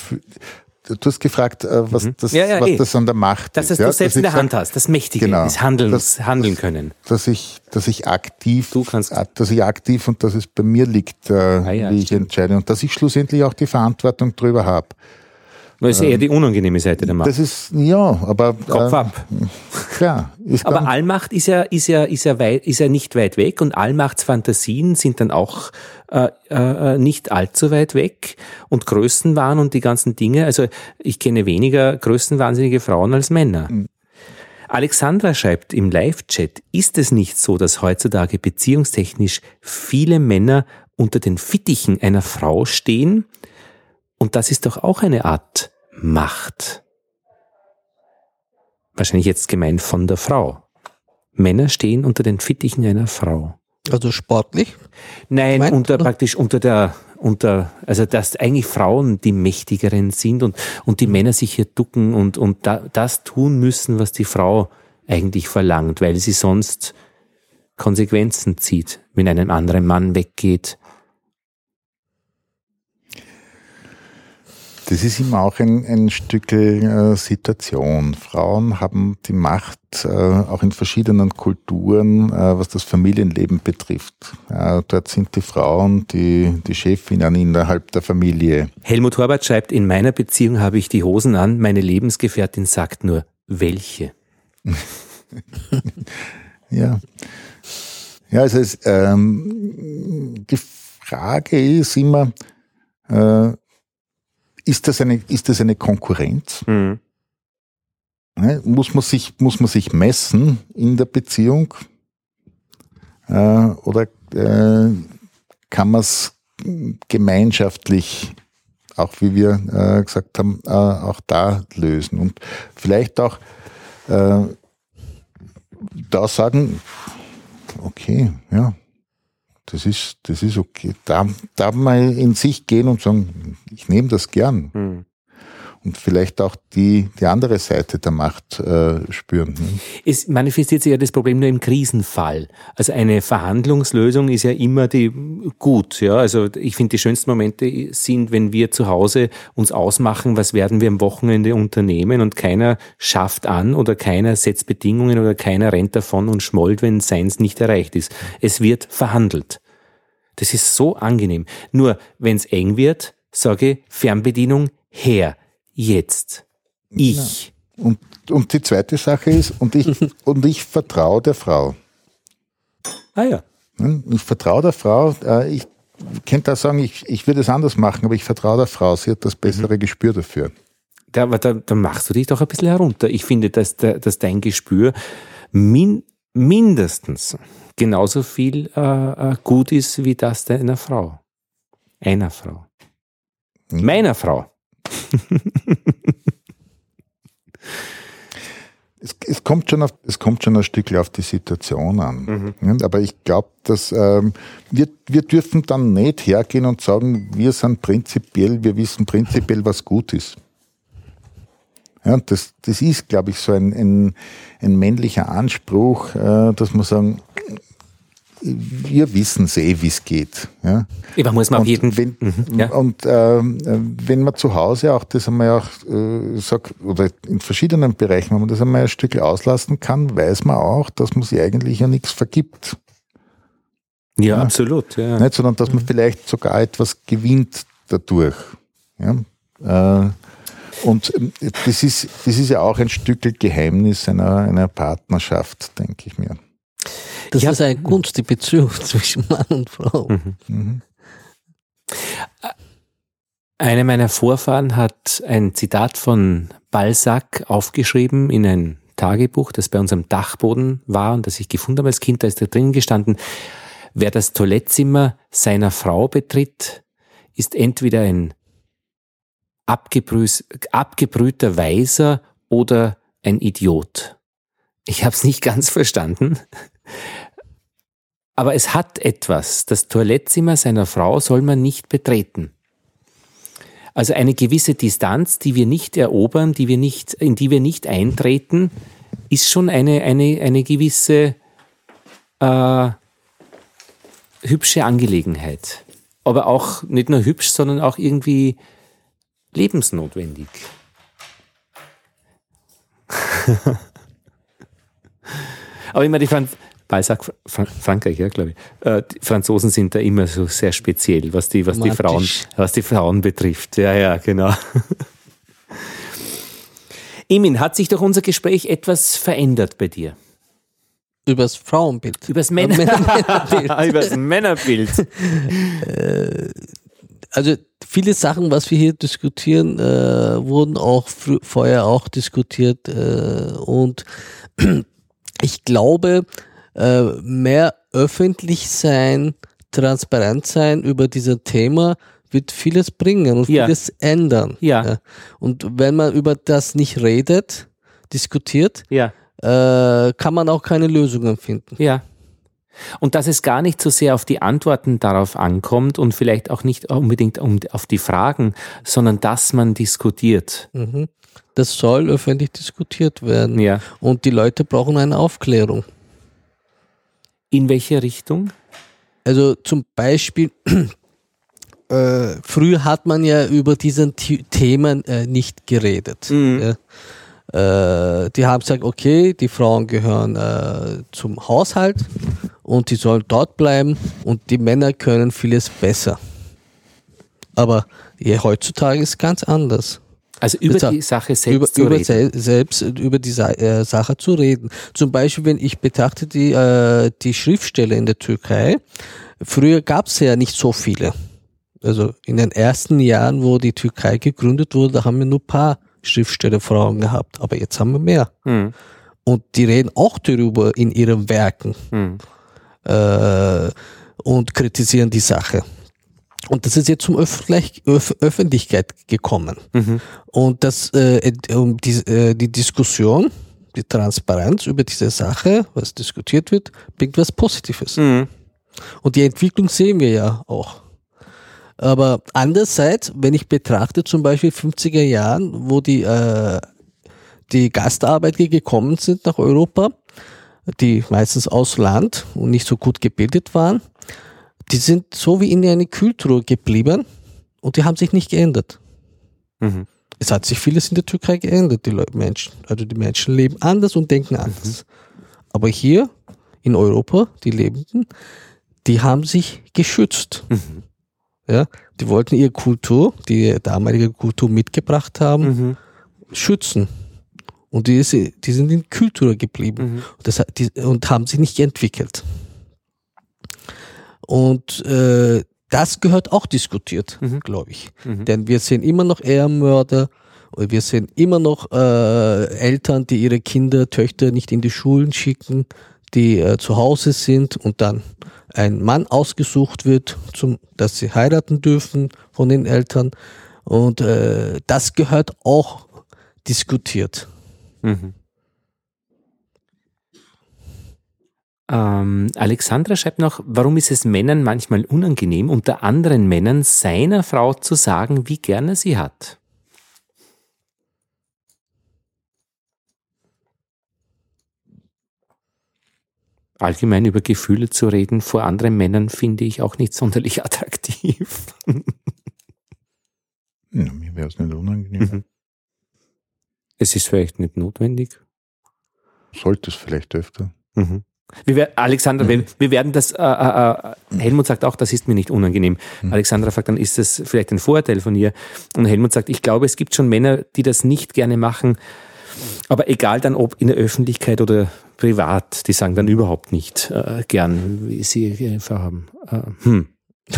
du hast gefragt, äh, was, mhm. das, ja, ja, was eh. das an der Macht dass ist. Dass ja? du selbst dass in der Hand hast, das Mächtige, genau, das Handeln, das, Handeln können. Dass ich, dass ich aktiv, du kannst, dass ich aktiv und dass es bei mir liegt, äh, ah, ja, wie ich stimmt. entscheide und dass ich schlussendlich auch die Verantwortung drüber habe. Das ist eher die unangenehme Seite der Macht. Das ist, ja, aber. Kopf äh, ab. Klar. aber Allmacht ist ja, ist ja, ist ja weit, ist ja nicht weit weg und Allmachtsfantasien sind dann auch äh, äh, nicht allzu weit weg und Größenwahn und die ganzen Dinge. Also ich kenne weniger größenwahnsinnige Frauen als Männer. Mhm. Alexandra schreibt im Live-Chat, ist es nicht so, dass heutzutage beziehungstechnisch viele Männer unter den Fittichen einer Frau stehen? Und das ist doch auch eine Art Macht. Wahrscheinlich jetzt gemeint von der Frau. Männer stehen unter den Fittichen einer Frau. Also sportlich? Nein, gemeint, unter oder? praktisch unter der unter also dass eigentlich Frauen die mächtigeren sind und und die Männer sich hier ducken und und da, das tun müssen, was die Frau eigentlich verlangt, weil sie sonst Konsequenzen zieht, wenn einem anderen Mann weggeht Das ist immer auch ein, ein Stück äh, Situation. Frauen haben die Macht äh, auch in verschiedenen Kulturen, äh, was das Familienleben betrifft. Äh, dort sind die Frauen die, die Chefinnen innerhalb der Familie. Helmut Horvath schreibt, in meiner Beziehung habe ich die Hosen an, meine Lebensgefährtin sagt nur, welche? ja. Ja, also es, ähm, die Frage ist immer, äh, ist das eine, ist das eine Konkurrenz? Mhm. Ne, muss, man sich, muss man sich messen in der Beziehung? Äh, oder äh, kann man es gemeinschaftlich, auch wie wir äh, gesagt haben, äh, auch da lösen? Und vielleicht auch äh, da sagen, okay, ja, das ist, das ist okay. Da, da mal in sich gehen und sagen, ich nehme das gern. Mhm. Und vielleicht auch die, die andere Seite der Macht äh, spüren. Ne? Es manifestiert sich ja das Problem nur im Krisenfall. Also eine Verhandlungslösung ist ja immer die gut. Ja, also ich finde die schönsten Momente sind, wenn wir zu Hause uns ausmachen, was werden wir am Wochenende unternehmen und keiner schafft an oder keiner setzt Bedingungen oder keiner rennt davon und schmollt, wenn seins nicht erreicht ist. Es wird verhandelt. Das ist so angenehm. Nur, wenn es eng wird, sage Fernbedienung her, jetzt. Ich. Ja. Und, und die zweite Sache ist, und ich, und ich vertraue der Frau. Ah ja. Hm? Ich vertraue der Frau, äh, ich könnte auch sagen, ich, ich würde es anders machen, aber ich vertraue der Frau, sie hat das bessere mhm. Gespür dafür. Da, aber da, da machst du dich doch ein bisschen herunter. Ich finde, dass, dass dein Gespür min, mindestens genauso viel äh, äh, gut ist wie das deiner Frau. Einer Frau. Mhm. Meiner Frau. es, es, kommt schon auf, es kommt schon ein Stück auf die Situation an. Mhm. Aber ich glaube, dass ähm, wir, wir dürfen dann nicht hergehen und sagen, wir sind prinzipiell, wir wissen prinzipiell, was gut ist. Ja, das, das ist, glaube ich, so ein, ein, ein männlicher Anspruch, äh, dass man sagen, wir wissen eh, wie es geht. Ja. Man muss man auf jeden wenn, mhm, ja. Und äh, wenn man zu Hause auch, das ja auch äh, sagt, oder in verschiedenen Bereichen, wenn man das einmal ein Stück auslassen kann, weiß man auch, dass man sich eigentlich ja nichts vergibt. Ja, ja. absolut. Ja. Nicht, sondern dass man mhm. vielleicht sogar etwas gewinnt dadurch. Ja. Äh, und ähm, das ist, das ist ja auch ein Stück Geheimnis einer, einer Partnerschaft, denke ich mir. Das ich ist eine Kunst, die Beziehung zwischen Mann und Frau. Mhm. Mhm. Eine meiner Vorfahren hat ein Zitat von Balzac aufgeschrieben in ein Tagebuch, das bei uns am Dachboden war und das ich gefunden habe als Kind. Da ist da drinnen gestanden, wer das Toilettzimmer seiner Frau betritt, ist entweder ein abgebrühter Weiser oder ein Idiot. Ich habe es nicht ganz verstanden. Aber es hat etwas. Das Toilettzimmer seiner Frau soll man nicht betreten. Also eine gewisse Distanz, die wir nicht erobern, die wir nicht, in die wir nicht eintreten, ist schon eine, eine, eine gewisse äh, hübsche Angelegenheit. Aber auch nicht nur hübsch, sondern auch irgendwie lebensnotwendig. Aber immer die Franz Balzac, Frankreich, ja, glaube ich. Äh, die Franzosen sind da immer so sehr speziell, was die, was die Frauen, was die Frauen betrifft. Ja, ja, genau. Emin, hat sich durch unser Gespräch etwas verändert bei dir? Übers Frauenbild. Übers Männer Männerbild. Übers Männerbild. Äh, also viele Sachen, was wir hier diskutieren, äh, wurden auch vorher auch diskutiert äh, und ich glaube, äh, mehr öffentlich sein, transparent sein über dieses Thema wird vieles bringen und ja. vieles ändern. Ja. ja. Und wenn man über das nicht redet, diskutiert, ja. äh, kann man auch keine Lösungen finden. Ja. Und dass es gar nicht so sehr auf die Antworten darauf ankommt und vielleicht auch nicht unbedingt um, auf die Fragen, sondern dass man diskutiert. Mhm. Das soll öffentlich diskutiert werden. Ja. Und die Leute brauchen eine Aufklärung. In welche Richtung? Also zum Beispiel, äh, früher hat man ja über diesen Themen äh, nicht geredet. Mhm. Ja. Äh, die haben gesagt, okay, die Frauen gehören äh, zum Haushalt und die sollen dort bleiben und die Männer können vieles besser. Aber heutzutage ist es ganz anders. Also über die Sache selbst über, zu über reden. Se selbst über die äh, Sache zu reden. Zum Beispiel, wenn ich betrachte die, äh, die Schriftsteller in der Türkei, früher gab es ja nicht so viele. Also in den ersten Jahren, wo die Türkei gegründet wurde, da haben wir nur ein paar Schriftstellerfrauen gehabt, aber jetzt haben wir mehr. Hm. Und die reden auch darüber in ihren Werken hm. äh, und kritisieren die Sache. Und das ist jetzt zum Öffentlich Öf Öffentlichkeit gekommen. Mhm. Und das, äh, die, äh, die Diskussion, die Transparenz über diese Sache, was diskutiert wird, bringt was Positives. Mhm. Und die Entwicklung sehen wir ja auch. Aber andererseits, wenn ich betrachte zum Beispiel 50er Jahren, wo die, äh, die Gastarbeiter gekommen sind nach Europa, die meistens aus Land und nicht so gut gebildet waren, die sind so wie in eine Kultur geblieben und die haben sich nicht geändert. Mhm. Es hat sich vieles in der Türkei geändert, die Leute, Menschen. Also die Menschen leben anders und denken anders. Mhm. Aber hier in Europa, die Lebenden, die haben sich geschützt. Mhm. Ja, die wollten ihre Kultur, die damalige Kultur mitgebracht haben, mhm. schützen. Und die, die sind in Kultur geblieben mhm. das, die, und haben sich nicht entwickelt. Und äh, das gehört auch diskutiert, mhm. glaube ich. Mhm. Denn wir sehen immer noch Ehrenmörder und wir sehen immer noch äh, Eltern, die ihre Kinder, Töchter nicht in die Schulen schicken, die äh, zu Hause sind und dann ein Mann ausgesucht wird, zum, dass sie heiraten dürfen von den Eltern. Und äh, das gehört auch diskutiert. Mhm. Ähm, Alexandra schreibt noch, warum ist es Männern manchmal unangenehm, unter anderen Männern seiner Frau zu sagen, wie gern er sie hat? Allgemein über Gefühle zu reden vor anderen Männern finde ich auch nicht sonderlich attraktiv. ja, mir wäre es nicht unangenehm. Mhm. Es ist vielleicht nicht notwendig. Sollte es vielleicht öfter. Mhm. Wir, Alexandra, mhm. wir, wir, werden das, äh, äh, äh, Helmut sagt auch, das ist mir nicht unangenehm. Mhm. Alexandra fragt dann, ist das vielleicht ein Vorteil von ihr? Und Helmut sagt, ich glaube, es gibt schon Männer, die das nicht gerne machen, aber egal dann, ob in der Öffentlichkeit oder privat, die sagen dann überhaupt nicht äh, gern, wie sie Frau haben. Äh, hm.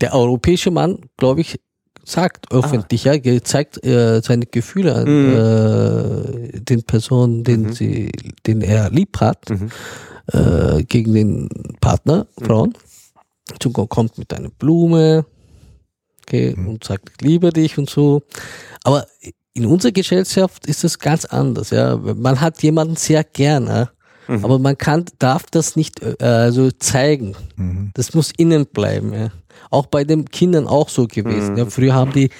Der europäische Mann, glaube ich, sagt öffentlich, ah. ja, zeigt äh, seine Gefühle an mhm. äh, den Personen, den mhm. sie, den er lieb hat, mhm. äh, gegen den Partner, mhm. Frauen. Zum kommt mit einer Blume, okay, mhm. und sagt, ich liebe dich und so. Aber in unserer Gesellschaft ist es ganz anders, ja. Man hat jemanden sehr gerne, mhm. aber man kann, darf das nicht äh, also zeigen. Das muss innen bleiben, ja. Auch bei den Kindern auch so gewesen. Mhm. Ja, früher haben die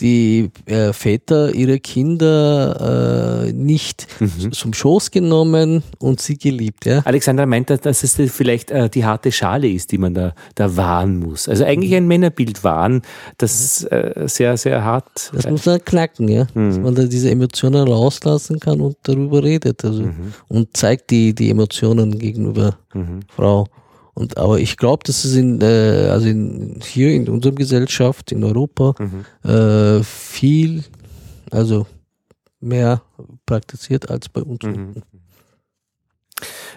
die äh, Väter ihre Kinder äh, nicht mhm. zum Schoß genommen und sie geliebt. Ja? Alexander meint, dass es vielleicht äh, die harte Schale ist, die man da, da wahren muss. Also eigentlich ein Männerbild wahren, das äh, sehr, sehr hart. Das muss man knacken, ja. Mhm. Dass man da diese Emotionen rauslassen kann und darüber redet. Also, mhm. Und zeigt die, die Emotionen gegenüber mhm. Frau. Und aber ich glaube, dass es in, äh, also in, hier in unserer Gesellschaft, in Europa, mhm. äh, viel, also mehr praktiziert als bei uns. Mhm.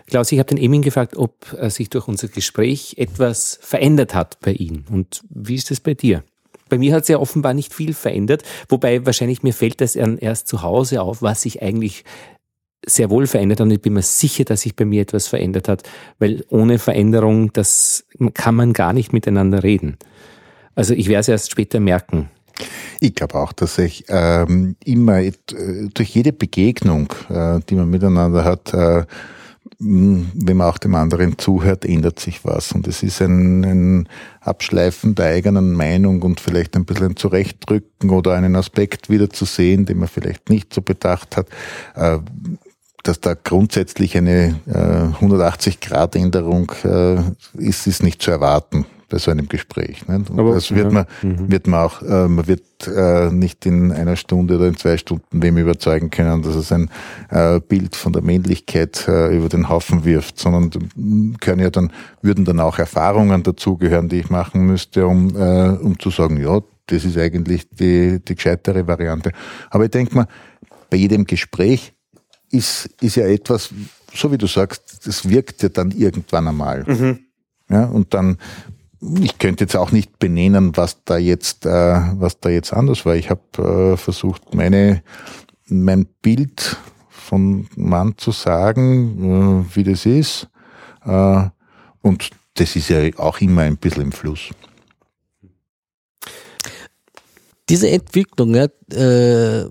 Klaus, ich habe den Emin gefragt, ob äh, sich durch unser Gespräch etwas verändert hat bei ihm. Und wie ist es bei dir? Bei mir hat sich ja offenbar nicht viel verändert, wobei wahrscheinlich mir fällt das erst zu Hause auf, was sich eigentlich sehr wohl verändert und ich bin mir sicher, dass sich bei mir etwas verändert hat, weil ohne Veränderung, das kann man gar nicht miteinander reden. Also ich werde es erst später merken. Ich glaube auch, dass ich ähm, immer äh, durch jede Begegnung, äh, die man miteinander hat, äh, wenn man auch dem anderen zuhört, ändert sich was. Und es ist ein, ein Abschleifen der eigenen Meinung und vielleicht ein bisschen Zurechtdrücken oder einen Aspekt wieder zu sehen, den man vielleicht nicht so bedacht hat. Dass da grundsätzlich eine äh, 180-Grad-Änderung äh, ist, ist nicht zu erwarten bei so einem Gespräch. Nicht? Aber, das wird, ja. man, mhm. wird man auch, äh, man wird äh, nicht in einer Stunde oder in zwei Stunden wem überzeugen können, dass es ein äh, Bild von der Männlichkeit äh, über den Haufen wirft, sondern können ja dann, würden dann auch Erfahrungen dazugehören, die ich machen müsste, um, äh, um zu sagen, ja, das ist eigentlich die, die gescheitere Variante. Aber ich denke mal, bei jedem Gespräch ist, ist ja etwas, so wie du sagst, das wirkt ja dann irgendwann einmal. Mhm. Ja, und dann, ich könnte jetzt auch nicht benennen, was da jetzt, äh, was da jetzt anders war. Ich habe äh, versucht, meine, mein Bild von Mann zu sagen, äh, wie das ist. Äh, und das ist ja auch immer ein bisschen im Fluss. Diese Entwicklung, ja, äh,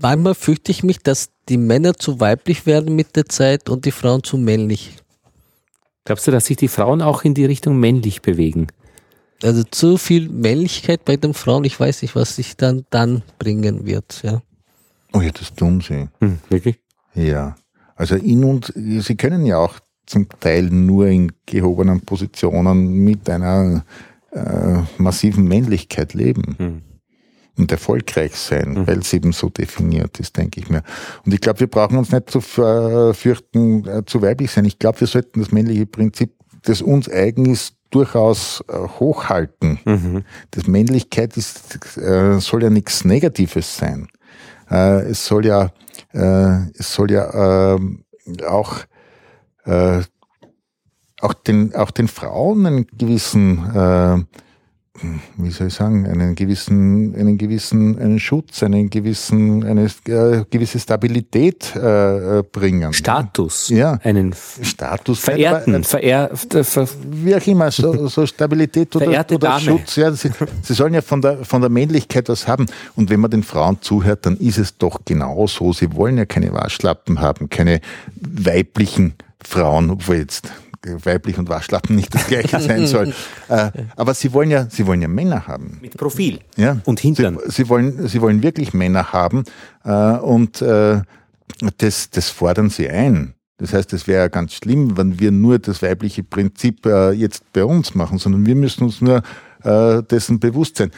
manchmal fürchte ich mich, dass die Männer zu weiblich werden mit der Zeit und die Frauen zu männlich. Glaubst du, dass sich die Frauen auch in die Richtung männlich bewegen? Also zu viel Männlichkeit bei den Frauen, ich weiß nicht, was sich dann dann bringen wird, ja. Oh ja, das tun sie. Hm, wirklich? Ja. Also in und sie können ja auch zum Teil nur in gehobenen Positionen mit einer äh, massiven Männlichkeit leben. Hm und erfolgreich sein, mhm. weil es eben so definiert ist, denke ich mir. Und ich glaube, wir brauchen uns nicht zu fürchten, äh, zu weiblich sein. Ich glaube, wir sollten das männliche Prinzip, das uns eigen ist, durchaus äh, hochhalten. Mhm. Das Männlichkeit ist, äh, soll ja nichts Negatives sein. Äh, es soll ja, äh, es soll ja ähm, auch äh, auch den auch den Frauen einen gewissen wie soll ich sagen, einen gewissen, einen gewissen, einen Schutz, einen gewissen, eine äh, gewisse Stabilität äh, bringen. Status. Ja. Einen Status. Verehrten, äh, verehr, ver, wie auch immer, so, so Stabilität oder, oder Schutz. Ja, sie, sie sollen ja von der, von der Männlichkeit was haben. Und wenn man den Frauen zuhört, dann ist es doch genau so. Sie wollen ja keine Waschlappen haben, keine weiblichen Frauen, obwohl jetzt weiblich und Waschlappen nicht das gleiche sein soll. Äh, aber sie wollen ja, sie wollen ja Männer haben. Mit Profil. Ja. Und Hintern. Sie, sie wollen, sie wollen wirklich Männer haben äh, und äh, das, das fordern sie ein. Das heißt, es wäre ja ganz schlimm, wenn wir nur das weibliche Prinzip äh, jetzt bei uns machen, sondern wir müssen uns nur äh, dessen bewusst sein,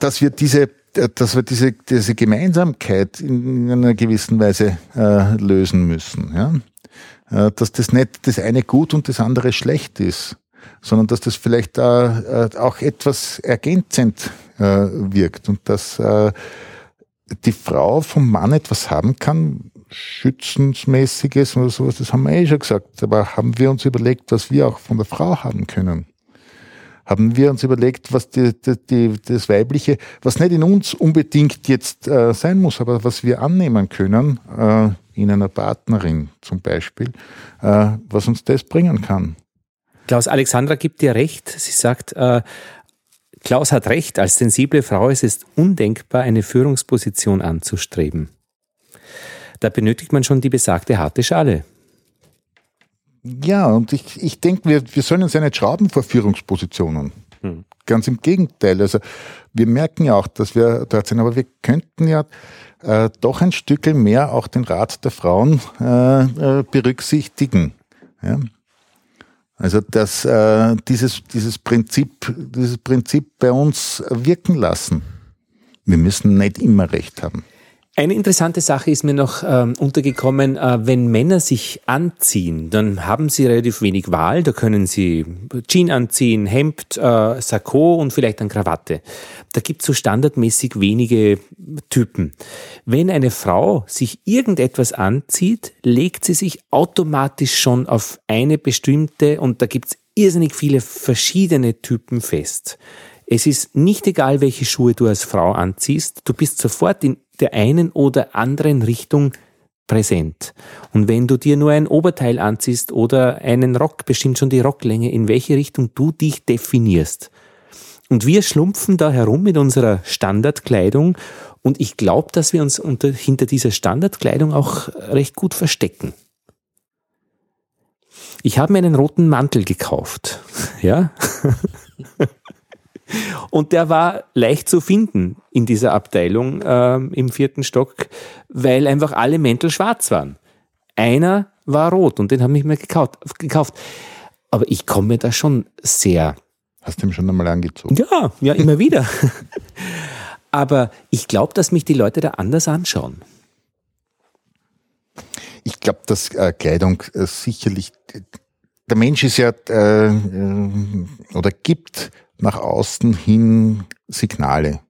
dass wir diese dass wir diese, diese Gemeinsamkeit in einer gewissen Weise äh, lösen müssen. Ja? Äh, dass das nicht das eine gut und das andere schlecht ist, sondern dass das vielleicht äh, auch etwas ergänzend äh, wirkt und dass die Frau vom Mann etwas haben kann, schützensmäßiges oder sowas, das haben wir eh schon gesagt, aber haben wir uns überlegt, was wir auch von der Frau haben können? Haben wir uns überlegt, was die, die, die, das Weibliche, was nicht in uns unbedingt jetzt äh, sein muss, aber was wir annehmen können, äh, in einer Partnerin zum Beispiel, äh, was uns das bringen kann. Klaus, Alexandra gibt dir recht. Sie sagt, äh, Klaus hat recht, als sensible Frau ist es undenkbar, eine Führungsposition anzustreben. Da benötigt man schon die besagte harte Schale. Ja, und ich, ich denke, wir, wir sollen uns ja nicht schrauben vor Führungspositionen. Hm. Ganz im Gegenteil. Also wir merken ja auch, dass wir dort sind, aber wir könnten ja äh, doch ein Stück mehr auch den Rat der Frauen äh, äh, berücksichtigen. Ja? Also dass äh, dieses, dieses, Prinzip, dieses Prinzip bei uns wirken lassen. Wir müssen nicht immer recht haben. Eine interessante Sache ist mir noch ähm, untergekommen, äh, wenn Männer sich anziehen, dann haben sie relativ wenig Wahl. Da können sie Jeans anziehen, Hemd, äh, Sakko und vielleicht eine Krawatte. Da gibt es so standardmäßig wenige Typen. Wenn eine Frau sich irgendetwas anzieht, legt sie sich automatisch schon auf eine bestimmte und da gibt es irrsinnig viele verschiedene Typen fest. Es ist nicht egal, welche Schuhe du als Frau anziehst, du bist sofort in der einen oder anderen Richtung präsent. Und wenn du dir nur ein Oberteil anziehst oder einen Rock, bestimmt schon die Rocklänge, in welche Richtung du dich definierst. Und wir schlumpfen da herum mit unserer Standardkleidung und ich glaube, dass wir uns unter, hinter dieser Standardkleidung auch recht gut verstecken. Ich habe mir einen roten Mantel gekauft, ja. Und der war leicht zu finden in dieser Abteilung äh, im vierten Stock, weil einfach alle Mäntel schwarz waren. Einer war rot und den habe ich mir gekauft. Aber ich komme mir da schon sehr. Hast du ihn schon einmal angezogen? Ja, ja, immer wieder. Aber ich glaube, dass mich die Leute da anders anschauen. Ich glaube, dass äh, Kleidung äh, sicherlich. Der Mensch ist ja äh, äh oder gibt nach außen hin Signale.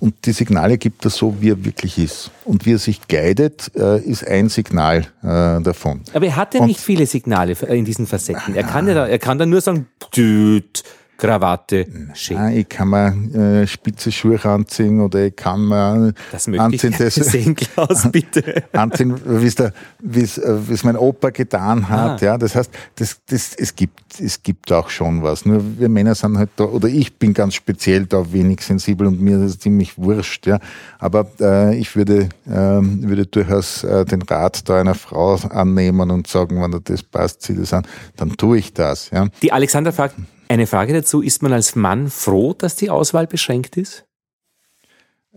Und die Signale gibt er so, wie er wirklich ist. Und wie er sich guidet, äh, ist ein Signal äh, davon. Aber er hat ja Und nicht viele Signale in diesen Facetten. Er kann ja da, er kann dann nur sagen, düt, Krawatte, schön. Nein, ich kann mir äh, spitze Schuhe anziehen oder ich kann mir das anziehen, das sehen, Klaus, bitte. anziehen, wie es, äh, wie es mein Opa getan hat. Ah. Ja, das heißt, das, das, es gibt, es gibt auch schon was. Nur wir Männer sind halt da, oder ich bin ganz speziell da wenig sensibel und mir ist es ziemlich wurscht. Ja, aber äh, ich würde, äh, würde durchaus äh, den Rat da einer Frau annehmen und sagen, wenn das passt, zieh das an, dann tue ich das. Ja. Die Alexander fragt, eine Frage dazu, ist man als Mann froh, dass die Auswahl beschränkt ist?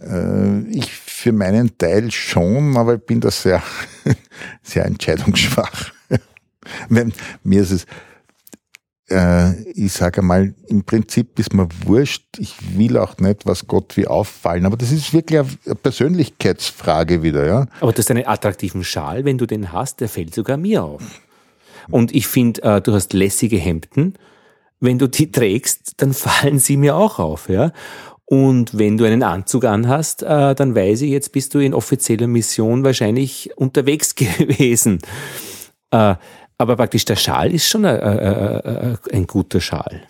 Äh, ich für meinen Teil schon, aber ich bin da sehr, sehr entscheidungsschwach. mir ist es, äh, ich sage mal, im Prinzip ist mir wurscht, ich will auch nicht, was Gott wie auffallen, aber das ist wirklich eine Persönlichkeitsfrage wieder, ja. Aber du hast einen attraktiven Schal, wenn du den hast, der fällt sogar mir auf. Und ich finde, äh, du hast lässige Hemden wenn du die trägst, dann fallen sie mir auch auf, ja. Und wenn du einen Anzug anhast, äh, dann weiß ich, jetzt bist du in offizieller Mission wahrscheinlich unterwegs gewesen. Äh, aber praktisch der Schal ist schon ein, ein, ein guter Schal.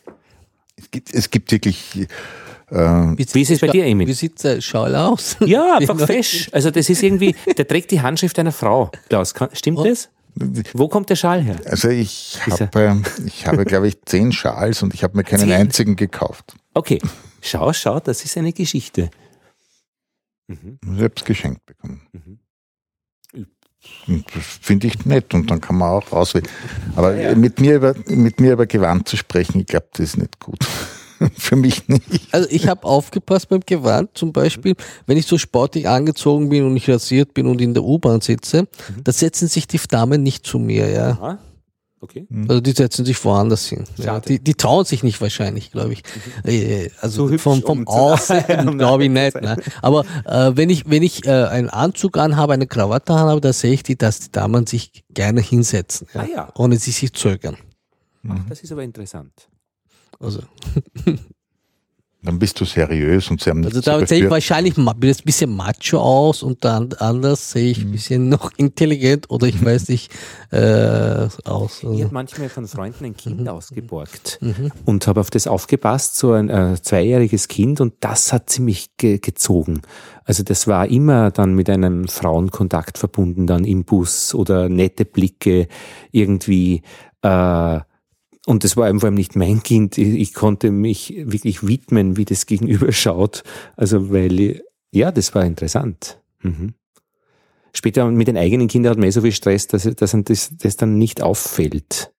Es gibt, es gibt wirklich äh, wie, wie ist es bei dir, Emil? Wie sieht der Schal aus? Ja, einfach fesch. Also das ist irgendwie, der trägt die Handschrift einer Frau. Klaus, stimmt oh. das? Wo kommt der Schal her? Also ich habe, ich habe, glaube ich, zehn Schals und ich habe mir keinen zehn? einzigen gekauft. Okay, schau, schau, das ist eine Geschichte. Mhm. Es geschenkt bekommen. Mhm. Das finde ich nett und dann kann man auch auswählen. Aber ja, ja. Mit, mir über, mit mir über Gewand zu sprechen, ich glaube, das ist nicht gut. Für mich nicht. Also ich habe aufgepasst beim Gewand zum Beispiel, wenn ich so sportlich angezogen bin und ich rasiert bin und in der U-Bahn sitze, mhm. da setzen sich die Damen nicht zu mir, ja. Aha. Okay. Mhm. Also die setzen sich woanders hin. Ja, die, die trauen sich nicht wahrscheinlich, glaube ich. Mhm. Äh, also so vom, vom Aussehen glaube ich nicht. Ne? Aber äh, wenn ich, wenn ich äh, einen Anzug anhabe, eine Krawatte anhabe, da sehe ich die, dass die Damen sich gerne hinsetzen, ja? Ah, ja. ohne sie sich zögern. Ach, das ist aber interessant. Also. Dann bist du seriös und sie haben Also da sehe ich wahrscheinlich ein bisschen macho aus und dann anders sehe ich ein mhm. bisschen noch intelligent oder ich weiß nicht äh, aus. Also. Ich habe manchmal von Freunden ein Kind mhm. ausgeborgt mhm. und habe auf das aufgepasst, so ein äh, zweijähriges Kind und das hat ziemlich ge gezogen. Also das war immer dann mit einem Frauenkontakt verbunden, dann im Bus oder nette Blicke irgendwie. Äh, und das war einfach nicht mein Kind. Ich, konnte mich wirklich widmen, wie das Gegenüber schaut. Also, weil, ja, das war interessant. Mhm. Später mit den eigenen Kindern hat man eh so viel Stress, dass, dass das, das dann nicht auffällt.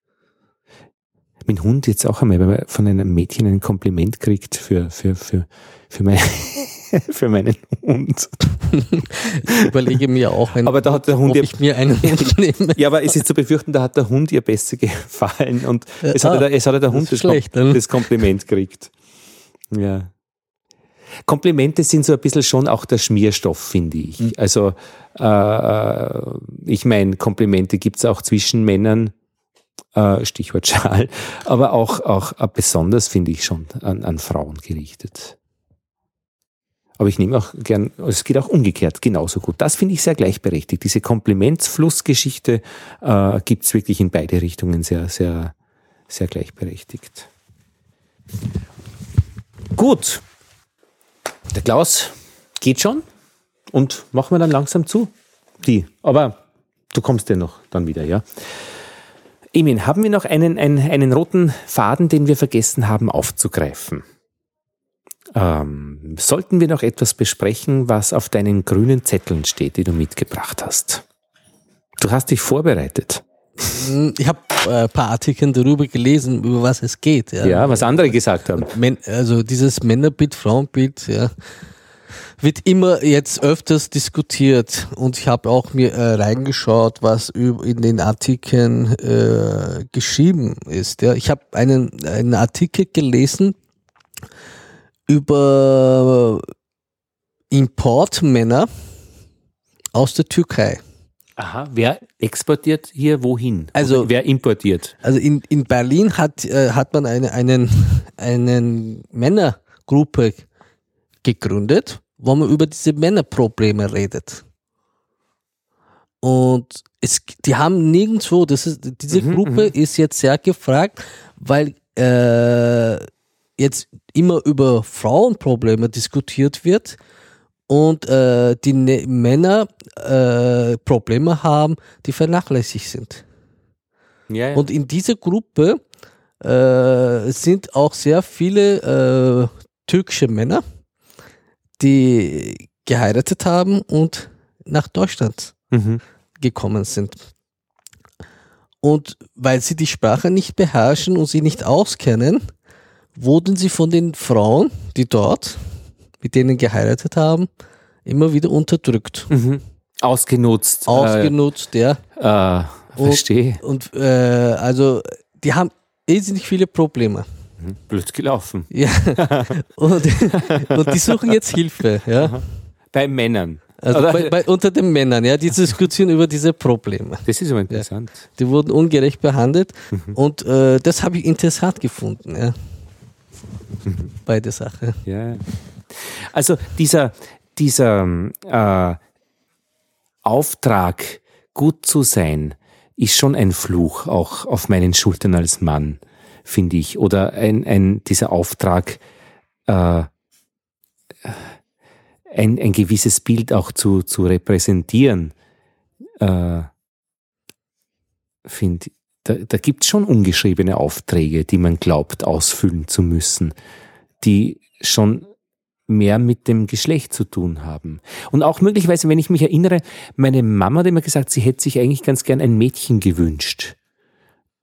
mein Hund jetzt auch einmal, wenn man von einem Mädchen ein Kompliment kriegt für, für, für, für, mein, für meinen Hund. Ich überlege mir auch, wenn, aber da hat der Hund ob ich mir einen Hund nehme. Ja, aber es ist zu befürchten, da hat der Hund ihr besser gefallen und es, ah, hat, der, es hat der Hund das, schlecht, Kom das Kompliment gekriegt. Ja. Komplimente sind so ein bisschen schon auch der Schmierstoff, finde ich. Mhm. Also äh, äh ich meine, Komplimente gibt es auch zwischen Männern, äh, Stichwort Schal, aber auch, auch äh, besonders finde ich schon an, an Frauen gerichtet. Aber ich nehme auch gern, es geht auch umgekehrt genauso gut. Das finde ich sehr gleichberechtigt. Diese Komplimentsflussgeschichte äh, gibt wirklich in beide Richtungen sehr, sehr, sehr gleichberechtigt. Gut. Der Klaus geht schon und machen wir dann langsam zu. Die. Aber du kommst ja noch dann wieder, ja. Emin, haben wir noch einen, einen, einen roten Faden, den wir vergessen haben aufzugreifen? Ähm, sollten wir noch etwas besprechen, was auf deinen grünen Zetteln steht, die du mitgebracht hast? Du hast dich vorbereitet. Hm, ich habe äh, ein paar Artikel darüber gelesen, über was es geht. Ja, ja was andere gesagt haben. Also dieses Männerbild, Frauenbild, ja wird immer jetzt öfters diskutiert und ich habe auch mir äh, reingeschaut, was in den Artikeln äh, geschrieben ist. Ja. Ich habe einen, einen Artikel gelesen über Importmänner aus der Türkei. Aha, wer exportiert hier wohin? Also Oder wer importiert? Also in, in Berlin hat, äh, hat man eine einen, einen Männergruppe gegründet wo man über diese Männerprobleme redet. Und es, die haben nirgendwo, das ist, diese mhm, Gruppe mhm. ist jetzt sehr gefragt, weil äh, jetzt immer über Frauenprobleme diskutiert wird und äh, die ne Männer äh, Probleme haben, die vernachlässigt sind. Ja, ja. Und in dieser Gruppe äh, sind auch sehr viele äh, türkische Männer, die geheiratet haben und nach Deutschland mhm. gekommen sind. Und weil sie die Sprache nicht beherrschen und sie nicht auskennen, wurden sie von den Frauen, die dort mit denen geheiratet haben, immer wieder unterdrückt. Mhm. Ausgenutzt. Ausgenutzt, äh, ja. Äh, verstehe. Und, und äh, also die haben irrsinnig viele Probleme. Mhm. Blöd gelaufen. Ja. Und, und die suchen jetzt Hilfe. Ja. Bei Männern. Also bei, bei, unter den Männern, ja, die diskutieren über diese Probleme. Das ist aber interessant. Ja. Die wurden ungerecht behandelt mhm. und äh, das habe ich interessant gefunden, ja. Mhm. Bei der Sache. Ja. Also dieser, dieser äh, Auftrag, gut zu sein, ist schon ein Fluch auch auf meinen Schultern als Mann finde ich. Oder ein, ein, dieser Auftrag, äh, ein, ein gewisses Bild auch zu, zu repräsentieren, äh, finde da, da gibt es schon ungeschriebene Aufträge, die man glaubt ausfüllen zu müssen, die schon mehr mit dem Geschlecht zu tun haben. Und auch möglicherweise, wenn ich mich erinnere, meine Mama hat immer gesagt, sie hätte sich eigentlich ganz gern ein Mädchen gewünscht.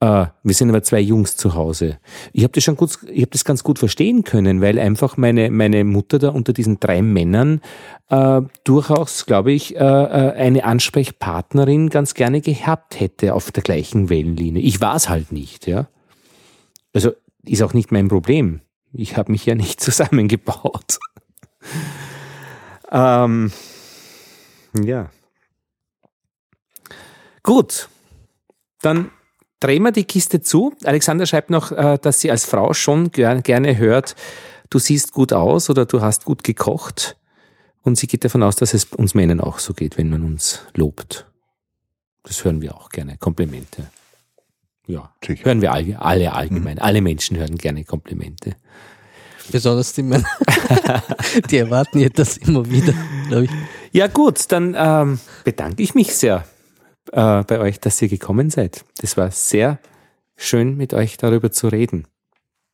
Uh, wir sind aber zwei Jungs zu Hause. Ich habe das schon gut, ich habe das ganz gut verstehen können, weil einfach meine meine Mutter da unter diesen drei Männern uh, durchaus, glaube ich, uh, eine Ansprechpartnerin ganz gerne gehabt hätte auf der gleichen Wellenlinie. Ich war es halt nicht, ja. Also ist auch nicht mein Problem. Ich habe mich ja nicht zusammengebaut. ähm, ja. Gut. Dann drehen wir die Kiste zu. Alexander schreibt noch, äh, dass sie als Frau schon gerne hört, du siehst gut aus oder du hast gut gekocht. Und sie geht davon aus, dass es uns Männern auch so geht, wenn man uns lobt. Das hören wir auch gerne. Komplimente. Ja, Sicher. hören wir alle, alle allgemein. Mhm. Alle Menschen hören gerne Komplimente. Besonders die Männer. die erwarten ja das immer wieder, glaube ich. Ja gut, dann ähm, bedanke ich mich sehr äh, bei euch, dass ihr gekommen seid. Das war sehr schön, mit euch darüber zu reden.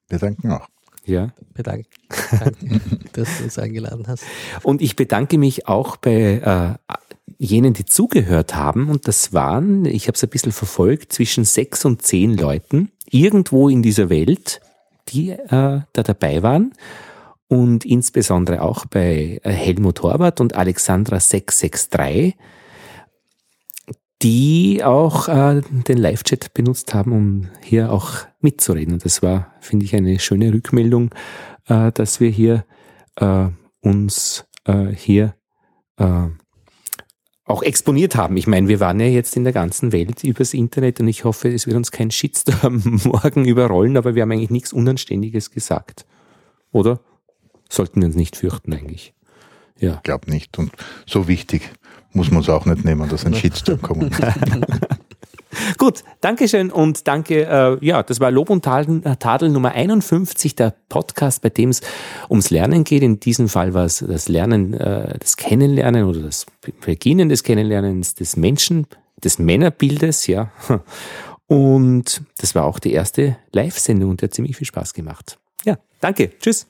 Wir danken auch. Ja. Bedanke, danke, dass du uns eingeladen hast. Und ich bedanke mich auch bei äh, jenen, die zugehört haben. Und das waren, ich habe es ein bisschen verfolgt, zwischen sechs und zehn Leuten irgendwo in dieser Welt, die äh, da dabei waren. Und insbesondere auch bei äh, Helmut Horvath und Alexandra 663 die auch äh, den Live-Chat benutzt haben, um hier auch mitzureden. Und das war, finde ich, eine schöne Rückmeldung, äh, dass wir hier äh, uns äh, hier äh, auch exponiert haben. Ich meine, wir waren ja jetzt in der ganzen Welt übers Internet und ich hoffe, es wird uns kein Shitstorm morgen überrollen, aber wir haben eigentlich nichts Unanständiges gesagt. Oder? Sollten wir uns nicht fürchten eigentlich. Ja. Ich glaube nicht. Und so wichtig muss man es auch nicht nehmen, dass ein Shitstorm kommt. Gut, Dankeschön und danke. Äh, ja, das war Lob und Tadel, äh, Tadel Nummer 51, der Podcast, bei dem es ums Lernen geht. In diesem Fall war es das Lernen, äh, das Kennenlernen oder das Beginnen des Kennenlernens des Menschen, des Männerbildes, ja. Und das war auch die erste Live-Sendung und hat ziemlich viel Spaß gemacht. Ja, danke. Tschüss.